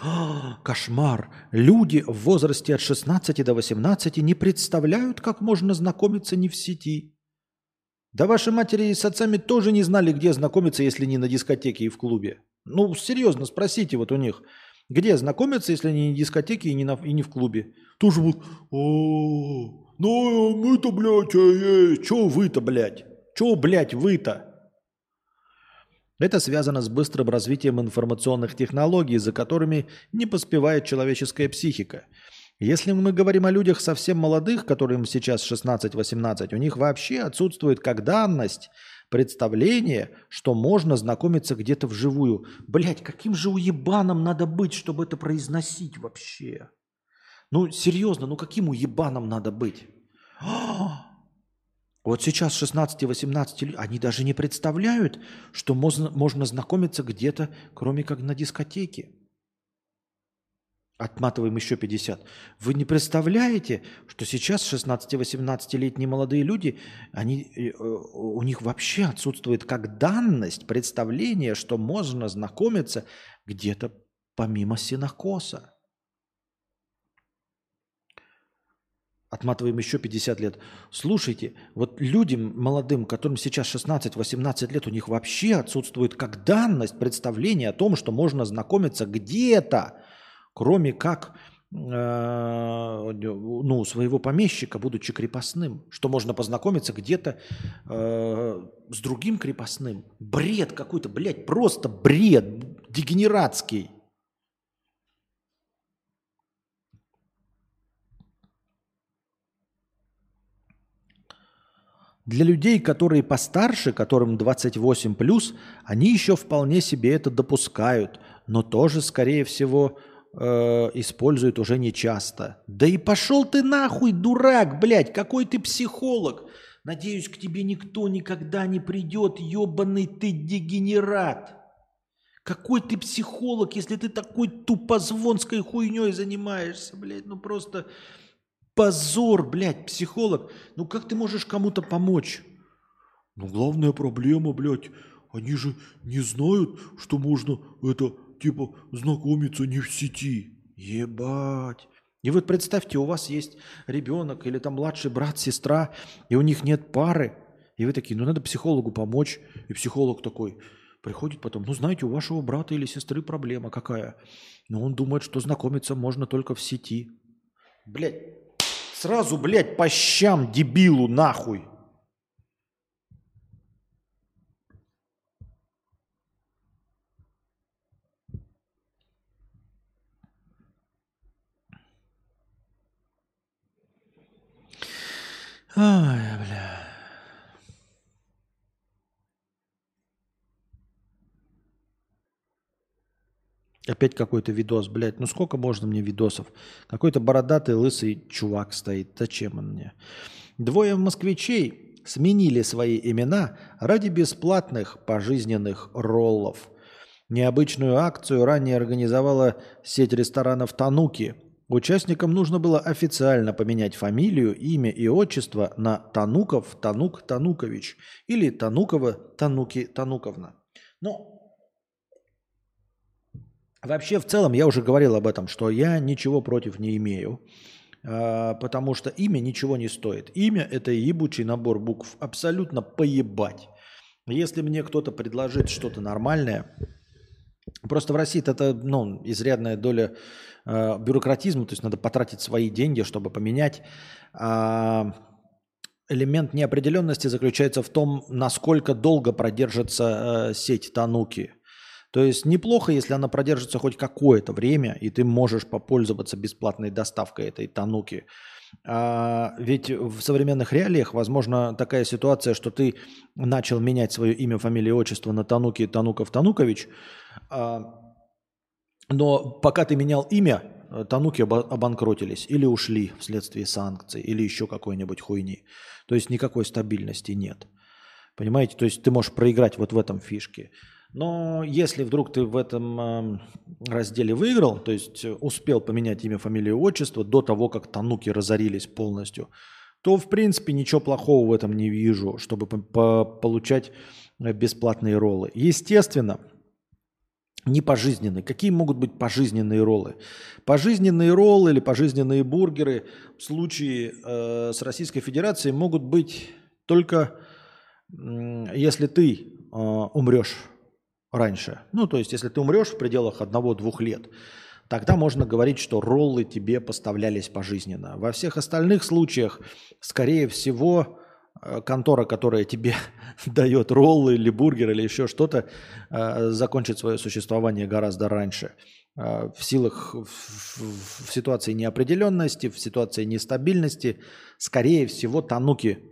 Кошмар! Люди в возрасте от 16 до 18 не представляют, как можно знакомиться не в сети. Да ваши матери с отцами тоже не знали, где знакомиться, если не на дискотеке и в клубе. Ну, серьезно, спросите вот у них, где знакомиться, если не на дискотеке и не, на, и не в клубе. Тоже вот, ну мы-то, блядь, э, э, чё вы-то, блядь? Чё, блядь, вы-то? Это связано с быстрым развитием информационных технологий, за которыми не поспевает человеческая психика. Если мы говорим о людях совсем молодых, которым сейчас 16-18, у них вообще отсутствует как данность представление, что можно знакомиться где-то вживую. Блять, каким же уебаном надо быть, чтобы это произносить вообще? Ну, серьезно, ну каким уебаном надо быть? Вот сейчас 16-18 лет, они даже не представляют, что можно, можно знакомиться где-то, кроме как на дискотеке. Отматываем еще 50. Вы не представляете, что сейчас 16-18-летние молодые люди, они, э, у них вообще отсутствует как данность представление, что можно знакомиться где-то помимо синокоса. Отматываем еще 50 лет. Слушайте, вот людям молодым, которым сейчас 16-18 лет, у них вообще отсутствует как данность представление о том, что можно знакомиться где-то, кроме как э, ну, своего помещика, будучи крепостным, что можно познакомиться где-то э, с другим крепостным. Бред какой-то, блядь, просто бред дегенератский. Для людей, которые постарше, которым 28 плюс, они еще вполне себе это допускают, но тоже, скорее всего, э, используют уже не часто. Да и пошел ты нахуй, дурак, блядь, какой ты психолог. Надеюсь, к тебе никто никогда не придет, ебаный ты дегенерат. Какой ты психолог, если ты такой тупозвонской хуйней занимаешься, блядь, ну просто позор, блядь, психолог. Ну как ты можешь кому-то помочь? Ну главная проблема, блядь, они же не знают, что можно это, типа, знакомиться не в сети. Ебать. И вот представьте, у вас есть ребенок или там младший брат, сестра, и у них нет пары. И вы такие, ну надо психологу помочь. И психолог такой приходит потом, ну знаете, у вашего брата или сестры проблема какая? Но он думает, что знакомиться можно только в сети. Блядь, Сразу, блядь, по щам дебилу нахуй. Ай, бля. Опять какой-то видос, блядь. Ну сколько можно мне видосов? Какой-то бородатый лысый чувак стоит. Зачем он мне? Двое москвичей сменили свои имена ради бесплатных пожизненных роллов. Необычную акцию ранее организовала сеть ресторанов «Тануки». Участникам нужно было официально поменять фамилию, имя и отчество на Тануков Танук Танукович или Танукова Тануки Тануковна. Ну, Вообще, в целом, я уже говорил об этом, что я ничего против не имею, а, потому что имя ничего не стоит. Имя – это ебучий набор букв. Абсолютно поебать. Если мне кто-то предложит что-то нормальное, просто в России это ну, изрядная доля э, бюрократизма, то есть надо потратить свои деньги, чтобы поменять. А элемент неопределенности заключается в том, насколько долго продержится сеть Тануки – то есть неплохо, если она продержится хоть какое-то время, и ты можешь попользоваться бесплатной доставкой этой тануки. А ведь в современных реалиях возможно такая ситуация, что ты начал менять свое имя, фамилию, отчество на Тануки Тануков Танукович, а, но пока ты менял имя, Тануки обанкротились или ушли вследствие санкций, или еще какой-нибудь хуйни. То есть никакой стабильности нет. Понимаете? То есть ты можешь проиграть вот в этом фишке. Но если вдруг ты в этом эм, разделе выиграл, то есть успел поменять имя, фамилию, отчество до того, как тануки разорились полностью, то в принципе ничего плохого в этом не вижу, чтобы получать э, бесплатные роллы. Естественно, не пожизненные. Какие могут быть пожизненные роллы? Пожизненные роллы или пожизненные бургеры в случае э, с Российской Федерацией могут быть только э, если ты э, умрешь раньше. Ну, то есть, если ты умрешь в пределах одного-двух лет, тогда можно говорить, что роллы тебе поставлялись пожизненно. Во всех остальных случаях, скорее всего, э, контора, которая тебе дает роллы или бургер или еще что-то, э, закончит свое существование гораздо раньше. Э, в силах, в ситуации неопределенности, в ситуации нестабильности, скорее всего, тануки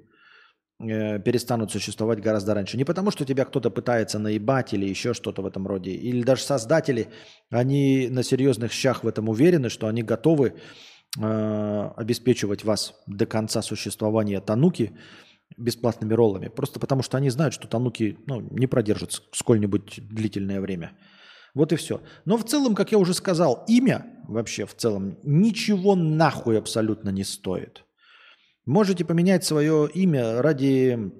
перестанут существовать гораздо раньше. Не потому, что тебя кто-то пытается наебать или еще что-то в этом роде. Или даже создатели, они на серьезных щах в этом уверены, что они готовы э, обеспечивать вас до конца существования Тануки бесплатными роллами. Просто потому, что они знают, что Тануки ну, не продержатся сколь-нибудь длительное время. Вот и все. Но в целом, как я уже сказал, имя вообще в целом ничего нахуй абсолютно не стоит. Можете поменять свое имя ради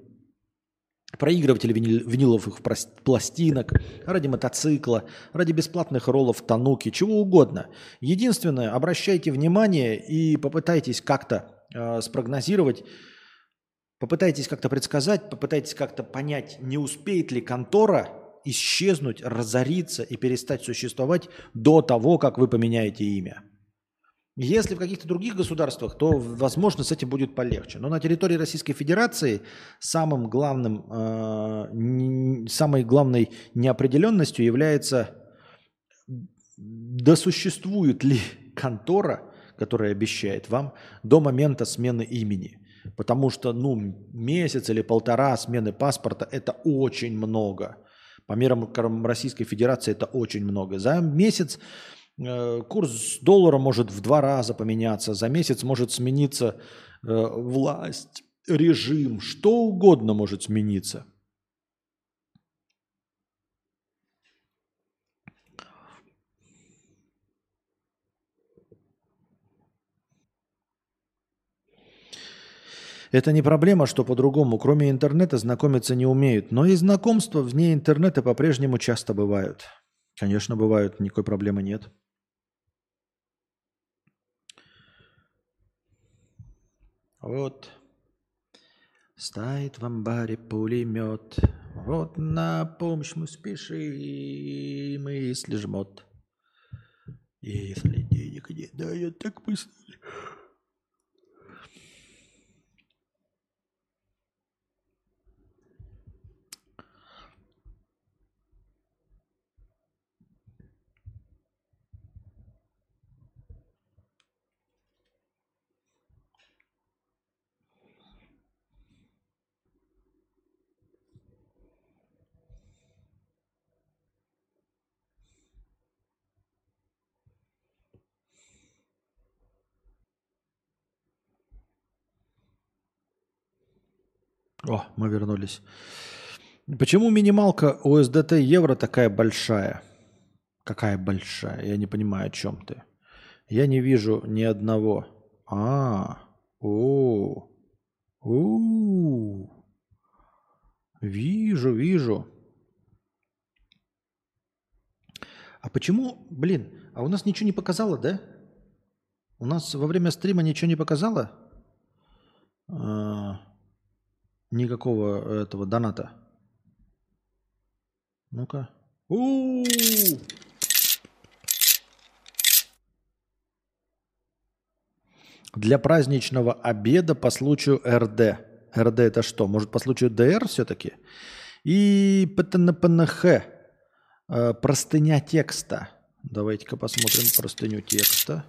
проигрывателя винил, виниловых пластинок, ради мотоцикла, ради бесплатных роллов Тануки, чего угодно. Единственное, обращайте внимание и попытайтесь как-то э, спрогнозировать, попытайтесь как-то предсказать, попытайтесь как-то понять, не успеет ли контора исчезнуть, разориться и перестать существовать до того, как вы поменяете имя. Если в каких-то других государствах, то, возможно, с этим будет полегче. Но на территории Российской Федерации самым главным, э, самой главной неопределенностью является, досуществует ли контора, которая обещает вам до момента смены имени. Потому что ну, месяц или полтора смены паспорта – это очень много. По мерам Российской Федерации это очень много. За месяц курс доллара может в два раза поменяться, за месяц может смениться э, власть, режим, что угодно может смениться. Это не проблема, что по-другому. Кроме интернета знакомиться не умеют. Но и знакомства вне интернета по-прежнему часто бывают. Конечно, бывают, никакой проблемы нет. Вот стоит в амбаре пулемет. Вот на помощь мы спешим, если жмот. Если денег нет, да, я так мыслю. О, мы вернулись. Почему минималка УСДТ евро такая большая? Какая большая? Я не понимаю, о чем ты. Я не вижу ни одного. А, о, у, вижу, вижу. А почему, блин, а у нас ничего не показало, да? У нас во время стрима ничего не показало? А, никакого этого доната. Ну-ка. Для праздничного обеда по случаю РД. РД это что? Может по случаю ДР все-таки? И ПТНПНХ. Э, простыня текста. Давайте-ка посмотрим простыню текста.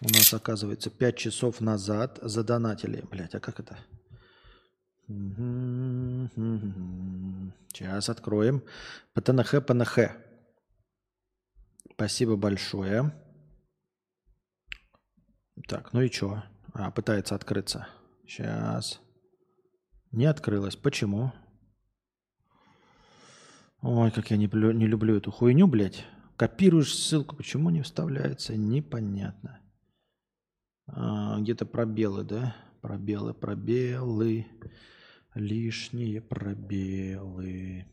У нас, оказывается, 5 часов назад задонатили. Блять, а как это? Сейчас откроем. ПТНХ, ПНХ. Спасибо большое. Так, ну и что? А, пытается открыться. Сейчас. Не открылось. Почему? Ой, как я не, не люблю эту хуйню, блядь. Копируешь ссылку, почему не вставляется? Непонятно. А, где-то пробелы, да? Пробелы, пробелы. Лишние пробелы.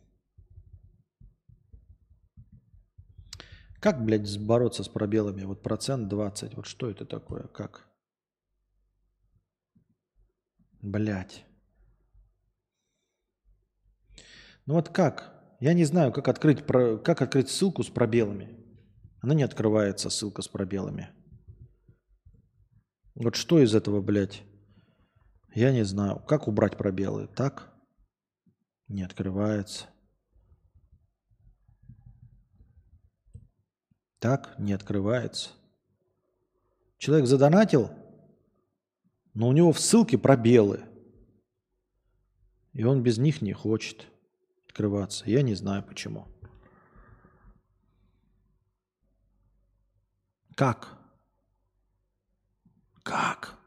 Как, блядь, бороться с пробелами? Вот процент 20. Вот что это такое? Как? Блядь. Ну вот как? Я не знаю, как открыть, как открыть ссылку с пробелами. Она не открывается, ссылка с пробелами. Вот что из этого, блядь? Я не знаю. Как убрать пробелы? Так? Не открывается. Так? Не открывается. Человек задонатил, но у него в ссылке пробелы. И он без них не хочет открываться. Я не знаю почему. Как? Как?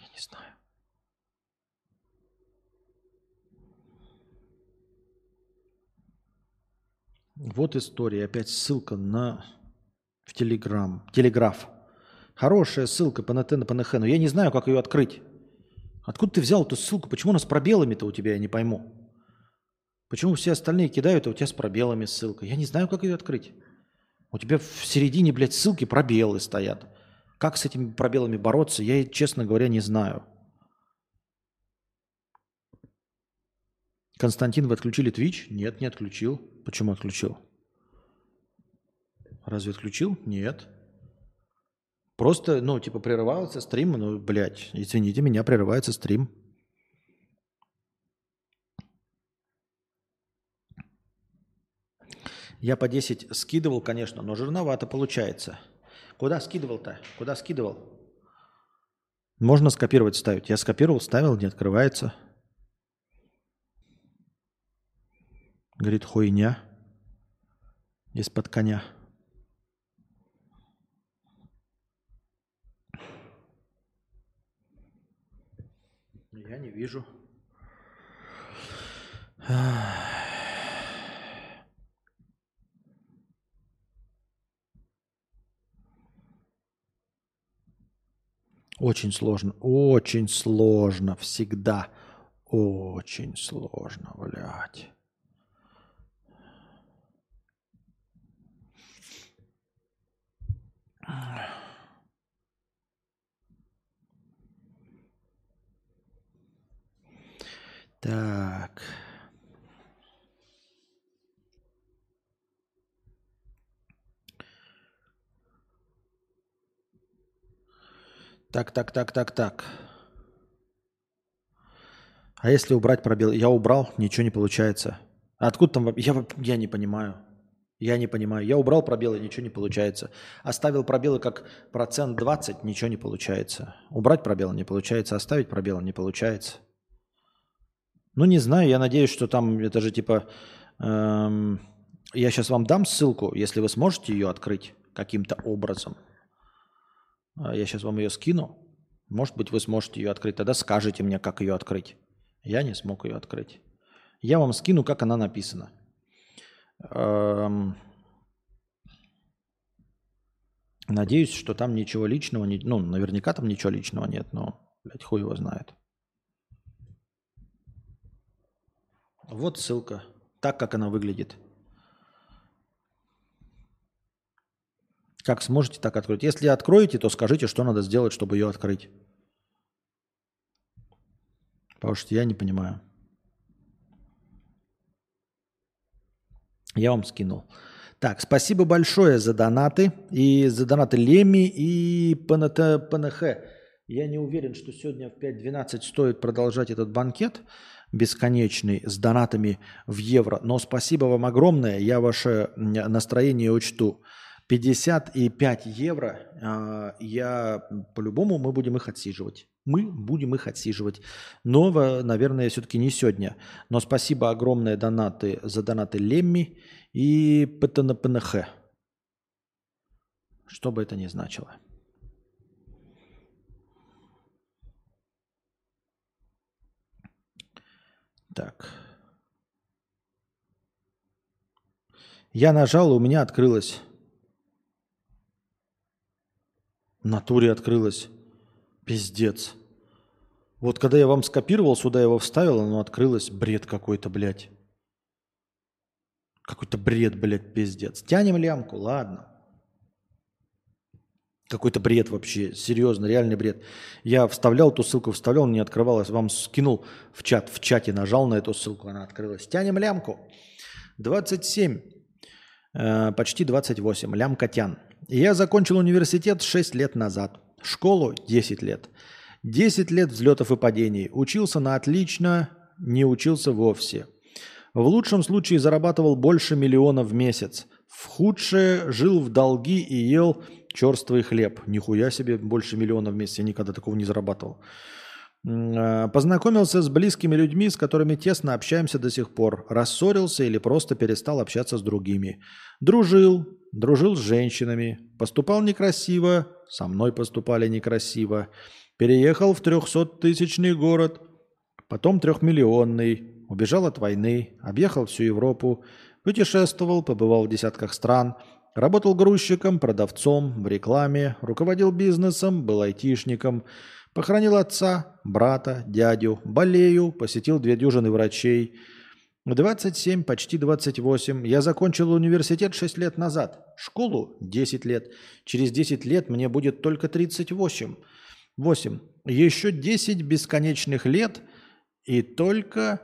Я не знаю. Вот история. Опять ссылка на в Телеграм. Телеграф. Хорошая ссылка по НТ на ПНХ, но я не знаю, как ее открыть. Откуда ты взял эту ссылку? Почему она с пробелами-то у тебя, я не пойму. Почему все остальные кидают, а у тебя с пробелами ссылка? Я не знаю, как ее открыть. У тебя в середине, блядь, ссылки пробелы стоят. Как с этими пробелами бороться, я, честно говоря, не знаю. Константин, вы отключили Twitch? Нет, не отключил. Почему отключил? Разве отключил? Нет. Просто, ну, типа, прерывался стрим, ну, блядь, извините меня, прерывается стрим. Я по 10 скидывал, конечно, но жирновато получается. Куда скидывал-то? Куда скидывал? Можно скопировать, ставить. Я скопировал, ставил, не открывается. Говорит, хуйня. Из-под коня. Я не вижу. Очень сложно, очень сложно, всегда очень сложно, блядь. Так. Так, так, так, так, так. А если убрать пробел? Я убрал, ничего не получается. А откуда там... Я, я не понимаю. Я не понимаю. Я убрал пробелы, ничего не получается. Оставил пробелы как процент 20, ничего не получается. Убрать пробелы не получается, оставить пробелы не получается. Ну, не знаю, я надеюсь, что там это же типа... Эм, я сейчас вам дам ссылку, если вы сможете ее открыть каким-то образом. А, я сейчас вам ее скину. Может быть, вы сможете ее открыть. Тогда скажите мне, как ее открыть. Я не смог ее открыть. Я вам скину, как она написана. Эм, Надеюсь, что там ничего личного, ну, наверняка там ничего личного нет, но, блядь, хуй его знает. Вот ссылка. Так, как она выглядит. Как сможете, так открыть. Если откроете, то скажите, что надо сделать, чтобы ее открыть. Потому что я не понимаю. Я вам скинул. Так, спасибо большое за донаты. И за донаты Леми и ПНХ. Я не уверен, что сегодня в 5.12 стоит продолжать этот банкет бесконечный с донатами в евро. Но спасибо вам огромное. Я ваше настроение учту. 55 евро. а, Я по-любому мы будем их отсиживать. Мы будем их отсиживать. Но, наверное, все-таки не сегодня. Но спасибо огромное донаты за донаты Лемми и ПТНПНХ. Что бы это ни значило. Так. Я нажал, и у меня открылось. В натуре открылось. Пиздец. Вот когда я вам скопировал, сюда его вставил, оно открылось. Бред какой-то, блядь. Какой-то бред, блядь, пиздец. Тянем лямку, ладно. Какой-то бред вообще, серьезно, реальный бред. Я вставлял эту ссылку, вставлял, не открывалась. Вам скинул в чат, в чате нажал на эту ссылку, она открылась. Тянем лямку. 27, э, почти 28, лямка тян. Я закончил университет 6 лет назад, школу 10 лет. 10 лет взлетов и падений. Учился на отлично, не учился вовсе. В лучшем случае зарабатывал больше миллиона в месяц. В худшее жил в долги и ел черствый хлеб. Нихуя себе, больше миллиона в месяц. Я никогда такого не зарабатывал. А, Познакомился с близкими людьми, с которыми тесно общаемся до сих пор. Рассорился или просто перестал общаться с другими. Дружил, дружил с женщинами. Поступал некрасиво, со мной поступали некрасиво. Переехал в 300-тысячный город, потом трехмиллионный. Убежал от войны, объехал всю Европу, путешествовал, побывал в десятках стран, работал грузчиком, продавцом, в рекламе, руководил бизнесом, был айтишником, похоронил отца, брата, дядю, болею, посетил две дюжины врачей. В 27, почти 28 я закончил университет 6 лет назад, школу 10 лет. Через 10 лет мне будет только 38. 8. Еще 10 бесконечных лет, и только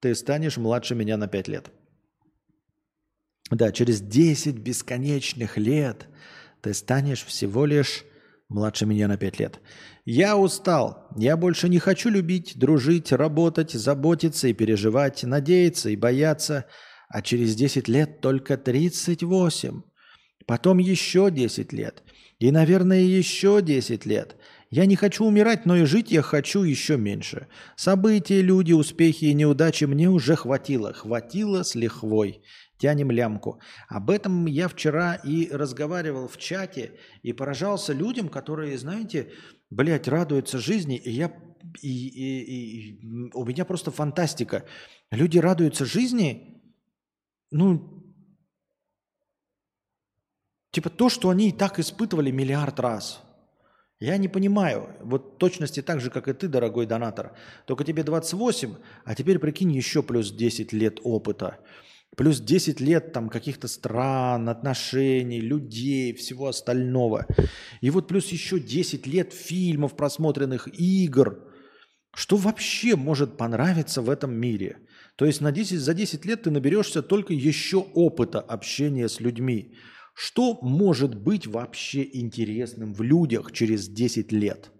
ты станешь младше меня на 5 лет. Да, через 10 бесконечных лет ты станешь всего лишь младше меня на 5 лет. Я устал. Я больше не хочу любить, дружить, работать, заботиться и переживать, надеяться и бояться. А через 10 лет только 38. Потом еще 10 лет. И, наверное, еще 10 лет. Я не хочу умирать, но и жить я хочу еще меньше. События, люди, успехи и неудачи мне уже хватило. Хватило с лихвой. Тянем лямку. Об этом я вчера и разговаривал в чате и поражался людям, которые, знаете, блядь, радуются жизни. И я и, и- и- у меня просто фантастика. Люди радуются жизни, ну, Типа то, что они и так испытывали миллиард раз. Я не понимаю. Вот точности так же, как и ты, дорогой донатор. Только тебе 28, а теперь прикинь еще плюс 10 лет опыта. Плюс 10 лет там каких-то стран, отношений, людей, всего остального. И вот плюс еще 10 лет фильмов, просмотренных игр. Что вообще может понравиться в этом мире? То есть на 10, за 10 лет ты наберешься только еще опыта общения с людьми. Что может быть вообще интересным в людях через 10 лет?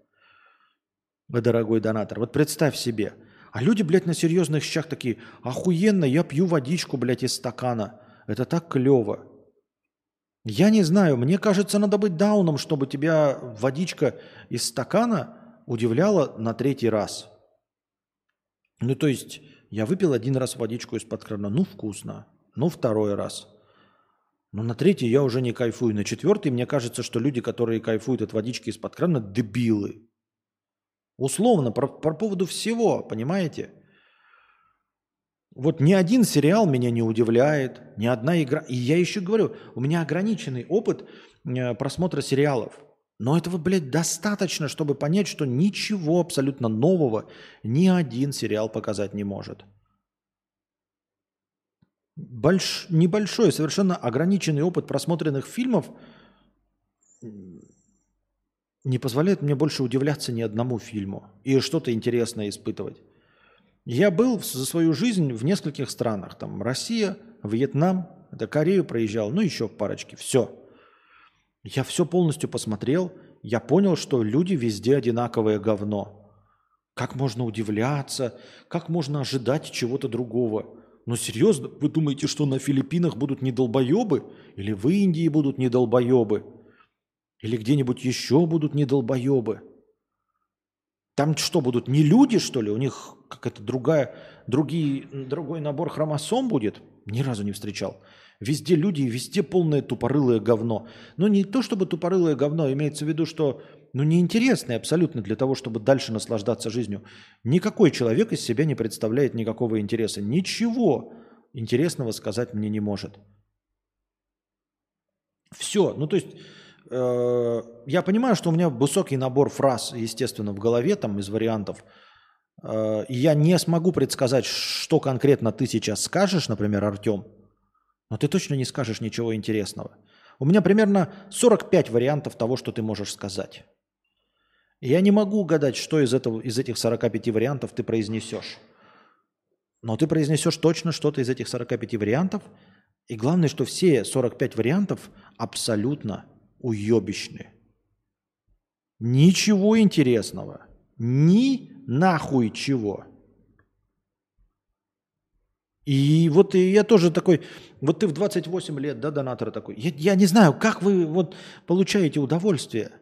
Дорогой донатор, вот представь себе. А люди, блядь, на серьезных щах такие, охуенно, я пью водичку, блядь, из стакана. Это так клево. Я не знаю, мне кажется, надо быть дауном, чтобы тебя водичка из стакана удивляла на третий раз. Ну, то есть, я выпил один раз водичку из-под крана, ну, вкусно. Ну, второй раз. Но на третий я уже не кайфую. На четвертый мне кажется, что люди, которые кайфуют от водички из-под крана, дебилы. Условно, по, по поводу всего, понимаете? Вот ни один сериал меня не удивляет, ни одна игра. И я еще говорю, у меня ограниченный опыт э, просмотра сериалов. Но этого, блядь, достаточно, чтобы понять, что ничего абсолютно нового ни один сериал показать не может. Больш... Небольшой, совершенно ограниченный опыт просмотренных фильмов не позволяет мне больше удивляться ни одному фильму и что-то интересное испытывать. Я был за свою жизнь в нескольких странах. Там Россия, Вьетнам, это Корею проезжал, ну еще в парочке. Все. Я все полностью посмотрел. Я понял, что люди везде одинаковое говно. Как можно удивляться, как можно ожидать чего-то другого. Но серьезно, вы думаете, что на Филиппинах будут не долбоебы? Или в Индии будут не долбоебы? Или где-нибудь еще будут не долбоебы? Там что, будут не люди, что ли? У них какая-то другая, другие, другой набор хромосом будет? Ни разу не встречал. Везде люди, везде полное тупорылое говно. Но не то чтобы тупорылое говно, имеется в виду, что ну, неинтересное абсолютно для того, чтобы дальше наслаждаться жизнью. Никакой человек из себя не представляет никакого интереса. Ничего интересного сказать мне не может. Все. Ну, то есть, э, я понимаю, что у меня высокий набор фраз, естественно, в голове, там, из вариантов. Э, я не смогу предсказать, что конкретно ты сейчас скажешь, например, Артем, но ты точно не скажешь ничего интересного. У меня примерно 45 вариантов того, что ты можешь сказать. Я не могу угадать, что из, этого, из этих 45 вариантов ты произнесешь. Но ты произнесешь точно что-то из этих 45 вариантов. И главное, что все 45 вариантов абсолютно уебищны. Ничего интересного. Ни нахуй чего. И вот и я тоже такой, вот ты в 28 лет, да, донатор такой. Я, я не знаю, как вы вот получаете удовольствие –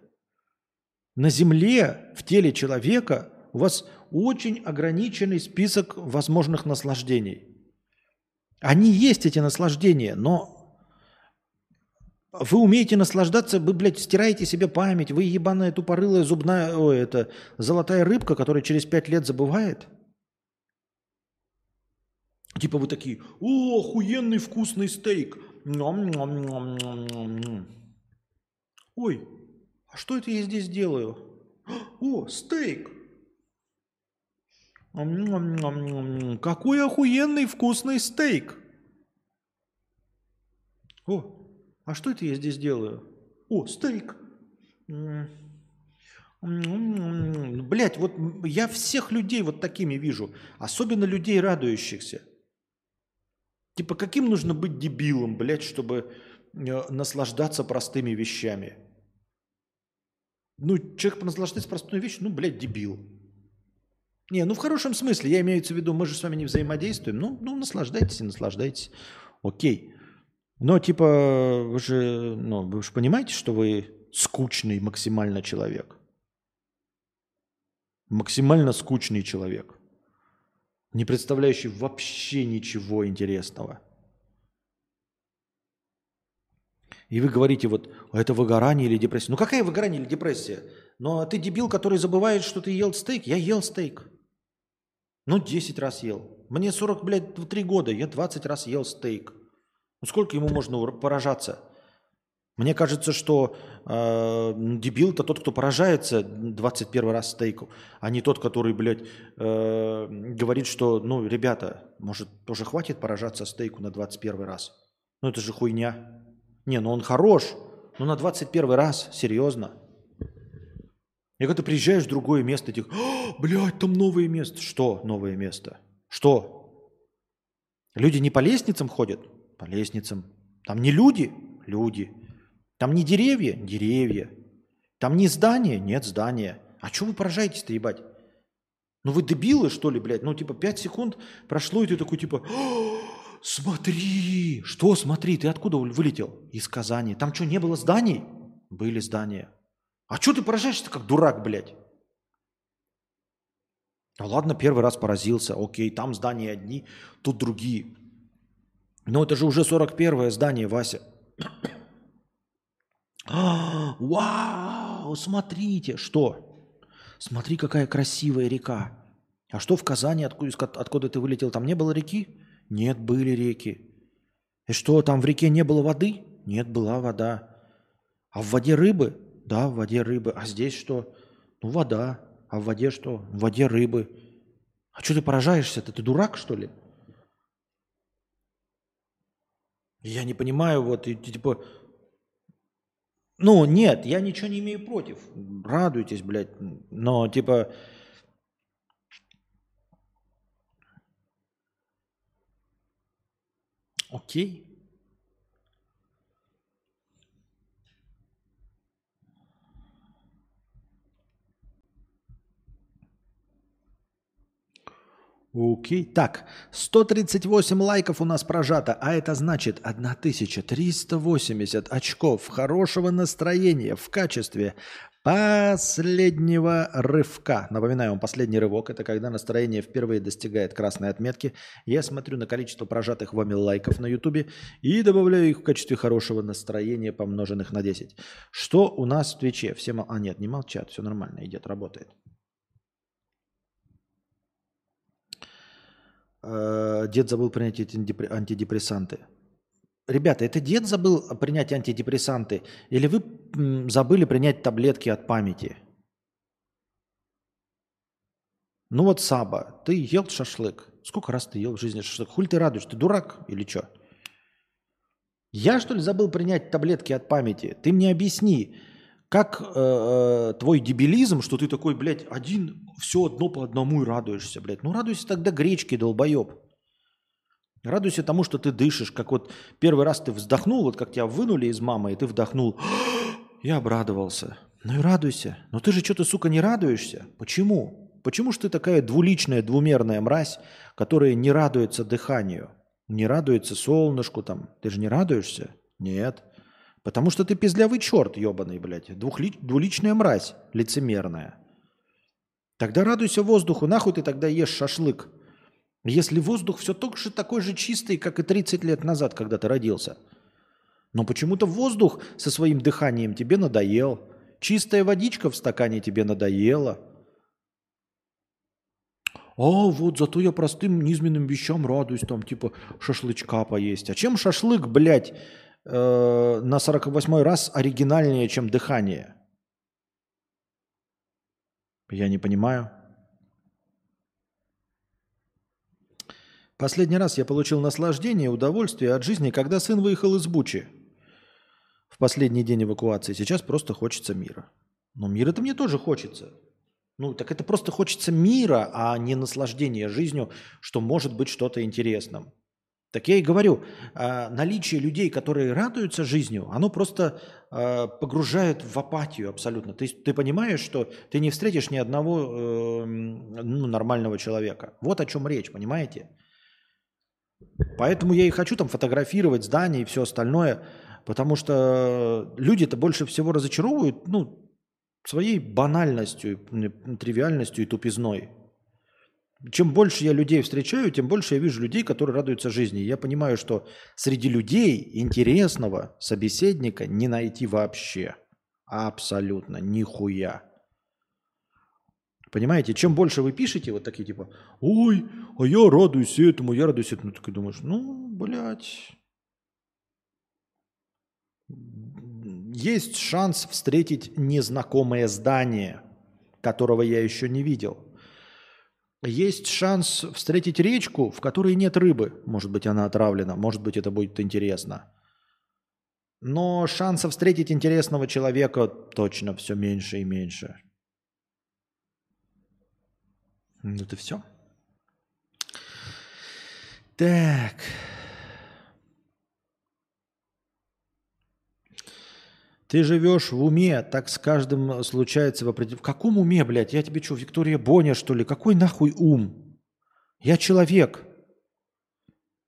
на Земле, в теле человека, у вас очень ограниченный список возможных наслаждений. Они есть, эти наслаждения, но вы умеете наслаждаться, вы, блядь, стираете себе память, вы ебаная тупорылая зубная, ой, это золотая рыбка, которая через пять лет забывает. Типа вы такие, о, охуенный вкусный стейк. Ой, а что это я здесь делаю? О, стейк! Какой охуенный вкусный стейк! О, а что это я здесь делаю? О, стейк! Блять, вот я всех людей вот такими вижу. Особенно людей радующихся. Типа, каким нужно быть дебилом, блядь, чтобы э, наслаждаться простыми вещами? Ну, человек наслаждается простой вещью, ну, блядь, дебил. Не, ну в хорошем смысле, я имею в виду, мы же с вами не взаимодействуем. Ну, ну наслаждайтесь и наслаждайтесь. Окей. Но типа, вы же, ну, вы же понимаете, что вы скучный максимально человек. Максимально скучный человек. Не представляющий вообще ничего интересного. И вы говорите, вот, а это выгорание или депрессия. Ну какая выгорание или депрессия? Но ты дебил, который забывает, что ты ел стейк. Я ел стейк. Ну, 10 раз ел. Мне 40, блядь, 3 года. Я 20 раз ел стейк. Ну, сколько ему можно поражаться? Мне кажется, что э, дебил-то тот, кто поражается 21 раз стейку, а не тот, который, блядь, э, говорит, что, ну, ребята, может, тоже хватит поражаться стейку на 21 раз? Ну, это же хуйня. Не, ну он хорош, но на 21 раз, серьезно. И когда ты приезжаешь в другое место, ты, блядь, там новое место. Что новое место? Что? Люди не по лестницам ходят? По лестницам. Там не люди? Люди. Там не деревья? Деревья. Там не здания? Нет здания. А что вы поражаетесь-то, ебать? Ну вы дебилы, что ли, блядь? Ну типа 5 секунд прошло, и ты такой типа, Смотри! Что смотри? Ты откуда вылетел? Из Казани. Там что, не было зданий? Были здания. А что ты поражаешься как дурак, блядь? Ну ладно, первый раз поразился. Окей, там здания одни, тут другие. Но это же уже 41-е здание, Вася. Вау, смотрите, что? смотри, какая красивая река. А что в Казани, откуда, откуда ты вылетел, там не было реки? Нет, были реки. И что, там в реке не было воды? Нет, была вода. А в воде рыбы? Да, в воде рыбы. А здесь что? Ну, вода. А в воде что? В воде рыбы. А что ты поражаешься-то? Ты дурак, что ли? Я не понимаю, вот, и, типа, ну, нет, я ничего не имею против. Радуйтесь, блядь. Но, типа, окей. Окей. Так, 138 лайков у нас прожато, а это значит 1380 очков хорошего настроения в качестве последнего рывка. Напоминаю вам, последний рывок – это когда настроение впервые достигает красной отметки. Я смотрю на количество прожатых вами лайков на ютубе и добавляю их в качестве хорошего настроения, помноженных на 10. Что у нас в Твиче? Все. А нет, не молчат, все нормально, идет, работает. Дед забыл принять эти антидепрессанты. Ребята, это дед забыл принять антидепрессанты или вы забыли принять таблетки от памяти? Ну вот Саба, ты ел шашлык. Сколько раз ты ел в жизни шашлык? Хуль ты радуешь? Ты дурак или что? Я что ли забыл принять таблетки от памяти? Ты мне объясни, как э, э, твой дебилизм, что ты такой, блядь, один, все одно по одному и радуешься, блядь. Ну радуйся тогда гречке, долбоеб. Радуйся тому, что ты дышишь, как вот первый раз ты вздохнул, вот как тебя вынули из мамы, и ты вдохнул. Я обрадовался. Ну и радуйся. Но ты же что-то, сука, не радуешься. Почему? Почему же ты такая двуличная, двумерная мразь, которая не радуется дыханию, не радуется солнышку там? Ты же не радуешься? Нет. Потому что ты пиздлявый черт, ебаный, блядь. Двухли... Двуличная мразь лицемерная. Тогда радуйся воздуху. Нахуй ты тогда ешь шашлык? Если воздух все только же такой же чистый, как и 30 лет назад, когда ты родился. Но почему-то воздух со своим дыханием тебе надоел. Чистая водичка в стакане тебе надоела. А вот зато я простым низменным вещам радуюсь, там типа шашлычка поесть. А чем шашлык, блядь, э, на 48 раз оригинальнее, чем дыхание? Я не понимаю. Последний раз я получил наслаждение и удовольствие от жизни, когда сын выехал из Бучи в последний день эвакуации. Сейчас просто хочется мира. Но мира это мне тоже хочется. Ну, так это просто хочется мира, а не наслаждения жизнью, что может быть что-то интересным. Так я и говорю, а, наличие людей, которые радуются жизнью, оно просто а, погружает в апатию абсолютно. Ты, ты понимаешь, что ты не встретишь ни одного э, ну, нормального человека. Вот о чем речь, понимаете? Поэтому я и хочу там фотографировать здания и все остальное, потому что люди-то больше всего разочаровывают ну, своей банальностью, тривиальностью и тупизной. Чем больше я людей встречаю, тем больше я вижу людей, которые радуются жизни. Я понимаю, что среди людей интересного собеседника не найти вообще. Абсолютно, нихуя. Понимаете, чем больше вы пишете, вот такие типа, ой, а я радуюсь этому, я радуюсь этому, ты думаешь, ну, блядь, есть шанс встретить незнакомое здание, которого я еще не видел – есть шанс встретить речку, в которой нет рыбы. Может быть, она отравлена, может быть, это будет интересно. Но шансов встретить интересного человека точно все меньше и меньше. Ну, это все. Так. Ты живешь в уме, так с каждым случается в определенном... В каком уме, блядь? Я тебе что, Виктория Боня, что ли? Какой нахуй ум? Я человек.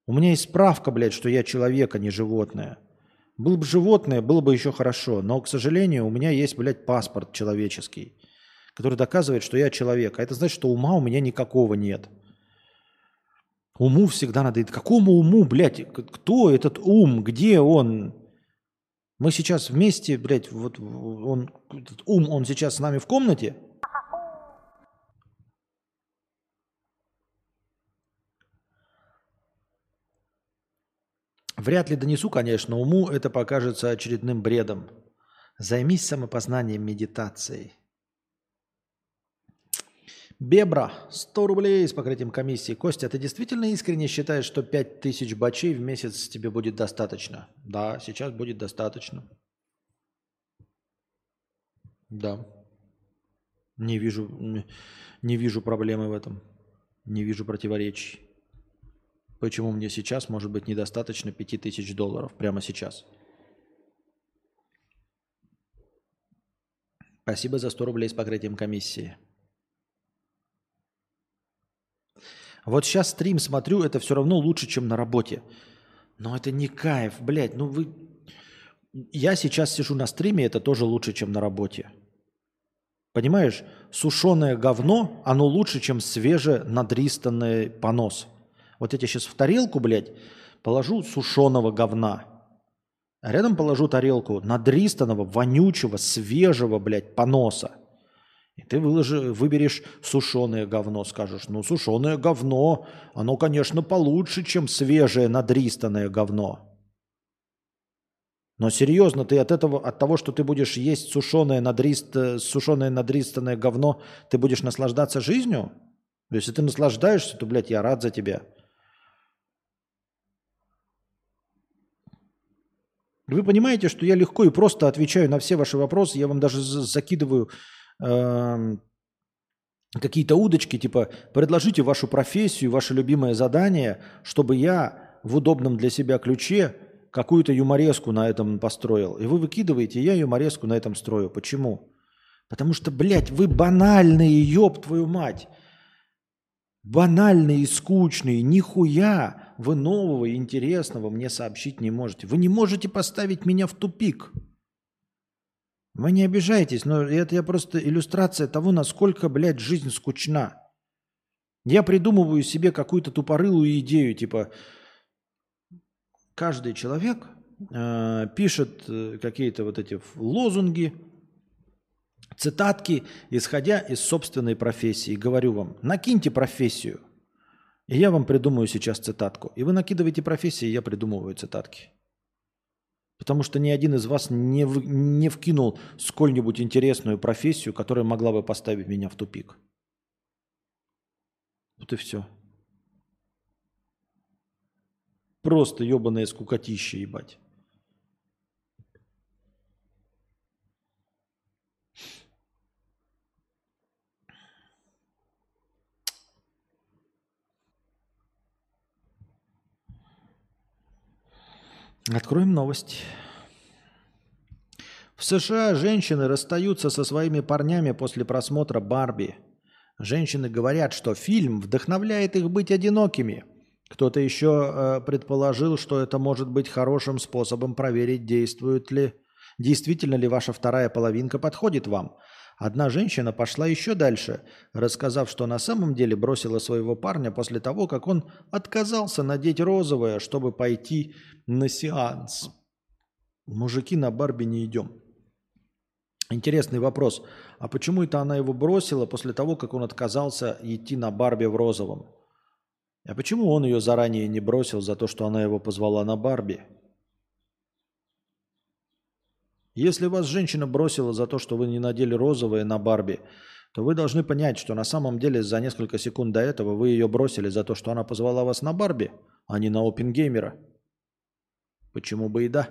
У меня есть справка, блядь, что я человек, а не животное. Был бы животное, было бы еще хорошо. Но, к сожалению, у меня есть, блядь, паспорт человеческий, который доказывает, что я человек. А это значит, что ума у меня никакого нет. Уму всегда надо... Какому уму, блядь? Кто этот ум? Где он? Мы сейчас вместе, блядь, вот он, этот ум, он сейчас с нами в комнате. Вряд ли донесу, конечно, уму это покажется очередным бредом. Займись самопознанием медитацией. Бебра, 100 рублей с покрытием комиссии. Костя, ты действительно искренне считаешь, что 5000 бачей в месяц тебе будет достаточно? Да, сейчас будет достаточно. Да. Не вижу, не- вижу проблемы в этом. Не вижу противоречий. Почему мне сейчас может быть недостаточно 5000 долларов? Прямо сейчас. Спасибо за 100 рублей с покрытием комиссии. Вот сейчас стрим смотрю, это все равно лучше, чем на работе. Но это не кайф, блядь. Ну вы... Я сейчас сижу на стриме, это тоже лучше, чем на работе. Понимаешь, сушеное говно, оно лучше, чем свеже надристанный понос. Вот я тебе сейчас в тарелку, блядь, положу сушеного говна. А рядом положу тарелку надристанного, вонючего, свежего, блядь, поноса. И ты выложи, выберешь сушеное говно, скажешь, ну, сушеное говно, оно, конечно, получше, чем свежее надристанное говно. Но серьезно, ты от этого, от того, что ты будешь есть сушеное, надрист, э, сушеное надристанное говно, ты будешь наслаждаться жизнью? Если ты наслаждаешься, то, блядь, я рад за тебя. Вы понимаете, что я легко и просто отвечаю на все ваши вопросы, я вам даже за- закидываю какие-то удочки, типа предложите вашу профессию, ваше любимое задание, чтобы я в удобном для себя ключе какую-то юмореску на этом построил. И вы выкидываете, я юмореску на этом строю. Почему? Потому что, блядь, вы банальные, ёб твою мать. Банальные скучные. Нихуя вы нового и интересного мне сообщить не можете. Вы не можете поставить меня в тупик. Вы не обижайтесь, но это я просто иллюстрация того, насколько, блядь, жизнь скучна. Я придумываю себе какую-то тупорылую идею, типа каждый человек э, пишет э, какие-то вот эти лозунги, цитатки, исходя из собственной профессии. Говорю вам, накиньте профессию, и я вам придумаю сейчас цитатку. И вы накидываете профессии, и я придумываю цитатки. Потому что ни один из вас не, вы- не вкинул сколь-нибудь интересную профессию, которая могла бы поставить меня в тупик. Вот и все. Просто ебаное скукотище, ебать. Откроем новость. В США женщины расстаются со своими парнями после просмотра Барби. Женщины говорят, что фильм вдохновляет их быть одинокими. Кто-то еще э, предположил, что это может быть хорошим способом проверить, действует ли, действительно ли ваша вторая половинка подходит вам. Одна женщина пошла еще дальше, рассказав, что на самом деле бросила своего парня после того, как он отказался надеть розовое, чтобы пойти на сеанс. Мужики на Барби не идем. Интересный вопрос. А почему это она его бросила после того, как он отказался идти на Барби в розовом? А почему он ее заранее не бросил за то, что она его позвала на Барби? Если вас женщина бросила за то, что вы не надели розовое на Барби, то вы должны понять, что на самом деле за несколько секунд до этого вы ее бросили за то, что она позвала вас на Барби, а не на Опенгеймера. Почему бы и да?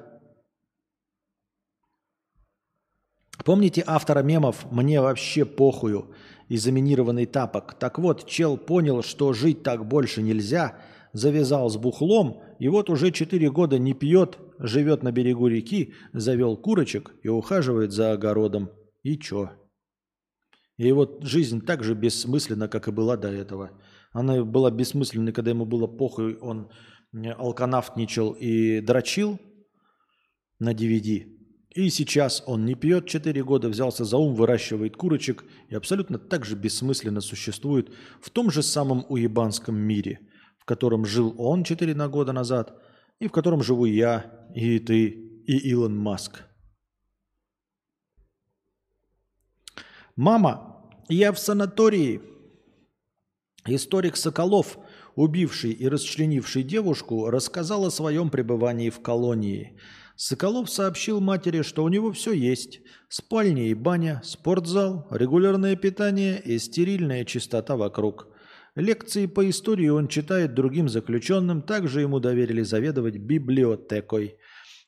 Помните автора мемов «Мне вообще похую» и заминированный тапок? Так вот, чел понял, что жить так больше нельзя, завязал с бухлом, и вот уже 4 года не пьет, живет на берегу реки, завел курочек и ухаживает за огородом. И чё? И вот жизнь так же бессмысленна, как и была до этого. Она была бессмысленной, когда ему было похуй, он алканавтничал и дрочил на DVD. И сейчас он не пьет 4 года, взялся за ум, выращивает курочек и абсолютно так же бессмысленно существует в том же самом уебанском мире, в котором жил он 4 на года назад, и в котором живу я, и ты, и Илон Маск. Мама, я в санатории. Историк Соколов убивший и расчленивший девушку, рассказал о своем пребывании в колонии. Соколов сообщил матери, что у него все есть. Спальня и баня, спортзал, регулярное питание и стерильная чистота вокруг. Лекции по истории он читает другим заключенным, также ему доверили заведовать библиотекой.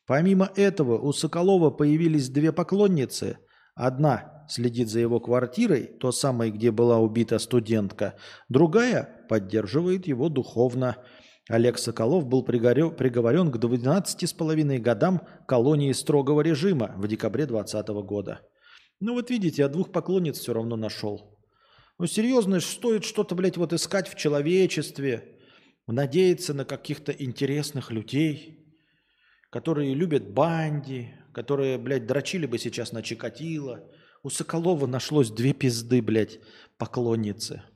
Помимо этого у Соколова появились две поклонницы. Одна следит за его квартирой, то самой, где была убита студентка. Другая поддерживает его духовно. Олег Соколов был приговорен к 12,5 годам колонии строгого режима в декабре 2020 года. Ну вот видите, я двух поклонниц все равно нашел. Ну серьезно, стоит что-то, блядь, вот искать в человечестве, надеяться на каких-то интересных людей, которые любят банди, которые, блядь, дрочили бы сейчас на Чикатило. У Соколова нашлось две пизды, блядь, поклонницы –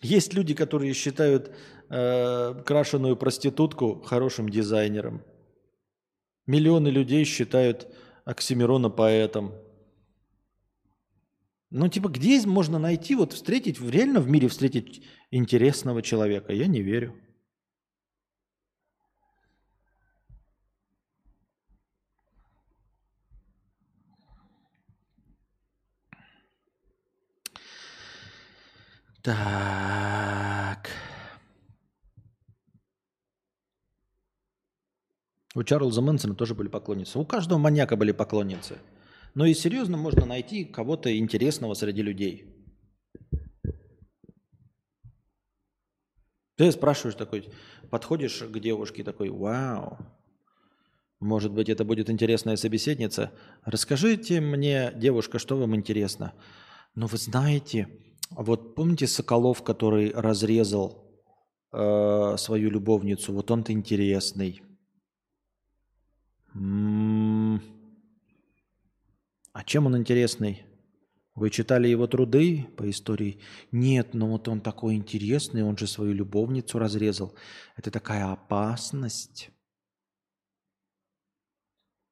есть люди, которые считают э, крашеную проститутку хорошим дизайнером. Миллионы людей считают Оксимирона поэтом. Ну, типа, где можно найти, вот встретить, реально в мире встретить интересного человека? Я не верю. Так. У Чарльза Мэнсона тоже были поклонницы. У каждого маньяка были поклонницы. Но и серьезно можно найти кого-то интересного среди людей. Ты спрашиваешь такой, подходишь к девушке такой, вау, может быть, это будет интересная собеседница. Расскажите мне, девушка, что вам интересно? Ну, вы знаете, вот помните Соколов, который разрезал э, свою любовницу? Вот он-то интересный. М-м-м. А чем он интересный? Вы читали его труды по истории? Нет, но вот он такой интересный, он же свою любовницу разрезал. Это такая опасность.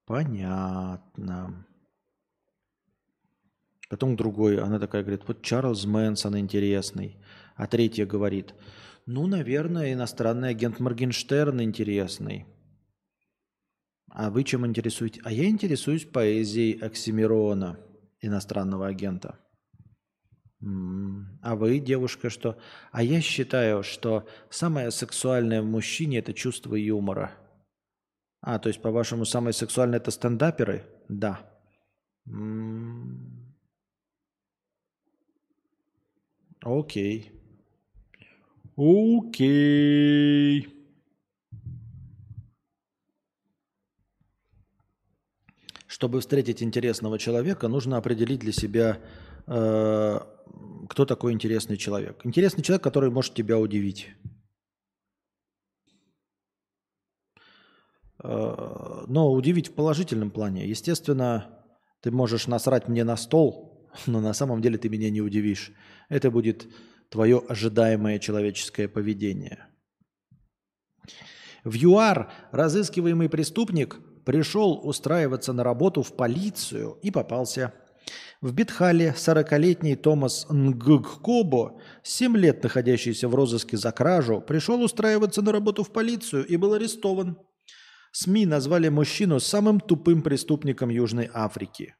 Понятно. Потом другой, она такая говорит, вот Чарльз Мэнсон интересный. А третья говорит, ну, наверное, иностранный агент Моргенштерн интересный. А вы чем интересуетесь? А я интересуюсь поэзией Оксимирона, иностранного агента. А вы, девушка, что? А я считаю, что самое сексуальное в мужчине – это чувство юмора. А, то есть, по-вашему, самое сексуальное – это стендаперы? Да. М-м-м. Окей. Окей. Чтобы встретить интересного человека, нужно определить для себя, э, кто такой интересный человек. Интересный человек, который может тебя удивить. Э, но удивить в положительном плане. Естественно, ты можешь насрать мне на стол, но на самом деле ты меня не удивишь. Это будет твое ожидаемое человеческое поведение. В ЮАР разыскиваемый преступник пришел устраиваться на работу в полицию и попался. В Битхале 40-летний Томас Нггкобо, 7 лет находящийся в розыске за кражу, пришел устраиваться на работу в полицию и был арестован. СМИ назвали мужчину самым тупым преступником Южной Африки.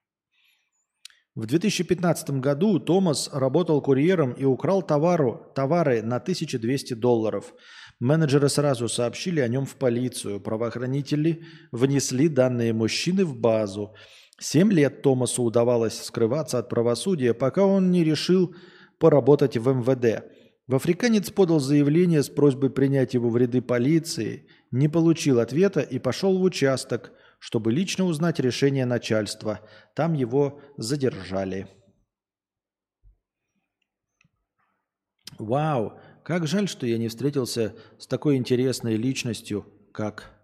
В 2015 году Томас работал курьером и украл товару, товары на 1200 долларов. Менеджеры сразу сообщили о нем в полицию. Правоохранители внесли данные мужчины в базу. Семь лет Томасу удавалось скрываться от правосудия, пока он не решил поработать в МВД. В Африканец подал заявление с просьбой принять его в ряды полиции, не получил ответа и пошел в участок – чтобы лично узнать решение начальства. Там его задержали. Вау, как жаль, что я не встретился с такой интересной личностью, как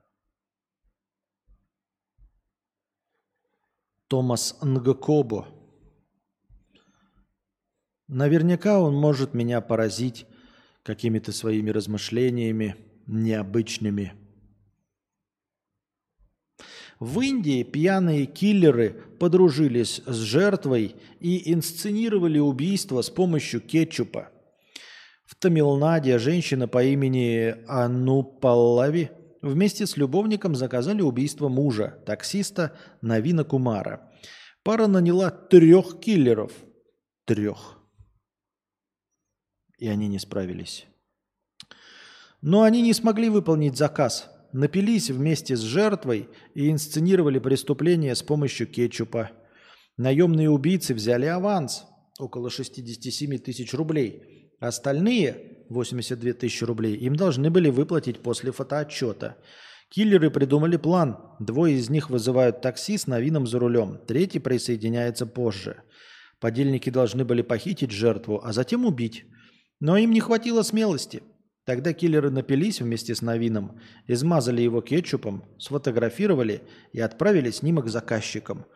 Томас Нгкобо. Наверняка он может меня поразить какими-то своими размышлениями необычными – в Индии пьяные киллеры подружились с жертвой и инсценировали убийство с помощью кетчупа. В Тамилнаде женщина по имени Анупалави вместе с любовником заказали убийство мужа, таксиста Навина Кумара. Пара наняла трех киллеров. Трех. И они не справились. Но они не смогли выполнить заказ. Напились вместе с жертвой и инсценировали преступление с помощью кетчупа. Наемные убийцы взяли аванс – около 67 тысяч рублей. Остальные – 82 тысячи рублей – им должны были выплатить после фотоотчета. Киллеры придумали план. Двое из них вызывают такси с новином за рулем. Третий присоединяется позже. Подельники должны были похитить жертву, а затем убить. Но им не хватило смелости. Тогда киллеры напились вместе с Новином, измазали его кетчупом, сфотографировали и отправили снимок заказчикам.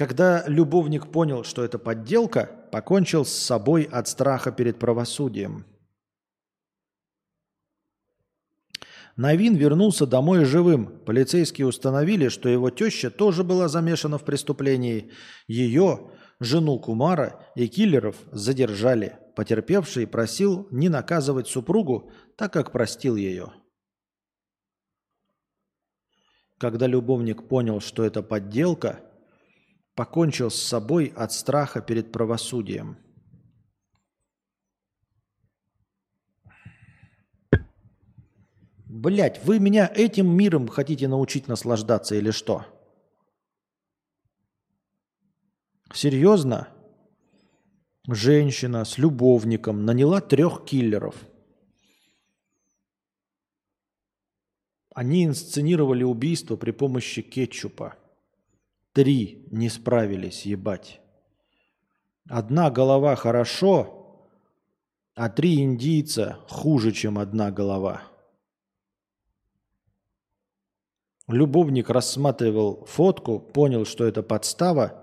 Когда любовник понял, что это подделка, покончил с собой от страха перед правосудием. Новин вернулся домой живым. Полицейские установили, что его теща тоже была замешана в преступлении. Ее, жену Кумара и киллеров задержали. Потерпевший просил не наказывать супругу, так как простил ее. Когда любовник понял, что это подделка, покончил с собой от страха перед правосудием. Блять, вы меня этим миром хотите научить наслаждаться или что? Серьезно? Женщина с любовником наняла трех киллеров. Они инсценировали убийство при помощи кетчупа. Три не справились, ебать. Одна голова хорошо, а три индийца хуже, чем одна голова. Любовник рассматривал фотку, понял, что это подстава,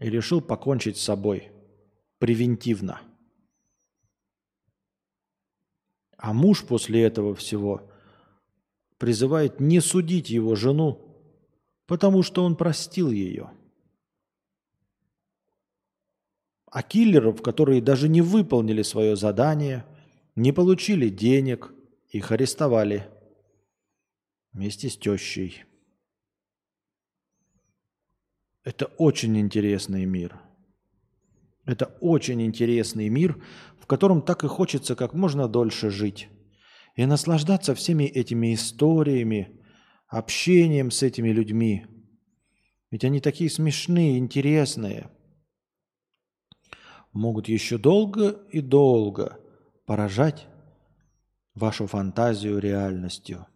и решил покончить с собой превентивно. А муж после этого всего призывает не судить его жену, потому что он простил ее. А киллеров, которые даже не выполнили свое задание, не получили денег, их арестовали вместе с тещей. Это очень интересный мир. Это очень интересный мир, в котором так и хочется как можно дольше жить. И наслаждаться всеми этими историями, общением с этими людьми. Ведь они такие смешные, интересные. Могут еще долго и долго поражать вашу фантазию реальностью.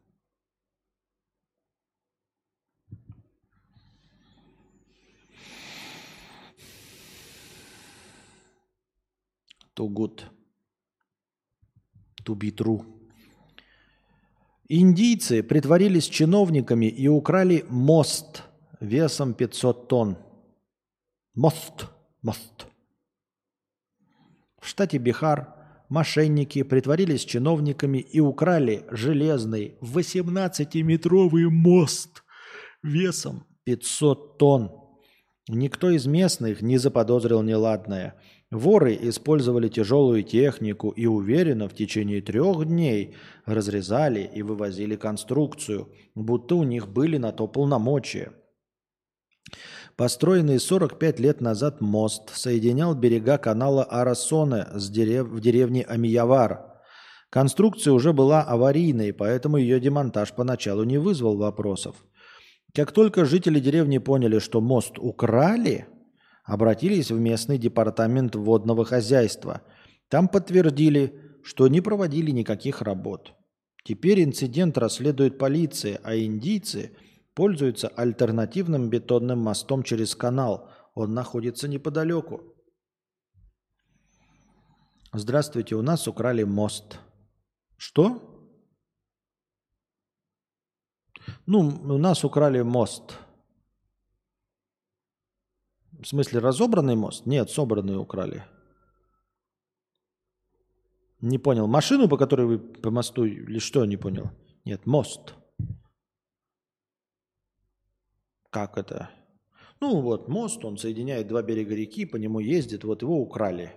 too good to be true. Индийцы притворились чиновниками и украли мост весом 500 тонн. Мост, мост. В штате Бихар мошенники притворились чиновниками и украли железный 18-метровый мост весом 500 тонн. Никто из местных не заподозрил неладное – Воры использовали тяжелую технику и уверенно в течение трех дней разрезали и вывозили конструкцию, будто у них были на то полномочия. Построенный 45 лет назад мост соединял берега канала Арасоне с дерев... в деревне Амиявар. Конструкция уже была аварийной, поэтому ее демонтаж поначалу не вызвал вопросов. Как только жители деревни поняли, что мост украли – обратились в местный департамент водного хозяйства. Там подтвердили, что не проводили никаких работ. Теперь инцидент расследует полиция, а индийцы пользуются альтернативным бетонным мостом через канал. Он находится неподалеку. Здравствуйте, у нас украли мост. Что? Ну, у нас украли мост. В смысле, разобранный мост? Нет, собранный украли. Не понял. Машину, по которой вы по мосту, или что, не понял? Нет, мост. Как это? Ну вот, мост, он соединяет два берега реки, по нему ездит, вот его украли.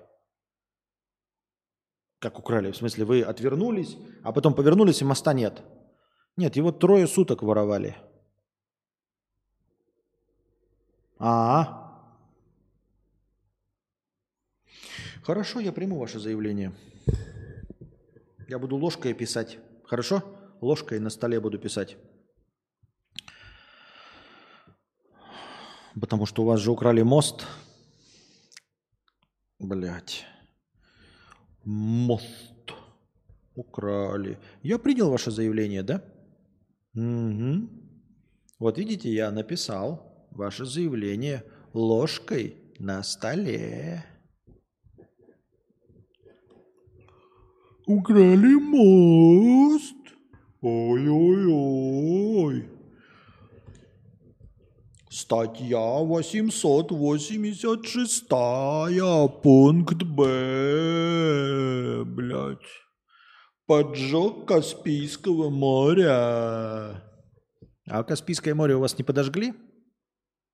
Как украли? В смысле, вы отвернулись, а потом повернулись, и моста нет. Нет, его трое суток воровали. А, Хорошо, я приму ваше заявление. Я буду ложкой писать. Хорошо? Ложкой на столе буду писать. Потому что у вас же украли мост. Блять. Мост. Украли. Я принял ваше заявление, да? Угу. Вот видите, я написал ваше заявление ложкой на столе. Украли мост. Ой-ой-ой. Статья 886, пункт Б, блядь. Поджог Каспийского моря. А Каспийское море у вас не подожгли?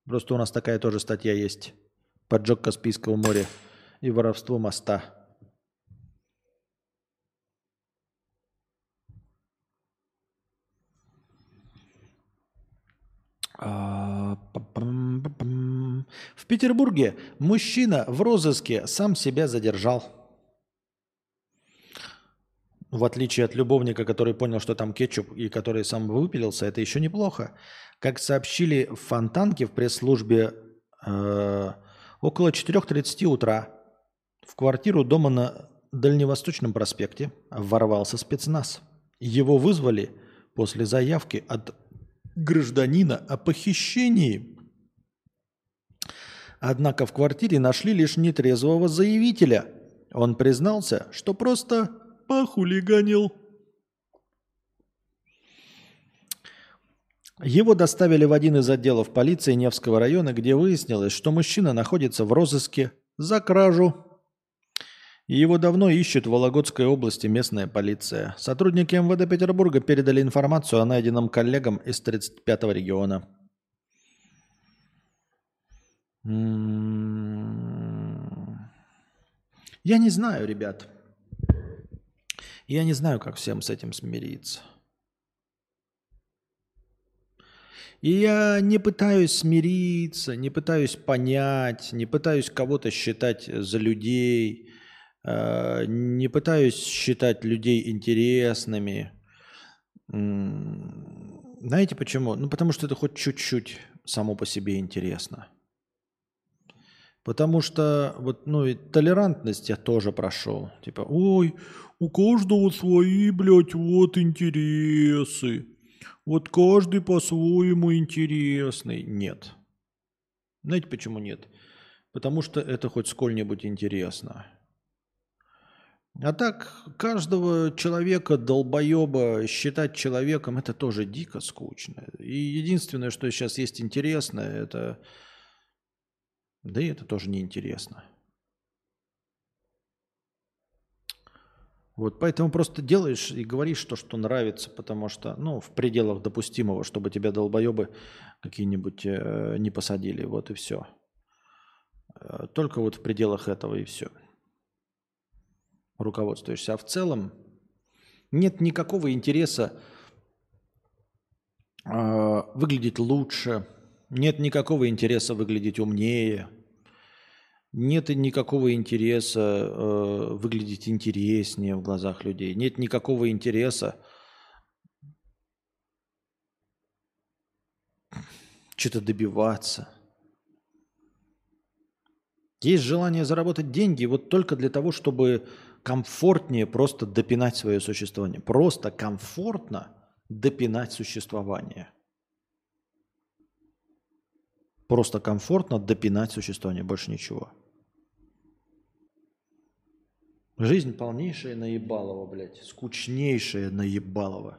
Просто у нас такая тоже статья есть. Поджог Каспийского моря и воровство моста. А, в Петербурге мужчина в розыске сам себя задержал. В отличие от любовника, который понял, что там кетчуп и который сам выпилился, это еще неплохо. Как сообщили в Фонтанке в пресс-службе э, около 4.30 утра в квартиру дома на Дальневосточном проспекте ворвался спецназ. Его вызвали после заявки от гражданина о похищении. Однако в квартире нашли лишь нетрезвого заявителя. Он признался, что просто похулиганил. Его доставили в один из отделов полиции Невского района, где выяснилось, что мужчина находится в розыске за кражу его давно ищут в Вологодской области местная полиция. Сотрудники МВД Петербурга передали информацию о найденном коллегам из 35-го региона. М-м-м. Я не знаю, ребят. Я не знаю, как всем с этим смириться. И я не пытаюсь смириться, не пытаюсь понять, не пытаюсь кого-то считать за людей – не пытаюсь считать людей интересными. Знаете почему? Ну, потому что это хоть чуть-чуть само по себе интересно. Потому что вот, ну, и толерантность я тоже прошел. Типа, ой, у каждого свои, блядь, вот интересы. Вот каждый по-своему интересный. Нет. Знаете, почему нет? Потому что это хоть сколь-нибудь интересно. А так, каждого человека, долбоеба, считать человеком, это тоже дико скучно. И единственное, что сейчас есть интересное, это... Да и это тоже неинтересно. Вот поэтому просто делаешь и говоришь то, что нравится, потому что, ну, в пределах допустимого, чтобы тебя долбоебы какие-нибудь э, не посадили. Вот и все. Э, только вот в пределах этого и все руководствуешься. А в целом нет никакого интереса э, выглядеть лучше, нет никакого интереса выглядеть умнее, нет никакого интереса э, выглядеть интереснее в глазах людей, нет никакого интереса что-то добиваться. Есть желание заработать деньги вот только для того, чтобы комфортнее просто допинать свое существование. Просто комфортно допинать существование. Просто комфортно допинать существование, больше ничего. Жизнь полнейшая наебалова, блядь. Скучнейшая наебалова.